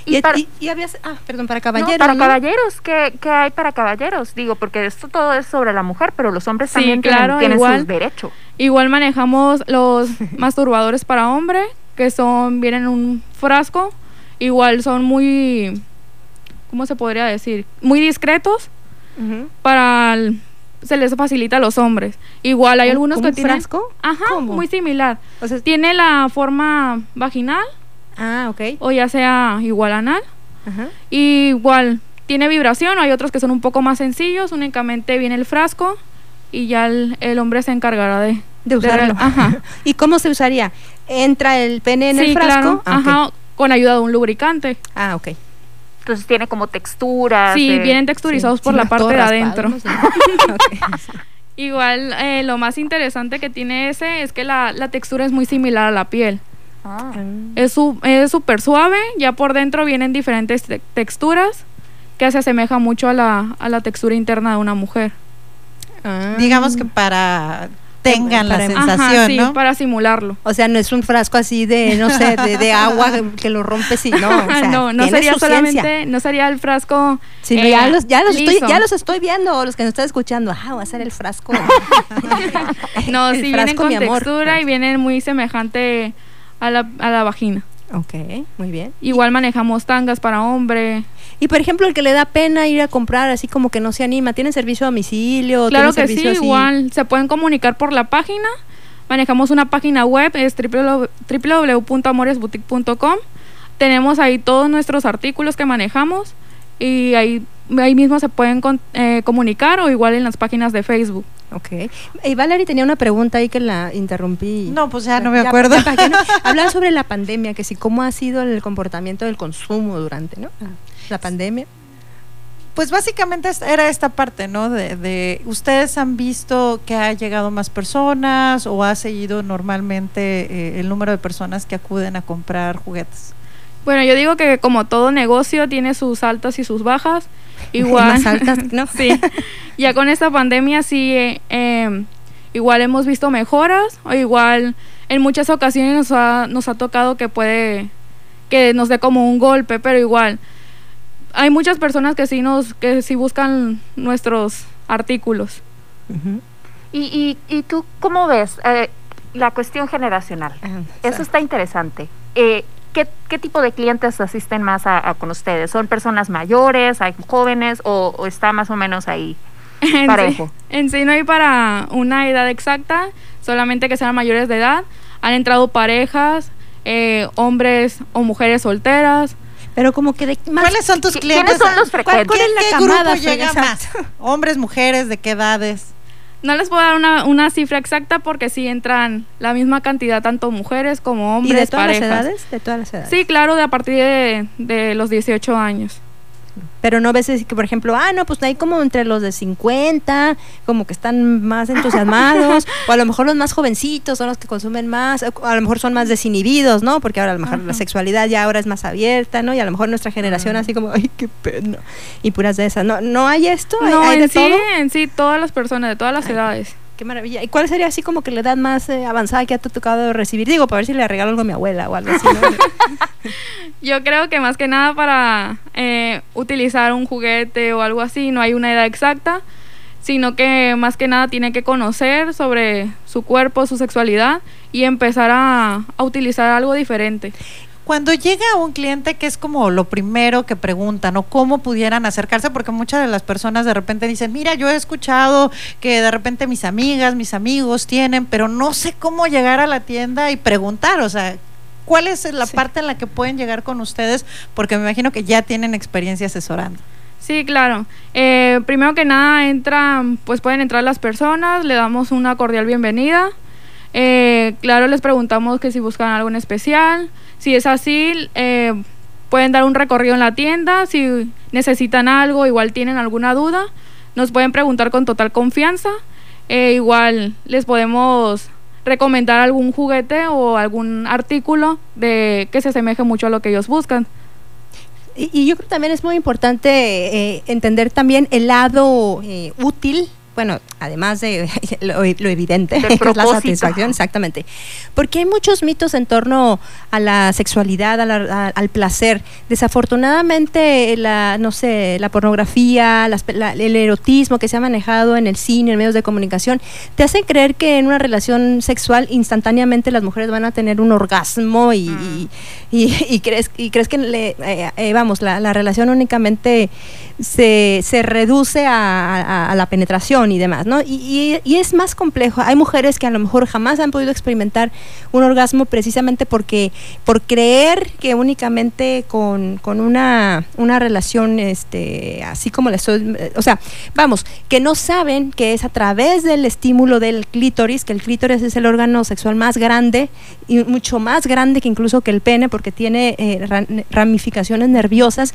Y, y- y habías, ah, perdón, para No, caballeros. para ¿no? caballeros, ¿qué, qué hay para caballeros? Digo, porque esto todo es sobre la mujer, pero los hombres Sí, también tienen- claro, tienen, igual. sus derechos. Igual manejamos los [laughs] masturbadores para hombre, que son, vienen en un frasco. Igual son muy, ¿cómo se podría decir? Muy discretos para, el- se les facilita a los hombres. Igual hay ¿Como- algunos que un tienen... frasco? Ajá, ¿Cómo? muy similar. Tiene la forma vaginal. Ah, ok. O ya sea igual anal. Ajá. Y igual tiene vibración, hay otros que son un poco más sencillos, únicamente viene el frasco y ya el, el hombre se encargará de, De usarlo. Ajá. [laughs] ¿Y cómo se usaría? ¿Entra el pene en Sí, el frasco? claro, Ah, ajá, con ayuda de un lubricante. Ah, ok. Entonces tiene como texturas. Sí, eh, vienen texturizados sí, por sí, la parte de adentro. [laughs] Igual, eh, lo más interesante que tiene ese es que la, la textura es muy similar a la piel. Ah. Es su- es súper suave, ya por dentro vienen diferentes te- texturas que se asemeja mucho a la, a la textura interna de una mujer. Digamos que para tengan la Para- sensación, Ajá, sí, ¿no? para simularlo. O sea, no es un frasco así de, no sé, de, de [laughs] agua que lo rompes y no. O sea, no, no sería solamente, ciencia. no sería el frasco. Eh, ya los, ya los estoy, liso. ya los estoy viendo, los que nos están escuchando. Ah, va a ser el frasco. [laughs] No, El sí vienen frasco, con mi amor. textura y vienen muy semejante a la, a la vagina. Ok, muy bien. Igual manejamos tangas para hombre. Y por ejemplo, el que le da pena ir a comprar, así como que no se anima, ¿tiene servicio a domicilio? Claro ¿Tiene que sí, así? igual se pueden comunicar por la página. Manejamos una página web, es www- www.amoresboutique.com. Tenemos ahí todos nuestros artículos que manejamos y ahí, ahí mismo se pueden con- eh, comunicar o igual en las páginas de Facebook. Ok. Y Valerie tenía una pregunta ahí que la interrumpí. No, pues ya no me acuerdo. ya, [laughs] sobre la pandemia, que sí, cómo ha sido el comportamiento del consumo durante, ¿no? La pandemia. Pues básicamente era esta parte, ¿no? De, de ustedes han visto que ha llegado más personas o ha seguido normalmente eh, el número de personas que acuden a comprar juguetes. Bueno, yo digo que como todo negocio tiene sus altas y sus bajas. [laughs] Igual. Más altas, ¿no? [laughs] sí. Ya con esta pandemia sí, eh, eh, igual hemos visto mejoras o igual en muchas ocasiones nos ha, nos ha tocado que puede que nos dé como un golpe, pero igual hay muchas personas que sí nos que sí buscan nuestros artículos. ¿Y, y, y tú cómo ves eh, la cuestión generacional? Ah, Eso está interesante. Eh, ¿qué, qué tipo de clientes asisten más a, a con ustedes? ¿Son personas mayores, hay jóvenes o, o está más o menos ahí [laughs] En parejo? sí, en sí no hay para una edad exacta, solamente que sean mayores de edad. Han entrado parejas, eh, hombres o mujeres solteras. Pero como que de ¿Cuáles son tus ¿Qui- clientes? quiénes son los ¿Cuál- frecuentes? ¿Qué, ¿Cuál es la qué camada, grupo llega más? [laughs] ¿Hombres, mujeres, de qué edades? No les puedo dar una, una cifra exacta porque sí entran la misma cantidad, tanto mujeres como ¿Y hombres, de todas parejas. las edades? De todas las edades. Sí, claro, de a partir de, de los 18 años. Pero no ves que, por ejemplo, ah, no, pues hay como entre los de 50, como que están más entusiasmados, [laughs] o a lo mejor los más jovencitos son los que consumen más, o a lo mejor son más desinhibidos, ¿no? Porque ahora a lo mejor la sexualidad ya ahora es más abierta, ¿no? Y a lo mejor nuestra generación así como, ay, qué pena. Y puras de esas. ¿No, no hay esto? ¿Hay, No, hay de en sí, todo? en sí, todas las personas de todas las edades. Qué maravilla. ¿Y cuál sería así como que la edad más eh, avanzada que ha tocado recibir? Digo, para ver si le regalo algo a mi abuela o algo así. [laughs] Yo creo que más que nada para eh, utilizar un juguete o algo así, no hay una edad exacta, sino que más que nada tiene que conocer sobre su cuerpo, su sexualidad y empezar a utilizar algo diferente. Cuando llega un cliente que es como lo primero que preguntan o cómo pudieran acercarse, porque muchas de las personas de repente dicen, mira, yo he escuchado que de repente mis amigas, mis amigos tienen, pero no sé cómo llegar a la tienda y preguntar, o sea, ¿cuál es la parte en la que pueden llegar con ustedes? Porque me imagino que ya tienen experiencia asesorando. Sí, claro. Eh, primero que nada entran, pues pueden entrar las personas, le damos una cordial bienvenida. Eh, claro, les preguntamos que si buscan algo en especial. Si es así, eh, pueden dar un recorrido en la tienda. Si necesitan algo, igual tienen alguna duda, nos pueden preguntar con total confianza. Eh, igual les podemos recomendar algún juguete o algún artículo de que se asemeje mucho a lo que ellos buscan. Y, y yo creo que también es muy importante eh, entender también el lado eh, útil. Bueno, además de [laughs] lo, lo evidente, [laughs] que es la satisfacción, exactamente. Porque hay muchos mitos en torno a la sexualidad, a la- a- al placer. Desafortunadamente, la, no sé, la pornografía, las la- el erotismo que se ha manejado en el cine, en medios de comunicación, te hacen creer que en una relación sexual instantáneamente las mujeres van a tener un orgasmo y, y- y- y crees, y crees que, le- eh, eh, vamos, la, la relación únicamente se, se reduce a, a- a la penetración y demás, ¿no? Y- y es más complejo. Hay mujeres que a lo mejor jamás han podido experimentar un orgasmo precisamente porque por creer que únicamente con, con una, una relación este, así como la estoy, o sea, vamos, que no saben que es a través del estímulo del clítoris, que el clítoris es el órgano sexual más grande y mucho más grande que incluso que el pene porque tiene eh, ra- ramificaciones nerviosas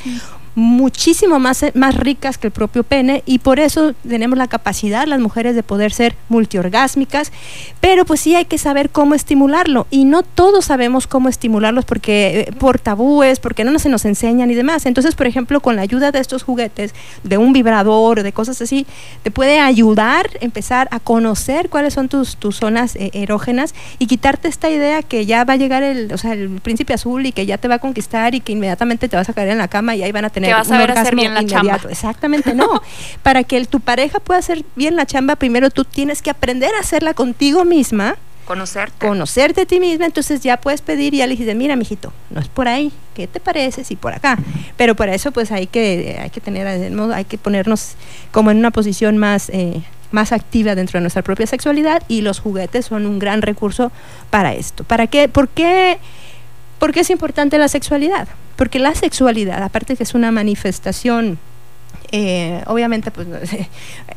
muchísimo más, más ricas que el propio pene y por eso tenemos la capacidad las mujeres de poder ser multiorgásmicas, pero pues sí hay que saber cómo estimularlo y no todos sabemos cómo estimularlos porque eh, por tabúes, porque no se nos enseñan y demás. Entonces, por ejemplo, con la ayuda de estos juguetes, de un vibrador de cosas así, te puede ayudar a empezar a conocer cuáles son tus, tus zonas eh, erógenas y quitarte esta idea que ya va a llegar el, o sea, el príncipe azul y que ya te va a conquistar y que inmediatamente te vas a caer en la cama y ahí van a tener Que vas a un ver hacer bien la inmediato. chamba. Exactamente, no. [laughs] Para que el- tu pareja pueda hacer bien la chamba, primero tú tienes que aprender a hacerla contigo misma Conocerte. conocerte a ti misma, entonces ya puedes pedir y ya le dices, mira, mijito, no es por ahí, ¿qué te parece si por acá? Pero para eso pues hay que, hay que tener, hay que ponernos como en una posición más, eh, más activa dentro de nuestra propia sexualidad y los juguetes son un gran recurso para esto. ¿Para qué? ¿Por qué, por qué es importante la sexualidad? Porque la sexualidad, aparte que es una manifestación eh, obviamente pues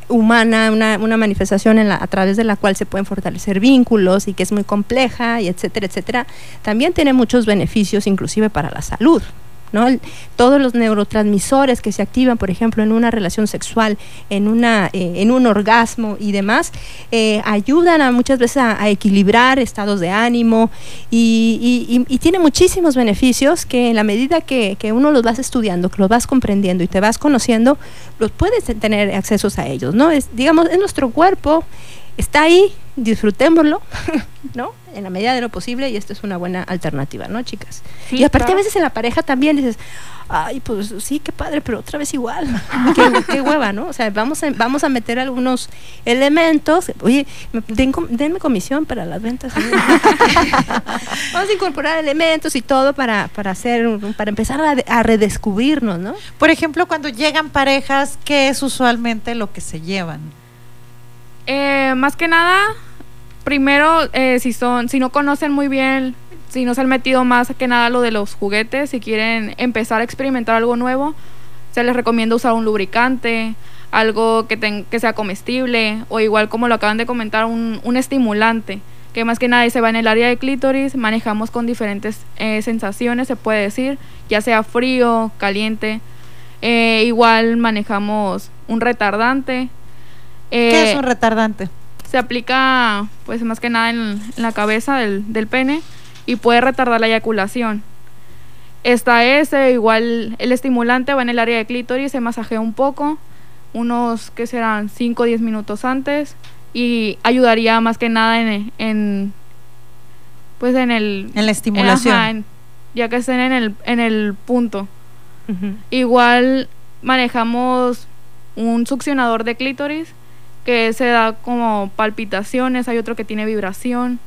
humana, una, una manifestación en la, a través de la cual se pueden fortalecer vínculos y que es muy compleja y etcétera, etcétera, también tiene muchos beneficios inclusive para la salud. ¿No? Todos los neurotransmisores que se activan, por ejemplo, en una relación sexual, en, una, eh, en un orgasmo y demás, eh, ayudan a muchas veces a, equilibrar estados de ánimo y- y tiene muchísimos beneficios que en la medida que, que uno los vas estudiando, que los vas comprendiendo y te vas conociendo, los puedes tener accesos a ellos, ¿no? Es, digamos, es nuestro cuerpo, está ahí, disfrutémoslo, [laughs] ¿no? En la medida de lo posible y esto es una buena alternativa, ¿no, chicas? Sí, y aparte claro. a veces en la pareja también dices, ay, pues sí, qué padre, pero otra vez igual, [laughs] qué, qué hueva, ¿no? O sea, vamos a, vamos a meter algunos elementos, oye, me- den denme comisión para las ventas. [laughs] vamos a incorporar elementos y todo para, para hacer, un- para empezar a, a redescubrirnos, ¿no? Por ejemplo, cuando llegan parejas, ¿qué es usualmente lo que se llevan? Eh, más que nada, primero, eh, si son, si no conocen muy bien, si no se han metido más que nada lo de los juguetes, si quieren empezar a experimentar algo nuevo, se les recomienda usar un lubricante, algo que, sea comestible, o igual como lo acaban de comentar, un, un estimulante, que más que nada se va en el área de clítoris, manejamos con diferentes eh, sensaciones, se puede decir, ya sea frío, caliente, eh, igual manejamos un retardante. ¿Qué Eh, es un retardante? se aplica pues más que nada en, en la cabeza del, del pene y puede retardar la eyaculación. Está ese, igual el estimulante va en el área de clítoris, se masajea un poco, unos que serán 5 o 10 minutos antes y ayudaría más que nada en, en pues en el En la estimulación. Ajá, en- ya que estén en el en el punto. Igual manejamos un succionador de clítoris que se da como palpitaciones, hay otro que tiene vibración.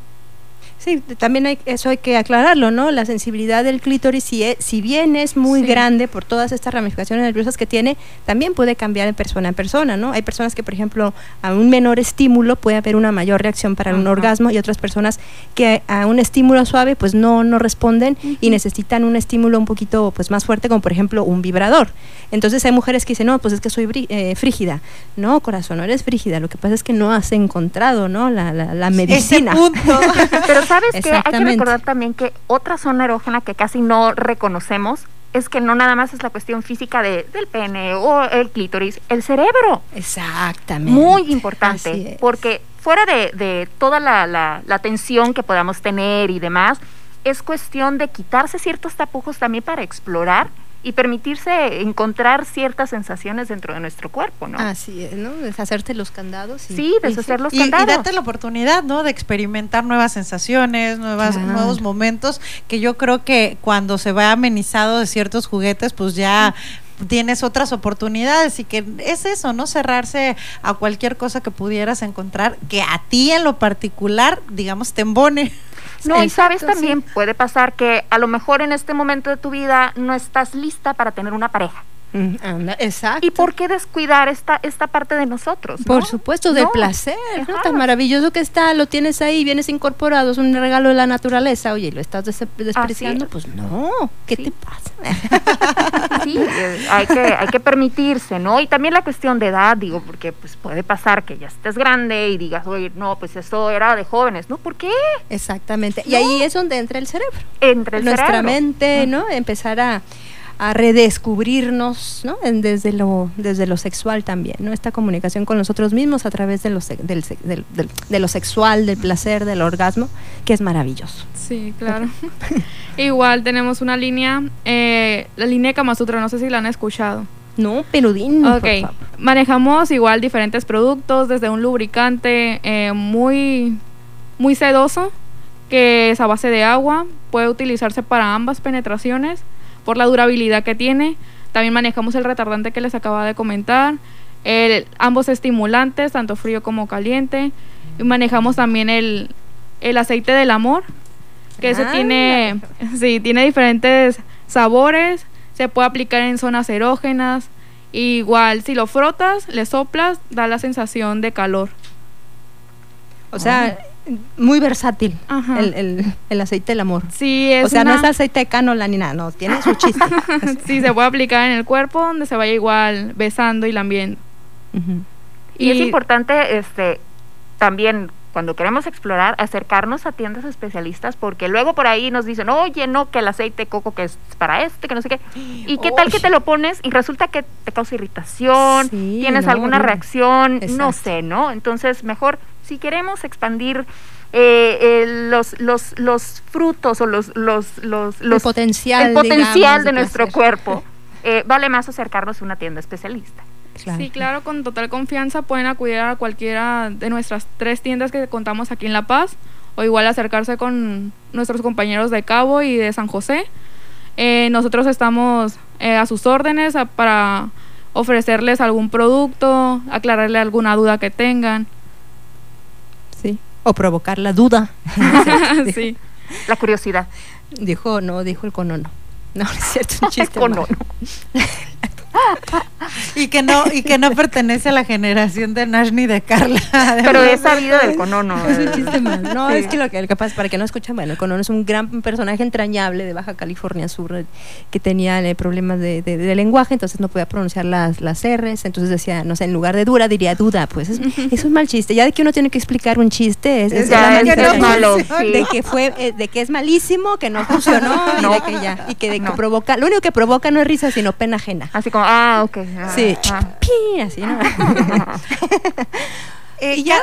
Sí, también hay, eso hay que aclararlo, ¿no? La sensibilidad del clítoris, si, es- si bien es muy Sí. grande por todas estas ramificaciones nerviosas que tiene, también puede cambiar de persona en persona, ¿no? Hay personas que, por ejemplo, a un menor estímulo puede haber una mayor reacción para un orgasmo y otras personas que a un estímulo suave pues no, no responden y necesitan un estímulo un poquito pues más fuerte, como por ejemplo un vibrador. Entonces hay mujeres que dicen, no, pues es que soy eh, frígida. No, corazón, no eres frígida. Lo que pasa es que no has encontrado, ¿no? La, la, la medicina. [laughs] Pero sabes que hay que recordar también que otra zona erógena que casi no reconocemos es que no nada más es la cuestión física de, del pene o el clítoris, el cerebro. Exactamente. Muy importante, porque fuera de, de toda la, la, la tensión que podamos tener y demás, es cuestión de quitarse ciertos tapujos también para explorar y permitirse encontrar ciertas sensaciones dentro de nuestro cuerpo, ¿no? Así es, ¿no? Deshacerte los candados. Y, Sí, deshacer los y, y candados. date la oportunidad, ¿no? De experimentar nuevas sensaciones, nuevas, Claro. nuevos momentos, que yo creo que cuando se va amenizado de ciertos juguetes, pues ya tienes otras oportunidades y que es eso, ¿no? Cerrarse a cualquier cosa que pudieras encontrar que a ti en lo particular, digamos, te embone. No, y sabes también puede pasar que a lo mejor en este momento de tu vida no estás lista para tener una pareja. Mm, anda, exacto. ¿Y por qué descuidar esta, esta parte de nosotros? no? Por supuesto, del No. placer, ¿no? Tan maravilloso que está, lo tienes ahí, vienes incorporado, es un regalo de la naturaleza. Oye, ¿lo estás des- despreciando? es. Pues no, ¿qué te pasa? [laughs] Sí, eh, hay que, hay que permitirse, ¿no? Y también la cuestión de edad, digo, porque pues puede pasar que ya estés grande y digas, oye, no, pues eso era de jóvenes, ¿no? ¿Por qué? Exactamente. Y ahí es donde entra el cerebro. Entre el Nuestra cerebro. mente, ¿no? Empezar a, a redescubrirnos, ¿no? En- desde lo desde lo sexual también, ¿no? Esta comunicación con nosotros mismos a través de lo, del, del- del- de lo sexual, del placer, del orgasmo, que es maravilloso. Sí, claro. [laughs] Igual tenemos una línea, eh, la línea Kama Sutra, no sé si la han escuchado. No, dinos, Ok, por favor. manejamos igual diferentes productos, desde un lubricante eh, muy, muy sedoso, que es a base de agua, puede utilizarse para ambas penetraciones por la durabilidad que tiene. También manejamos el retardante que les acaba de comentar, el- ambos estimulantes, tanto frío como caliente. Y manejamos también el, el aceite del amor, que ese Ah, tiene, [laughs] sí, tiene diferentes sabores, se puede aplicar en zonas erógenas. Igual, si lo frotas, le soplas, da la sensación de calor. O sea, muy versátil Ajá. el, el- el aceite del amor. Sí, es o sea, no es aceite de cánola ni nada, no, tiene su chiste. [laughs] sí, se puede aplicar en el cuerpo donde se vaya igual besando y lambiendo. Y, es importante este también cuando queremos explorar acercarnos a tiendas especialistas porque luego por ahí nos dicen, "Oye, no, que el aceite de coco que es para este, que no sé qué." ¿Y qué tal que te lo pones y resulta que te causa irritación, Sí, tienes no, alguna no. reacción, no sé, ¿no? Entonces, mejor si queremos expandir eh, eh, los, los, los frutos o los, los, los, los- potencial, el potencial digamos, de nuestro placer. cuerpo, [laughs] eh, vale más acercarnos a una tienda especialista. Sí, claro, con total confianza pueden acudir a cualquiera de nuestras tres tiendas que contamos aquí en La Paz o igual acercarse con nuestros compañeros de Cabo y de San José. Eh, nosotros estamos eh, a sus órdenes a- para ofrecerles algún producto, aclararle alguna duda que tengan. O provocar la duda. [laughs] sí. La curiosidad. Dijo, no, dijo el conono. No, no es cierto, es un [laughs] chiste. Conono. [laughs] y que no y que no pertenece a la generación de Nash ni de Carla. Pero es sabido del conono. Es un chiste malo. No, Sí. es que lo que, pasa, para que no escuchan, bueno, el conono es un gran personaje entrañable de Baja California Sur eh, que tenía eh, problemas de, de- de lenguaje, entonces no podía pronunciar las, las R's, entonces decía, no sé, en lugar de dura diría duda, pues es, [laughs] es un mal chiste. Ya de que uno tiene que explicar un chiste, es, es Ya, malo, sí. de que fue, eh, de que es malísimo, que no funcionó y de que ya, y que, de que provoca, lo único que provoca no es risa, sino pena ajena. Así como, ah, ok. ah, Sí, ah. así, ¿no? [laughs] Eh, ya,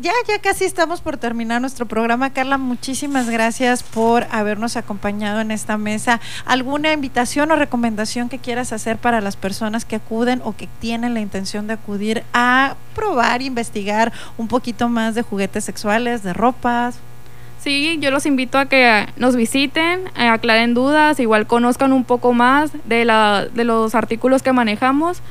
ya, ya casi estamos por terminar nuestro programa. Carla, muchísimas gracias por habernos acompañado en esta mesa. ¿Alguna invitación o recomendación que quieras hacer para las personas que acuden o que tienen la intención de acudir a probar, investigar un poquito más de juguetes sexuales, de ropas? Sí, yo los invito a que nos visiten, eh, aclaren dudas, igual conozcan un poco más de, la, de los artículos que manejamos.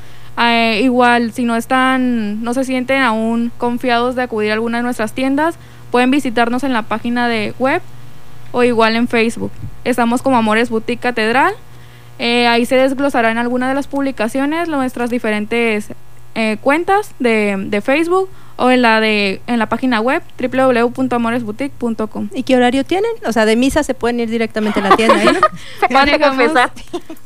Eh, igual, si no están, no se sienten aún confiados de acudir a alguna de nuestras tiendas, pueden visitarnos en la página de web o igual en Facebook. Estamos como Amores Boutique Catedral. Eh, ahí se desglosarán algunas de las publicaciones, nuestras diferentes cuentas de, de Facebook o en la de en la página web www.amoresboutique.com. ¿Y qué horario tienen? O sea, de misa se pueden ir directamente a la tienda. ¿eh? [laughs] manejamos,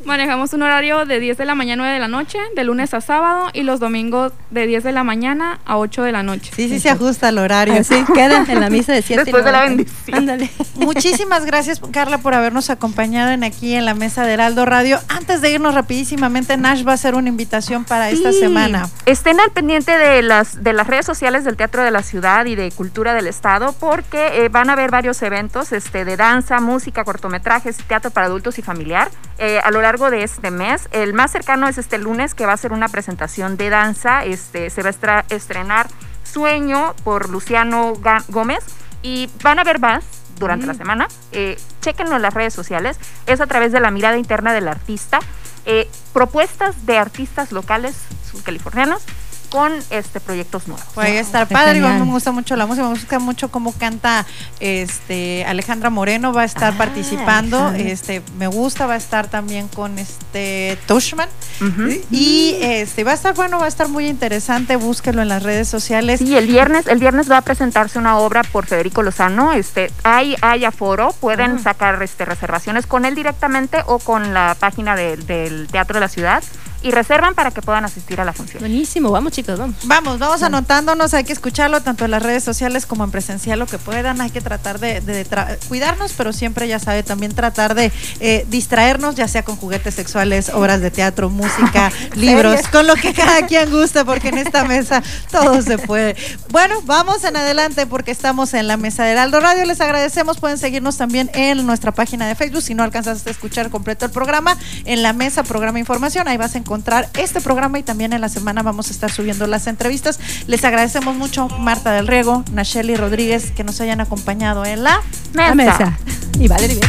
manejamos un horario de 10 de la mañana a 9 de la noche, de lunes a sábado, y los domingos de 10 de la mañana a 8 de la noche. Sí, sí se ajusta el horario. Así [laughs] queda en la misa de 7 Después de la bendición. Ándale. [laughs] Muchísimas gracias, Carla, por habernos acompañado en aquí en la mesa de Heraldo Radio. Antes de irnos rapidísimamente, Nash va a hacer una invitación para esta Sí. semana. Estén al pendiente de las, de las redes sociales del Teatro de la Ciudad y de Cultura del Estado porque eh, van a haber varios eventos este, de danza, música, cortometrajes, teatro para adultos y familiar eh, a lo largo de este mes. El más cercano es este lunes que va a ser una presentación de danza. Este, se va a estrenar Sueño por Luciano Ga- Gómez y van a ver más durante la semana. Eh, chéquenlo en las redes sociales. Es a través de la mirada interna del artista. Eh, propuestas de artistas locales californianos con este proyectos nuevos. Puede estar Qué padre, igual me gusta mucho la música, me gusta mucho cómo canta este Alejandra Moreno, va a estar Ah, participando, Alejandra. este me gusta, va a estar también con este Tushman y este va a estar bueno, va a estar muy interesante, búsquelo en las redes sociales. Sí, el viernes, el viernes va a presentarse una obra por Federico Lozano. Este, hay, hay aforo, pueden Ah. sacar este, reservaciones con él directamente o con la página de- del Teatro de la Ciudad y reservan para que puedan asistir a la función. Buenísimo, vamos chicos, vamos. Vamos, vamos anotándonos, hay que escucharlo tanto en las redes sociales como en presencial, lo que puedan, hay que tratar de, de tra- cuidarnos, pero siempre ya sabe, también tratar de eh, distraernos, ya sea con juguetes sexuales, obras de teatro, música, [laughs] libros, con lo que cada quien guste, porque en esta mesa todo se puede. Bueno, vamos en adelante porque estamos en la mesa de Heraldo Radio, les agradecemos, pueden seguirnos también en nuestra página de Facebook, si no alcanzaste a escuchar completo el programa, en la mesa programa información, ahí vas a encontrar este programa y también en la semana vamos a estar subiendo las entrevistas. Les agradecemos mucho Marta del Riego, Nacheli Rodríguez que nos hayan acompañado en la La mesa. Y Valerie,